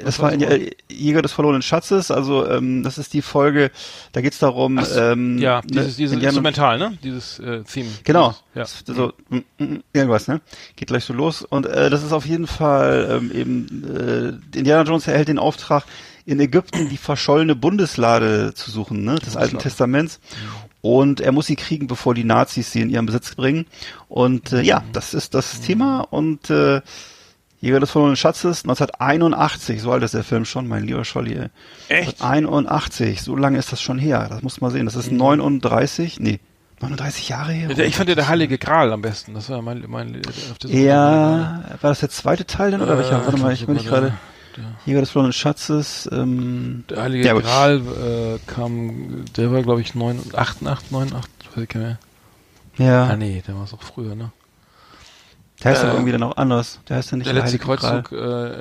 Das war in, äh, Jäger des verlorenen Schatzes, also ähm, das ist die Folge, da geht's darum, so, ähm, ja, ne, dieses, dieses Indiana- Instrumental, ne? Dieses äh, Theme. Genau. Dieses, Das- So, mm, mm, mm, irgendwas, ne? Geht gleich so los. Und äh, das ist auf jeden Fall ähm, eben, äh, Indiana Jones erhält den Auftrag, in Ägypten die verschollene Bundeslade zu suchen, ne? Des Alten Testaments. Und er muss sie kriegen, bevor die Nazis sie in ihren Besitz bringen. Und äh, ja, das ist das Thema. Und äh, Jäger des verlorenen Schatzes, 1981, so alt ist der Film schon, mein lieber Scholli. ey. Echt? 81, so lange ist das schon her. Das muss man sehen. Das ist 39, nee, 39 Jahre her. Ich fand ja der Heilige Gral am besten. Das war mein, mein Suche Ja, war das der zweite Teil denn oder Äh, welcher? Warte mal, ich bin nicht gerade. Jäger des verlorenen Schatzes. Ähm, Der Heilige Ja, Gral äh, kam, der war glaube ich 9, 8, 8, 9, 8, weiß ich nicht mehr. Ah ja, nee, der war es auch früher, ne? Der heißt äh, aber irgendwie dann auch anders. Der heißt ja nicht Der letzte Heilige Gral. Kreuzzug, äh,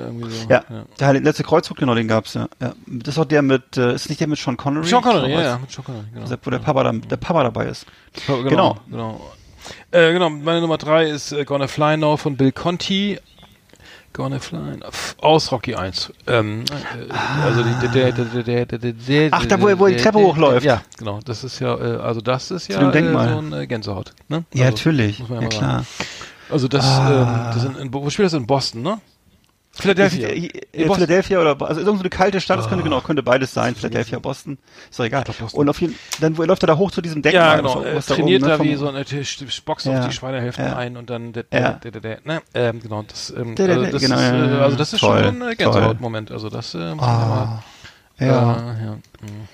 irgendwie so. Ja, der Heilige- letzte Kreuzzug, genau, den gab's ja. ja. Das ist auch der mit, äh, ist nicht der mit Sean Connery? Sean Connery, ja, ja, mit Sean Connery, genau. das- Wo der Papa, da, der Papa dabei ist. Genau. Genau. Genau. Äh, genau, meine Nummer drei ist äh, Gonna Fly Now von Bill Conti. Gonna Fly Now. Aus Rocky 1. Ähm, äh, Also die, der, der, der, der, der, der, der, Ach, da, wo er- wo er die der- Treppe der- hochläuft. Ja, genau. Das ist ja, äh, also das ist ja äh, so ein äh, Gänsehaut. Ne? Ja, also, natürlich. muss man Ja, klar. sagen. Also das, Ah. ähm, das in, in, wo spielt das in Boston, ne? Philadelphia. Äh, äh. Philadelphia oder also irgend so eine kalte Stadt, das könnte genau, könnte beides sein, Philadelphia, Boston, ist doch egal. Boston. Und auf jeden dann wo- läuft er da hoch zu diesem Denkmal. Ja, genau. Er was da trainiert oben, ne, da wie so eine boxt Ja, auf die Schweinehälften ja. ein und dann der, Ja. der, der, der, ne? ähm, genau, das, ähm, also das genau, ist, äh, also das toll, schon ein äh, Gänsehautmoment. Also das, äh, man Ah, mal, ja. äh, ja. mhm.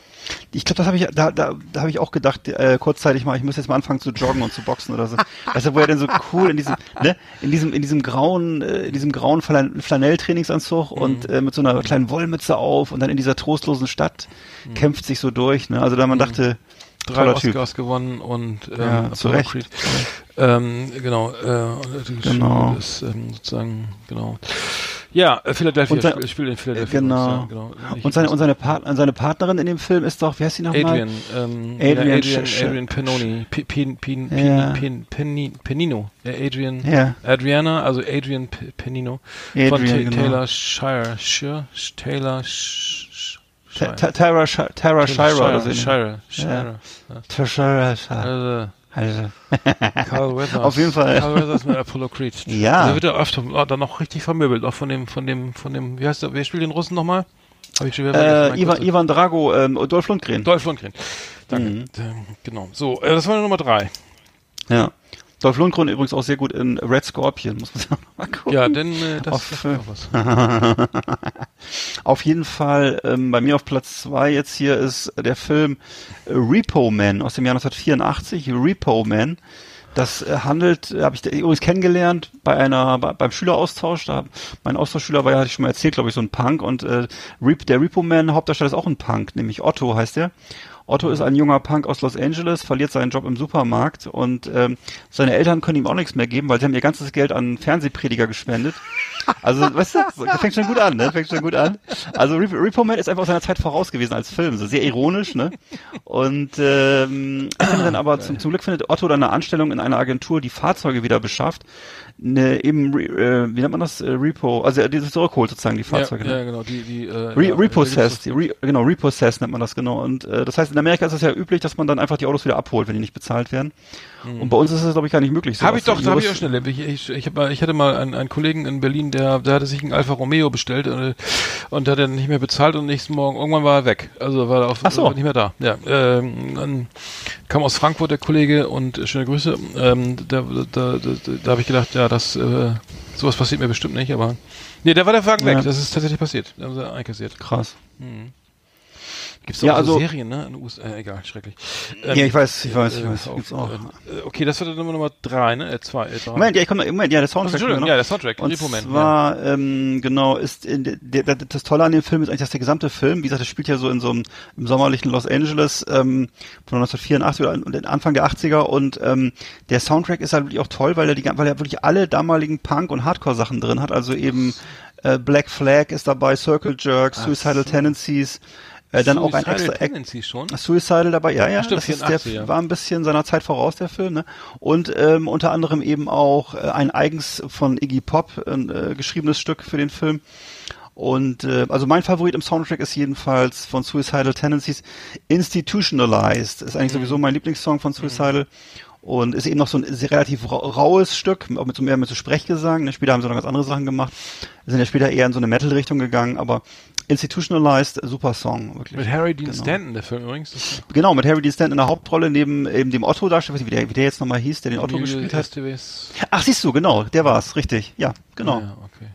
Ich glaube, das habe ich, da, da, da habe ich auch gedacht, äh, kurzzeitig mal, ich muss jetzt mal anfangen zu joggen und zu boxen oder so. Weißt du, wo er denn so cool in diesem, ne, in diesem, in diesem grauen, äh, in diesem grauen Flan Flanell-Trainingsanzug Mhm. und äh, mit so einer kleinen Wollmütze auf und dann in dieser trostlosen Stadt kämpft sich so durch. Ne? Also da man dachte, Mhm. Drei toller Typ. Oscars gewonnen und ähm, Ja, zu Recht. Creed. Ähm, genau, äh, Genau. ist ähm, sozusagen, genau. Ja, äh, Philadelphia Und sein- spielt, in Philadelphia. genau. Ja, genau. Und seine, und seine, Part seine Partnerin in dem Film ist doch, wie heißt sie nochmal? Adrian, ähm, Adrian ja, Adrian, Adrian Penoni, P- Pin, Pin, Pin, Ja. Pin, Pin, Penino, Adrian, Ja. Adriana, also Adrian P- Penino, von Adrian, Ta- genau. Taylor Shire, Shire, Taylor Sh- Sh- Ta- Shire. Ta- Tara, Sh- Tara Shira oder so. Shire, Shire, ja. Tara Shira. Also, Also. Carl [LAUGHS] Weathers. Auf jeden Fall. Carl Weathers mit Apollo Creed. Ja. Da wird er öfter oh, dann noch richtig vermöbelt, auch von dem, von dem, von dem, wie heißt der, wer spielt den Russen nochmal? Hab ich schon wieder. Äh, Ivan. Ivan Drago, ähm, Dolph Lundgren. Dolph Lundgren. Danke. Mhm. Ähm, Genau. So, äh, das war Nummer drei. Ja. Dolph Lundgren übrigens auch sehr gut in Red Scorpion, muss man [LAUGHS] sagen. Mal gucken. Ja, denn äh, das Auf, ist auch was. [LAUGHS] Auf jeden Fall, ähm, bei mir auf Platz zwei jetzt hier ist der Film äh, Repo Man aus dem Jahr 1984, Repo Man. Das äh, handelt, äh, habe ich übrigens kennengelernt bei einer bei, beim Schüleraustausch. Da mein Austauschschüler war ja, hatte ich schon mal erzählt, glaube ich, so ein Punk und äh, der Repo Man Hauptdarsteller ist auch ein Punk, nämlich Otto heißt er. Otto ist ein junger Punk aus Los Angeles, verliert seinen Job im Supermarkt und ähm, seine Eltern können ihm auch nichts mehr geben, weil sie haben ihr ganzes Geld an Fernsehprediger gespendet. Also, [LAUGHS] weißt du, so, fängt schon gut an, ne? Fängt schon gut an. Also Rep Repo Man ist einfach aus seiner Zeit voraus gewesen als Film, so sehr ironisch, ne? Und ähm, er findet dann aber zum, zum Glück findet Otto dann eine Anstellung in einer Agentur, die Fahrzeuge wieder beschafft. Ne, eben, äh, wie nennt man das? Äh, Repo, also er dieses zurückholt sozusagen die Fahrzeuge. Ja, ne? ja, genau, die, die, äh, Re ja, repossessed, re genau, repossessed nennt man das genau. Und äh, das heißt, in Amerika ist es ja üblich, dass man dann einfach die Autos wieder abholt, wenn die nicht bezahlt werden. Und bei uns ist es, glaube ich, gar nicht möglich. Habe ich doch, habe ich auch schnell erlebt. Ich, ich, ich, hab mal, ich hatte mal einen, einen Kollegen in Berlin, der, der hatte sich einen Alfa Romeo bestellt äh, und der hat dann nicht mehr bezahlt und nächsten Morgen, irgendwann war er weg. Also war er auf, Ach so. war nicht mehr da. Ja, ähm, dann kam aus Frankfurt der Kollege und äh, schöne Grüße. Ähm, da da, da, da, da habe ich gedacht, ja, das, äh, sowas passiert mir bestimmt nicht, aber nee, der war der Wagen Ja. weg. Das ist tatsächlich passiert. Da haben sie einkassiert. Krass. Gibt's Ja, auch so also- Serien, ne? In den USA, äh, egal, schrecklich. ja, ich weiß, ich weiß, ich äh, weiß. auf- Gibt's auch. äh, okay, das war dann Nummer, Nummer drei, ne? Äh, zwei, äh, drei. Moment, ja, ich komme, Moment, ja, der Soundtrack. Entschuldigung, genau. ja, der Soundtrack, Und Repo zwar, ähm, genau, ist in, der, der, das Tolle an dem Film ist eigentlich, dass der gesamte Film, wie gesagt, das spielt ja so in so einem im sommerlichen Los Angeles ähm, von 1984 oder an- Anfang der 80er und ähm, der Soundtrack ist halt wirklich auch toll, weil er die, weil er wirklich alle damaligen Punk und Hardcore Sachen drin hat, also eben äh, Black Flag ist dabei, Circle Jerk, Suicidal Tendencies, äh, dann auch ein Suicidal extra Tendencies schon. Suicidal dabei, ja, ja, Stimmt, das ist 84, der ja. war ein bisschen seiner Zeit voraus, der Film, ne? Und ähm, unter anderem eben auch äh, ein eigens von Iggy Pop äh, geschriebenes Stück für den Film. Und äh, also mein Favorit im Soundtrack ist jedenfalls von Suicidal Tendencies Institutionalized. Ist eigentlich Mhm. sowieso mein Lieblingssong von Suicidal. Und ist eben noch so ein sehr relativ ra raues Stück, auch mit so mehr mit so Sprechgesang. Ne? Später haben sie noch ganz andere Sachen gemacht. Sind ja später eher in so eine Metal-Richtung gegangen, aber Institutionalized, super Song, wirklich. Mit Harry Dean Genau. Stanton, der Film übrigens. Genau, mit Harry Dean Stanton in der Hauptrolle, neben eben dem Otto-Darsteller, weiß nicht, wie der, wie der jetzt nochmal hieß, der den Otto gespielt hat. Ach, siehst du, genau, der war's, richtig. Ja, genau. Ja, okay.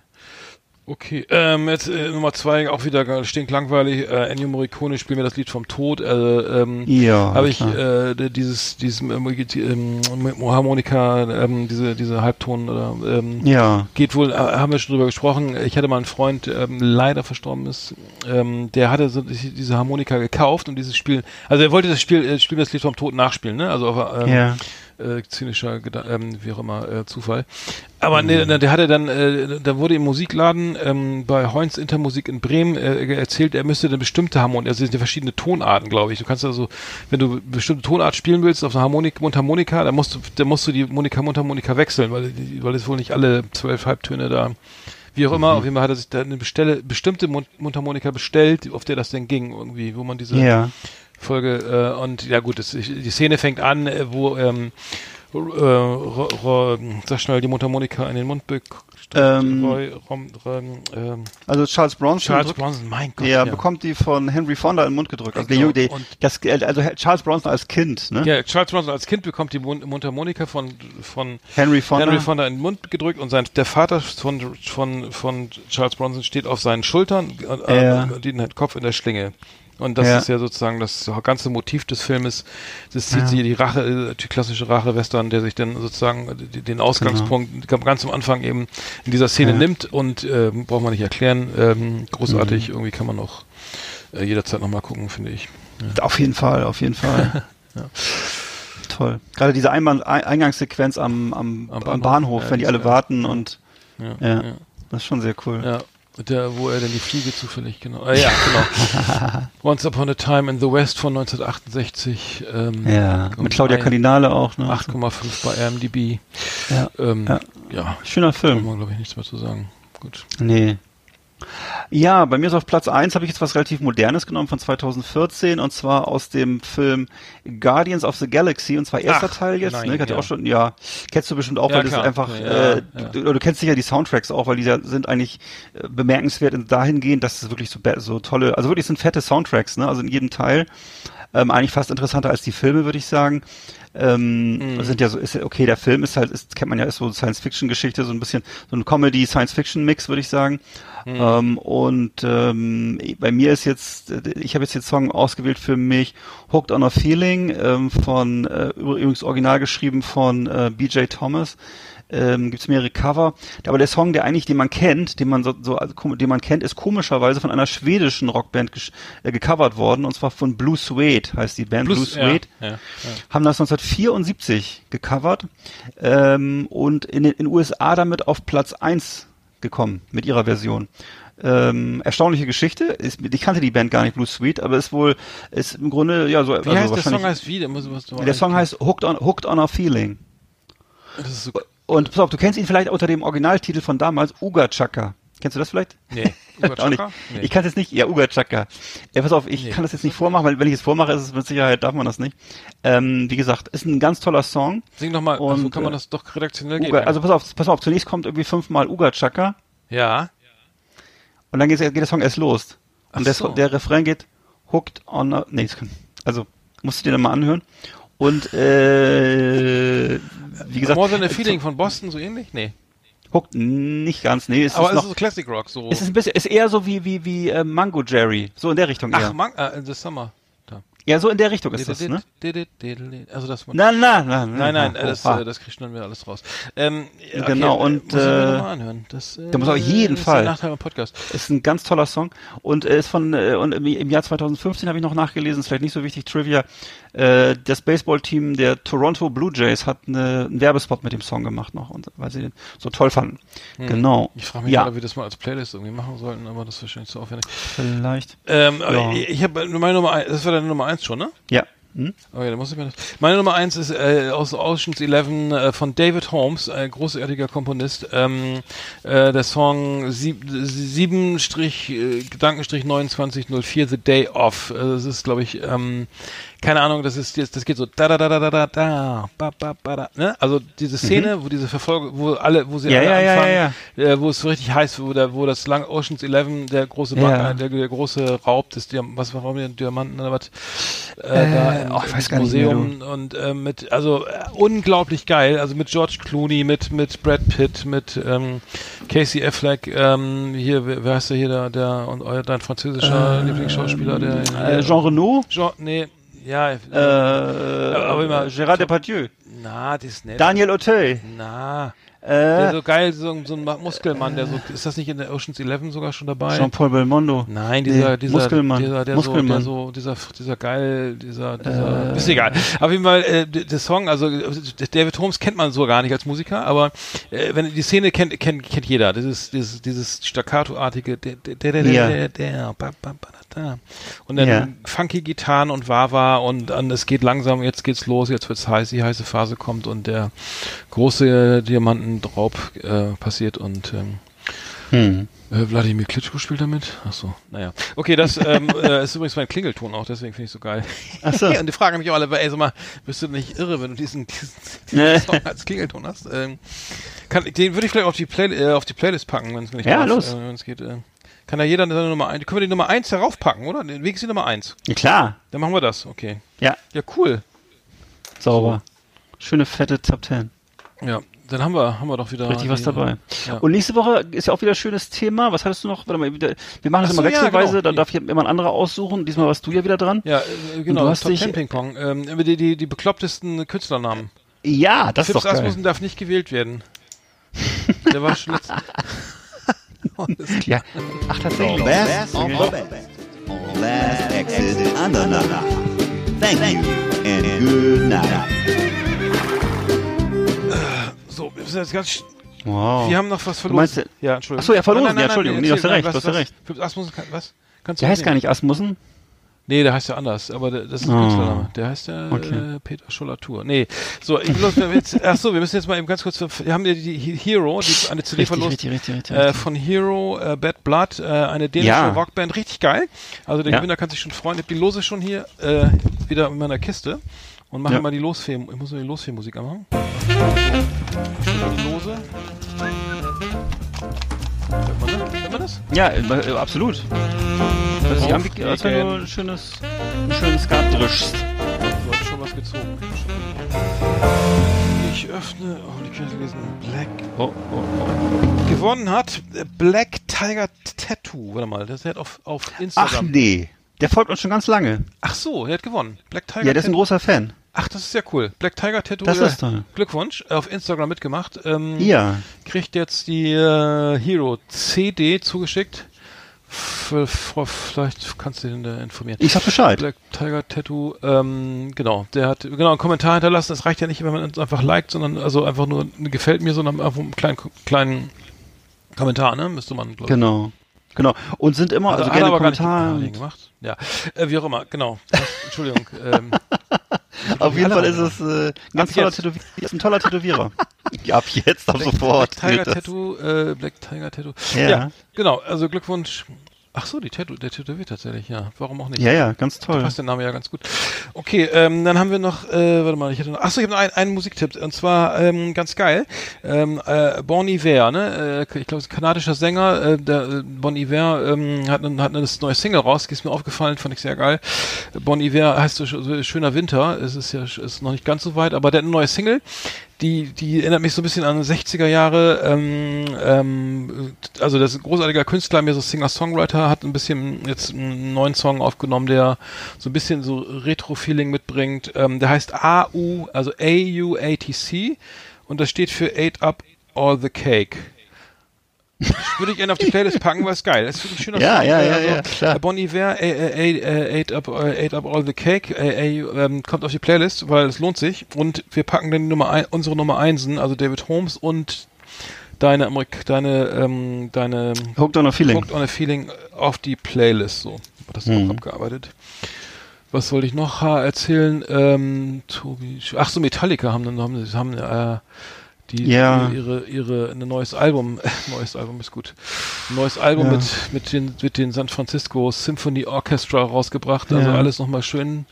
Okay, ähm, jetzt äh, Nummer zwei, auch wieder stinklangweilig. Äh, Ennio Morricone spielt mir das Lied vom Tod. Äh, ähm, Ja, habe ich äh, dieses, dieses ähm, ähm, Harmonika, ähm, diese, diese Halbton oder ähm, Ja, geht wohl, äh, haben wir schon drüber gesprochen. Ich hatte mal einen Freund, ähm, leider verstorben ist, ähm, der hatte so die- diese Harmonika gekauft und dieses Spiel, also er wollte das Spiel, äh, Spiel das Lied vom Tod nachspielen, ne? Also auf, ähm, ja. Äh, zynischer, Geda- ähm, wie auch immer, äh, Zufall. Aber ne, ne, der hatte dann, äh, da wurde im Musikladen ähm, bei Heinz Intermusik in Bremen äh, erzählt, er müsste eine bestimmte Harmonik, also es sind ja verschiedene Tonarten, glaube ich. Du kannst also, wenn du bestimmte Tonart spielen willst auf einer Harmonik, Mundharmonika, dann musst du, dann musst du die Monika Mundharmonika wechseln, weil, weil es wohl nicht alle zwölf Halbtöne da wie auch immer, auf jeden Fall hat er sich da eine bestelle, bestimmte Mund Mundharmonika bestellt, auf der das denn ging, irgendwie, wo man diese Ja. Folge äh, und ja gut, das, die Szene fängt an, äh, wo ähm, äh, ro, ro, sag schnell die Mundharmonika in den Mund bekommt. Ähm, Roy, Rom, Rom, ähm, Also Charles Bronson. Charles drückt- Bronson, mein Gott. Ja, bekommt die von Henry Fonda in den Mund gedrückt. Also, der Genau. Der, Und- das, also Charles Bronson als Kind, ne? Ja, Charles Bronson als Kind bekommt die Mund Mundharmonika von, von Henry Fonda. Henry Fonda in den Mund gedrückt und sein, der Vater von, von, von Charles Bronson steht auf seinen Schultern, äh, Ja. äh, den Kopf in der Schlinge. Und das Ja. ist ja sozusagen das ganze Motiv des Filmes. Das zieht Ja. sie die Rache, äh, die klassische Rache-Western, der sich dann sozusagen äh, den Ausgangspunkt ganz am Anfang eben in dieser Szene Genau. Ja. nimmt und ähm, braucht man nicht erklären. Ähm, großartig, Mhm. irgendwie kann man auch äh, jederzeit nochmal gucken, finde ich. Auf jeden Fall, auf jeden Fall. [LAUGHS] Toll. Gerade diese Einbahn Ein- Eingangssequenz am, am, Am am Bahnhof, Bahnhof, ja, wenn die alle warten und Ja, das ist schon sehr cool. Ja, der, wo er denn die Fliege zufällig, genau. Äh, ja, genau. [LAUGHS] Once Upon a Time in the West von 1968. Ähm, Ja, mit Claudia Cardinale auch. Ne? 8,5 bei IMDb. Ja. Ähm, Ja. ja. Schöner Kann Film. man, glaube ich, nichts mehr zu sagen. Gut. Nee. Ja, bei mir ist auf Platz eins habe ich jetzt was relativ Modernes genommen von 2014 und zwar aus dem Film Guardians of the Galaxy und zwar erster Ach, Teil jetzt. nein, ne? Ich hatte ja. auch schon, ja, kennst du bestimmt auch, Ja, weil das klar. einfach, Ja, äh. Du, du kennst sicher die Soundtracks auch, weil die sind eigentlich äh, bemerkenswert in- dahingehend, dass es wirklich so, so tolle, also wirklich sind fette Soundtracks, ne? Also in jedem Teil. Ähm, eigentlich fast interessanter als die Filme, würde ich sagen. Ähm, Mhm. sind ja so, ist okay, der Film ist halt, ist, kennt man ja, ist so Science-Fiction-Geschichte, so ein bisschen, so ein Comedy-Science-Fiction-Mix, würde ich sagen. Mhm. Ähm, und ähm, bei mir ist jetzt, ich habe jetzt den Song ausgewählt für mich, Hooked on a Feeling, ähm, von, äh, übrigens original geschrieben von äh, BJ Thomas. Ähm, Gibt es mehrere Cover. Aber der Song, der eigentlich, den man kennt, den man so, so also, den man kennt, ist komischerweise von einer schwedischen Rockband äh, gecovert worden, und zwar von Blue Suede, heißt die Band Blue Suede Ja, ja, ja. haben das 1974 gecovert ähm, und in den in den USA damit auf Platz 1 gekommen mit ihrer Version. Ähm, erstaunliche Geschichte. Ist, ich kannte die Band gar nicht, Blue Sweet, aber ist wohl, ist im Grunde, ja, so, Wie also heißt der Song heißt wie? Der, muss, muss, der Song heißt Hooked on, Hooked on a Feeling. Das ist so, Und pass auf, du kennst ihn vielleicht unter dem Originaltitel von damals, Uga Chaka. Kennst du das vielleicht? nee. Uga [LAUGHS] Auch nicht. Nee. Ich kann es jetzt nicht, ja, Uga Chaka. Ja, pass auf, ich Nee. kann das jetzt nicht vormachen, weil wenn ich es vormache, ist es mit Sicherheit, darf man das nicht. Ähm, wie gesagt, ist ein ganz toller Song. Sing nochmal, also kann man äh, das doch redaktionell. Uga, also pass auf, pass auf, zunächst kommt irgendwie fünfmal Uga Chaka ja. Und dann geht, geht der Song erst los. Ach Und der, so. der Refrain geht Hooked on a, nee, also musst du dir dann mal anhören. Und äh, wie gesagt, More Than a Feeling von Boston, so ähnlich? Nee. Hooked nicht ganz, nee, es Aber ist es noch, ist so Classic Rock, so. es ist ein bisschen, ist eher so wie wie wie äh, Mango Jerry, so in der Richtung eher. Ach, Man äh, in the Summer. Ja, so in der Richtung ist das, ne? Also das na, Nein, nein, na, äh, das, äh, das kriegt schon wieder alles raus. Ähm, Genau, und, muss äh, anhören. Das, äh, da muss auf jeden ist Fall. Nachteil beim Podcast. Ist ein ganz toller Song und äh, ist von äh, und im, im Jahr 2015 habe ich noch nachgelesen, ist vielleicht nicht so wichtig Trivia. Äh, das Baseballteam der Toronto Blue Jays hat eine, einen Werbespot mit dem Song gemacht noch und weil sie den so toll fanden. Genau. Hm. Ich frage mich ja, gerade, ob wir das mal als Playlist irgendwie machen sollten, aber das ist wahrscheinlich zu aufwendig. vielleicht. Ähm, Ja. ich, ich habe meine Nummer eins, das war deine Nummer eins schon, ne? Ja. Hm? Okay, dann muss ich mir das. Meine Nummer eins ist äh, aus Ocean's Eleven äh, von David Holmes, ein großartiger Komponist. Ähm, äh, der Song sieb- 7 äh, Gedankenstrich 2904 The Day Off. Äh, das ist, glaube ich, ähm, keine Ahnung, das ist jetzt, das geht so da da da da da da da ba, ba, ba, da, ne? Also diese Szene, wo diese Verfolgung, wo alle, wo sie Mhm. Ja, alle ja, ja, anfangen, ja, Äh, wo es so richtig heiß, wo der, wo das lang Ocean's Eleven, der große Ja. Bank, der, der große Raub des Diam was warum der Diamanten oder was äh, da Äh, im, oh, ich im weiß gar nicht mehr, Museum und äh, mit also äh, unglaublich geil, also mit George Clooney, mit mit Brad Pitt, mit ähm, Casey Affleck, ähm, hier wer, wer heißt der hier der der und euer dein französischer Lieblingsschauspieler, der Äh, Jean Reno, Jean nee, ja, äh, aber immer- Gérard Depardieu, na, das ist nett. Daniel Auteuil, Na, äh, so geil, so, so ein Muskelmann, der so, ist das nicht in der Ocean's Eleven sogar schon dabei? Jean-Paul Belmondo. Nein, dieser, Nee, dieser, Muskelmann. dieser, der Muskelmann. so, der so, dieser, dieser geil, dieser, dieser, ist egal. Auf jeden Fall, äh, der Song, also, äh, David Holmes kennt man so gar nicht als Musiker, aber, äh, wenn die Szene kennt, kennt, kennt jeder. Das ist, dieses, dieses Staccato-artige, der, der, der, der, Ja. Und dann Ja. funky Gitarren und Wawa und dann, es geht langsam, jetzt geht's los, jetzt wird's heiß, die heiße Phase kommt und der große Diamantenraub, äh, passiert und, ähm, Hm. Äh, Wladimir Klitschko spielt damit. Ach so, naja. Okay, das [LAUGHS] ähm, äh, ist übrigens mein Klingelton auch, deswegen finde ich so geil. Ach so. [LAUGHS] Und die fragen mich auch alle, ey, sag mal, bist du nicht irre, wenn du diesen, diesen, diesen Song als Klingelton hast? Ähm, kann, den würde ich vielleicht auf die, Play, äh, auf die Playlist packen, wenn es nicht Ja, los. Äh, es geht. Äh, kann da jeder seine Nummer eins, können wir die Nummer eins darauf packen, oder? Den Weg ist die Nummer eins. Ja, klar. Dann machen wir das, okay. Ja, Ja, cool. sauber. Schöne fette Top 10. Ja, dann haben wir, haben wir doch wieder. Richtig was dabei. Ja. Und nächste Woche ist ja auch wieder ein schönes Thema. Was hattest du noch? Warte mal, wieder- wir machen das Ach immer so, ja, wechselweise, genau. dann darf hier immer ein anderer aussuchen. Diesmal warst du ja wieder dran. Ja, äh, genau, du hast Top dich- 10 Ping Pong. Ähm, über die, die, die beklopptesten Künstlernamen. Ja, das ist Fips doch geil. Asmussen darf nicht gewählt werden. Der war schon letzt- [LAUGHS] das ist Ja. Ach, tatsächlich. Best of the best. Last Exit Andernach. Thank you and good night. Sind jetzt ganz. Wow. Wir haben noch was verloren. Ja, Entschuldigung. Ach so, ja, verlosen, Nein, nein, ja, nein, Entschuldigung. Nee, du hast ja recht, was- du hast ja was- recht. Fips Asmussen, was? Kannst du der heißt gar nicht Asmussen. Nee, der heißt ja anders, aber das ist ein Oh. Künstlername. Der heißt ja Okay. äh, Peter Schollatur. Nee, so, ich wir jetzt, ach so, wir müssen jetzt mal eben ganz kurz, wir haben ja die He- Hero, die eine CD verlost, richtig, richtig, richtig, äh, von Hero, äh, Bad Blood, äh, eine dänische Ja. Rockband, richtig geil. Also der Ja. Gewinner kann sich schon freuen. Ich habe die Lose schon hier äh, wieder in meiner Kiste und mache Ja. mal die Losfee, ich muss mal die Losfee-Musik anmachen. Die Lose. Hört man das? Hört man das? Ja, äh, absolut. Das ist Auf ja als wenn du ein schönes, ein schönes Skat drischst. Du hast schon was gezogen. Ich öffne. Oh, die Kirche lesen. Black. Oh, oh, oh. Gewonnen hat Black Tiger Tattoo. Warte mal, das hat auf, auf Ach Instagram. nee, der folgt uns schon ganz lange. Ach so, er hat gewonnen. Black Tiger Ja, der ist ein Tattoo. großer Fan. Ach, das ist ja cool. Black Tiger Tattoo. Das ist toll. Glückwunsch. Auf Instagram mitgemacht. Ähm, Ja. Kriegt jetzt die äh, Hero CD zugeschickt. Vielleicht kannst du den da informieren. Ich sag Bescheid. Black Tiger Tattoo, ähm, genau, der hat genau einen Kommentar hinterlassen. Es reicht ja nicht, wenn man uns einfach liked, sondern also einfach nur gefällt mir, sondern einfach einen kleinen, kleinen Kommentar, ne? Müsste man, glaube ich. Genau. Genau. Und sind immer, also, hat gerne er Kommentare. ge- gemacht. Ja, äh, wie auch immer, genau. Das, Entschuldigung. ähm, [LAUGHS] Auf jeden Fall ist es äh, ein ganz toller. Ist ein toller Tätowierer. [LAUGHS] Ab jetzt, ab sofort. Black Tiger. Tattoo, äh, Black Tiger Tattoo. Ja. genau, also Glückwunsch. Ach so, die Tattoo, der tätowiert tatsächlich, ja. Warum auch nicht? Ja, ja, ganz Da toll. passt der Name ja ganz gut. Okay, ähm, dann haben wir noch, äh, warte mal, ich hatte noch, achso, ich habe noch einen, einen Musiktipp, und zwar ähm, ganz geil. Ähm, äh, Bon Iver, ne? Äh, ich glaube, ist ein kanadischer Sänger, äh, der äh, Bon Iver ähm, hat, ein- hat eine neue Single raus, die ist mir aufgefallen, fand ich sehr geil. Bon Iver heißt so, so Schöner Winter, es ist ja ist noch nicht ganz so weit, aber der hat eine neue Single. Die, die erinnert mich so ein bisschen an 60er Jahre. Ähm, ähm, also das ist ein großartiger Künstler, mir so Singer-Songwriter, hat ein bisschen jetzt einen neuen Song aufgenommen, der so ein bisschen so Retro-Feeling mitbringt. Ähm, der heißt AU, also A-U-A-T-C und das steht für Ate Up All the Cake. Würde ich gerne auf die Playlist packen, weil es geil. Das ist schöner Ja, ja, Äh, ja, also, ja, klar. Bon Iver, äh, Ate, up, Ate Up All the Cake, äh, kommt auf die Playlist, weil es lohnt sich. Und wir packen dann Nummer ein, unsere Nummer Einsen, also David Holmes und deine Amerik deine, ähm, deine Hooked on a Feeling. Hooked on a Feeling auf die Playlist. So, das ist Mhm. auch abgearbeitet. Was wollte ich noch erzählen? Ähm, Tobi, ach so, Metallica haben dann haben, haben äh, die Ja. ihre ihre ein neues Album, [LAUGHS] neues Album ist gut, ein neues Album Ja. mit mit den mit den San Francisco Symphony Orchestra rausgebracht. Also Ja. alles nochmal schön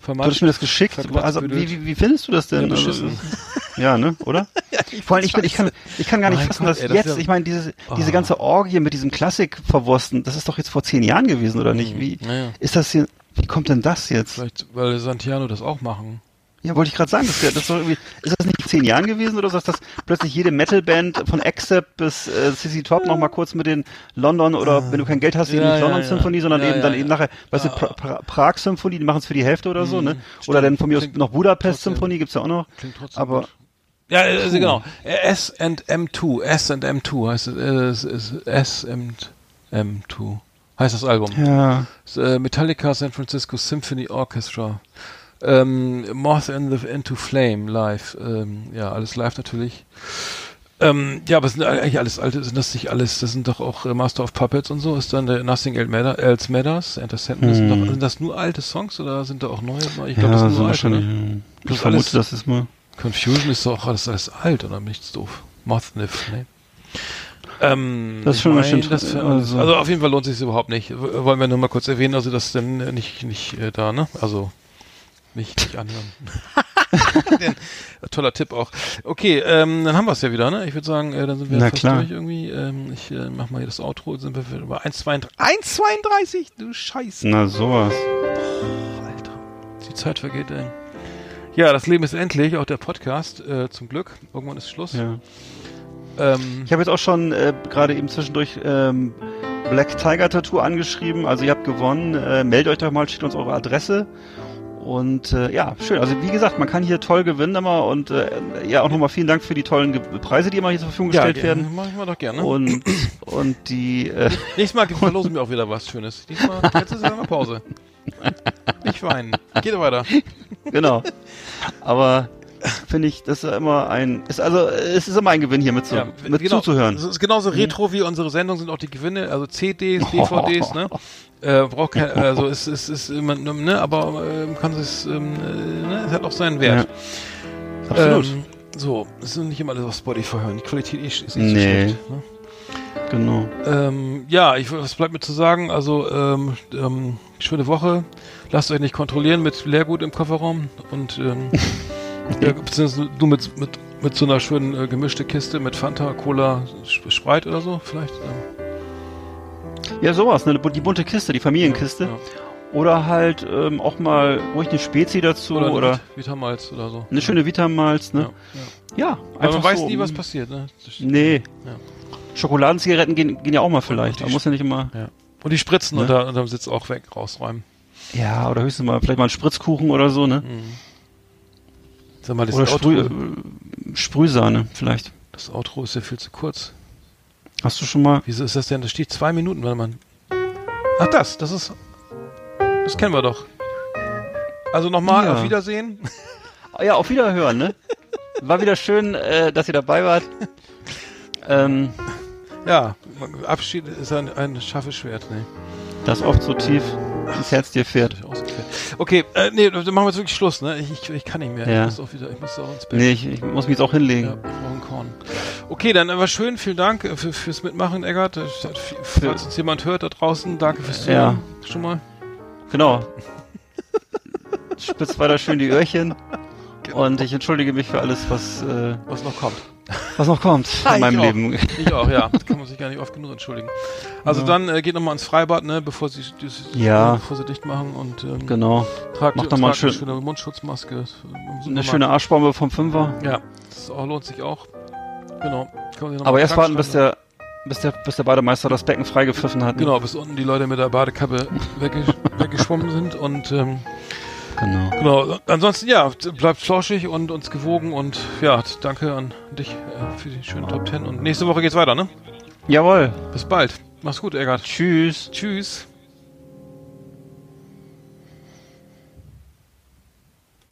Du vermatscht. hast mir das geschickt. Also, wie, wie, wie findest du das denn? Ja, Also, [LAUGHS] ja, ne? Oder? [LAUGHS] Vor allem, ich, bin, ich, kann, ich kann gar nicht Mein fassen, Gott, dass ey, das jetzt, ich meine, diese, diese Oh. ganze Orgie mit diesem Klassik-Verwursten, das ist doch jetzt vor zehn Jahren gewesen, oder nicht? Wie Ja, ja. ist das hier, wie kommt denn das jetzt? Vielleicht, weil Santiano das auch machen. Ja, wollte ich gerade sagen, das, das irgendwie, ist das nicht vor zehn Jahren gewesen oder so, dass das plötzlich jede Metalband von Accept bis äh, CC Top noch mal kurz mit den London oder wenn du kein Geld hast, eben Ja, nicht London ja. Symphonie, sondern Ja, eben dann eben nachher, weißt du, pra pra Prag Symphonie, die machen es für die Hälfte oder so, ne? stimmt. Oder dann von mir aus Klingt noch Budapest trotzdem- Symphonie gibt's ja auch noch. Klingt trotzdem Aber gut. Ja, also genau. S and M2. S and M2 heißt es. äh, es ist S and M2 heißt das Album. ja, äh, Metallica San Francisco Symphony Orchestra. Ähm, Moth in the, into Flame live. Ähm, ja, alles live natürlich. Ähm, ja, aber es sind eigentlich alles alte, sind das nicht alles, das sind doch auch äh, Master of Puppets und so, ist dann der Nothing Else Matter- Else Matters, Enter Sandman, sind, Hm. doch, sind das nur alte Songs oder sind da auch neue? Ich glaube, ja, das sind so nur alte, ne? Ich Das vermute, alles- das ist mal. Confusion ist doch alles, alles alt, oder nichts doof. Moth in the Flame. Ähm, Das ist schon ganz schön- also, also- auf jeden Fall lohnt sich überhaupt nicht. Wollen wir nur mal kurz erwähnen, also das dann äh, nicht nicht äh, da, ne? Also nicht, nicht anhören. [LAUGHS] Toller Tipp auch. Okay, ähm, dann haben wir es ja wieder, ne? Ich würde sagen, äh, dann sind wir Na fast klar. durch irgendwie. Ähm, ich äh, mach mal hier das Outro, sind wir bei 1,32. 1,32, du Scheiße. Na, sowas. Alter, die Zeit vergeht, ey. Ja, das Leben ist endlich, auch der Podcast, äh, zum Glück. Irgendwann ist Schluss. Ja. Ähm, Ich habe jetzt auch schon äh, gerade eben zwischendurch ähm, Black Tiger Tattoo angeschrieben. Also ihr habt gewonnen. Äh, meldet euch doch mal, schickt uns eure Adresse. Und äh, ja, schön. Also wie gesagt, man kann hier toll gewinnen immer und äh, ja auch nochmal vielen Dank für die tollen Ge Preise, die immer hier zur Verfügung ja, gestellt werden. Mach ich mal doch gerne. Und und die äh, [LAUGHS] Nächstes Mal verlosen wir auch wieder was Schönes. Diesmal, jetzt ist ja mal Pause. Nicht weinen. Geht weiter. genau. Aber finde ich, das ist ja immer ein ist also es ist immer ein Gewinn hier mit, zu, mit genau. zuzuhören. Das ist genauso retro wie unsere Sendung sind auch die Gewinne, also CDs, [LAUGHS] DVDs, ne? Äh, braucht kein, also es ist, ist immer, ne, aber äh, man kann es, ähm, äh, ne, es hat auch seinen Wert. Absolut. Ähm, so, es sind nicht immer alles auf Spotify hören. Die Qualität ist ist nicht so Nee. schlecht. Ne? Genau. Ähm, ja, ich, was bleibt mir zu sagen? Also, ähm, ähm, schöne Woche. Lasst euch nicht kontrollieren mit Leergut im Kofferraum und ähm, [LAUGHS] ja, beziehungsweise du mit, mit, mit so einer schönen äh, gemischte Kiste mit Fanta, Cola, Sp- Sprite oder so vielleicht. Ähm, Ja, sowas, ne? Die bunte Kiste, die Familienkiste. ja. Oder halt ähm, auch mal ruhig eine Spezi dazu Oder, oder, Vit- Vitamalz oder so. eine schöne Vitamalz, ne? Ja, ja. Ja, Weil man weiß so, nie, was mm, passiert. Ne? Nee. Ja. Schokoladenzigaretten gehen, gehen ja auch mal vielleicht. Man muss ja nicht immer. Ja. Und die Spritzen Ne? unter, unterm Sitz auch weg, rausräumen. Ja, oder höchstens mal vielleicht mal einen Spritzkuchen oder so, ne? Sag mal, das Oder Sprüh, Outro, Sprühsahne vielleicht. das Outro ist ja viel zu kurz. Hast du schon mal? Wieso ist das denn? Das steht zwei Minuten, wenn man. Ach, das, das ist. Das kennen wir doch. Also nochmal, Ja. auf Wiedersehen. Ah, Ja, auf Wiederhören, ne? War wieder schön, äh, dass ihr dabei wart. Ähm, Ja, Abschied ist ein, ein scharfes Schwert. Nee. das oft so tief ins Herz dir fährt. Okay, äh, nee, dann machen wir jetzt wirklich Schluss, ne? Ich, ich, ich kann nicht mehr. Ja. Ich muss auch wieder, ich muss auch ins Bett. Nee, ich, ich muss mich jetzt auch hinlegen. Ja, Korn. Okay, dann war schön. Vielen Dank äh, für, fürs Mitmachen, Eggert. Falls uns jemand hört da draußen, danke fürs Ja. Zuhören. Schon mal. Genau. Spitzt weiter schön die Öhrchen. Genau. Und ich entschuldige mich für alles, was, äh, Was noch kommt. was noch kommt Ah, [LAUGHS] in meinem ich. Leben. Ich auch, ja. [LAUGHS] Das kann man sich gar nicht oft genug entschuldigen. Also dann äh, geht nochmal ins Freibad, ne, bevor sie, das, Ja. bevor sie dicht machen und ähm, Genau. tragt, Macht doch mal tragt eine schön- schöne Mundschutzmaske. Eine schöne Arschbombe vom Fünfer. Ja, das auch, lohnt sich auch. Genau. Aber erst warten, bis der, bis der, bis der Bademeister das Becken freigepfiffen hat. ne? Genau, bis unten die Leute mit der Badekappe [LAUGHS] wegge weggeschwommen sind und ähm, Genau. genau. Ansonsten ja, bleibt flauschig und uns gewogen und ja, danke an dich äh, für die schönen Top Ten und nächste Woche geht's weiter, ne? Jawohl. Bis bald. Mach's gut, Eggert. Tschüss. Tschüss.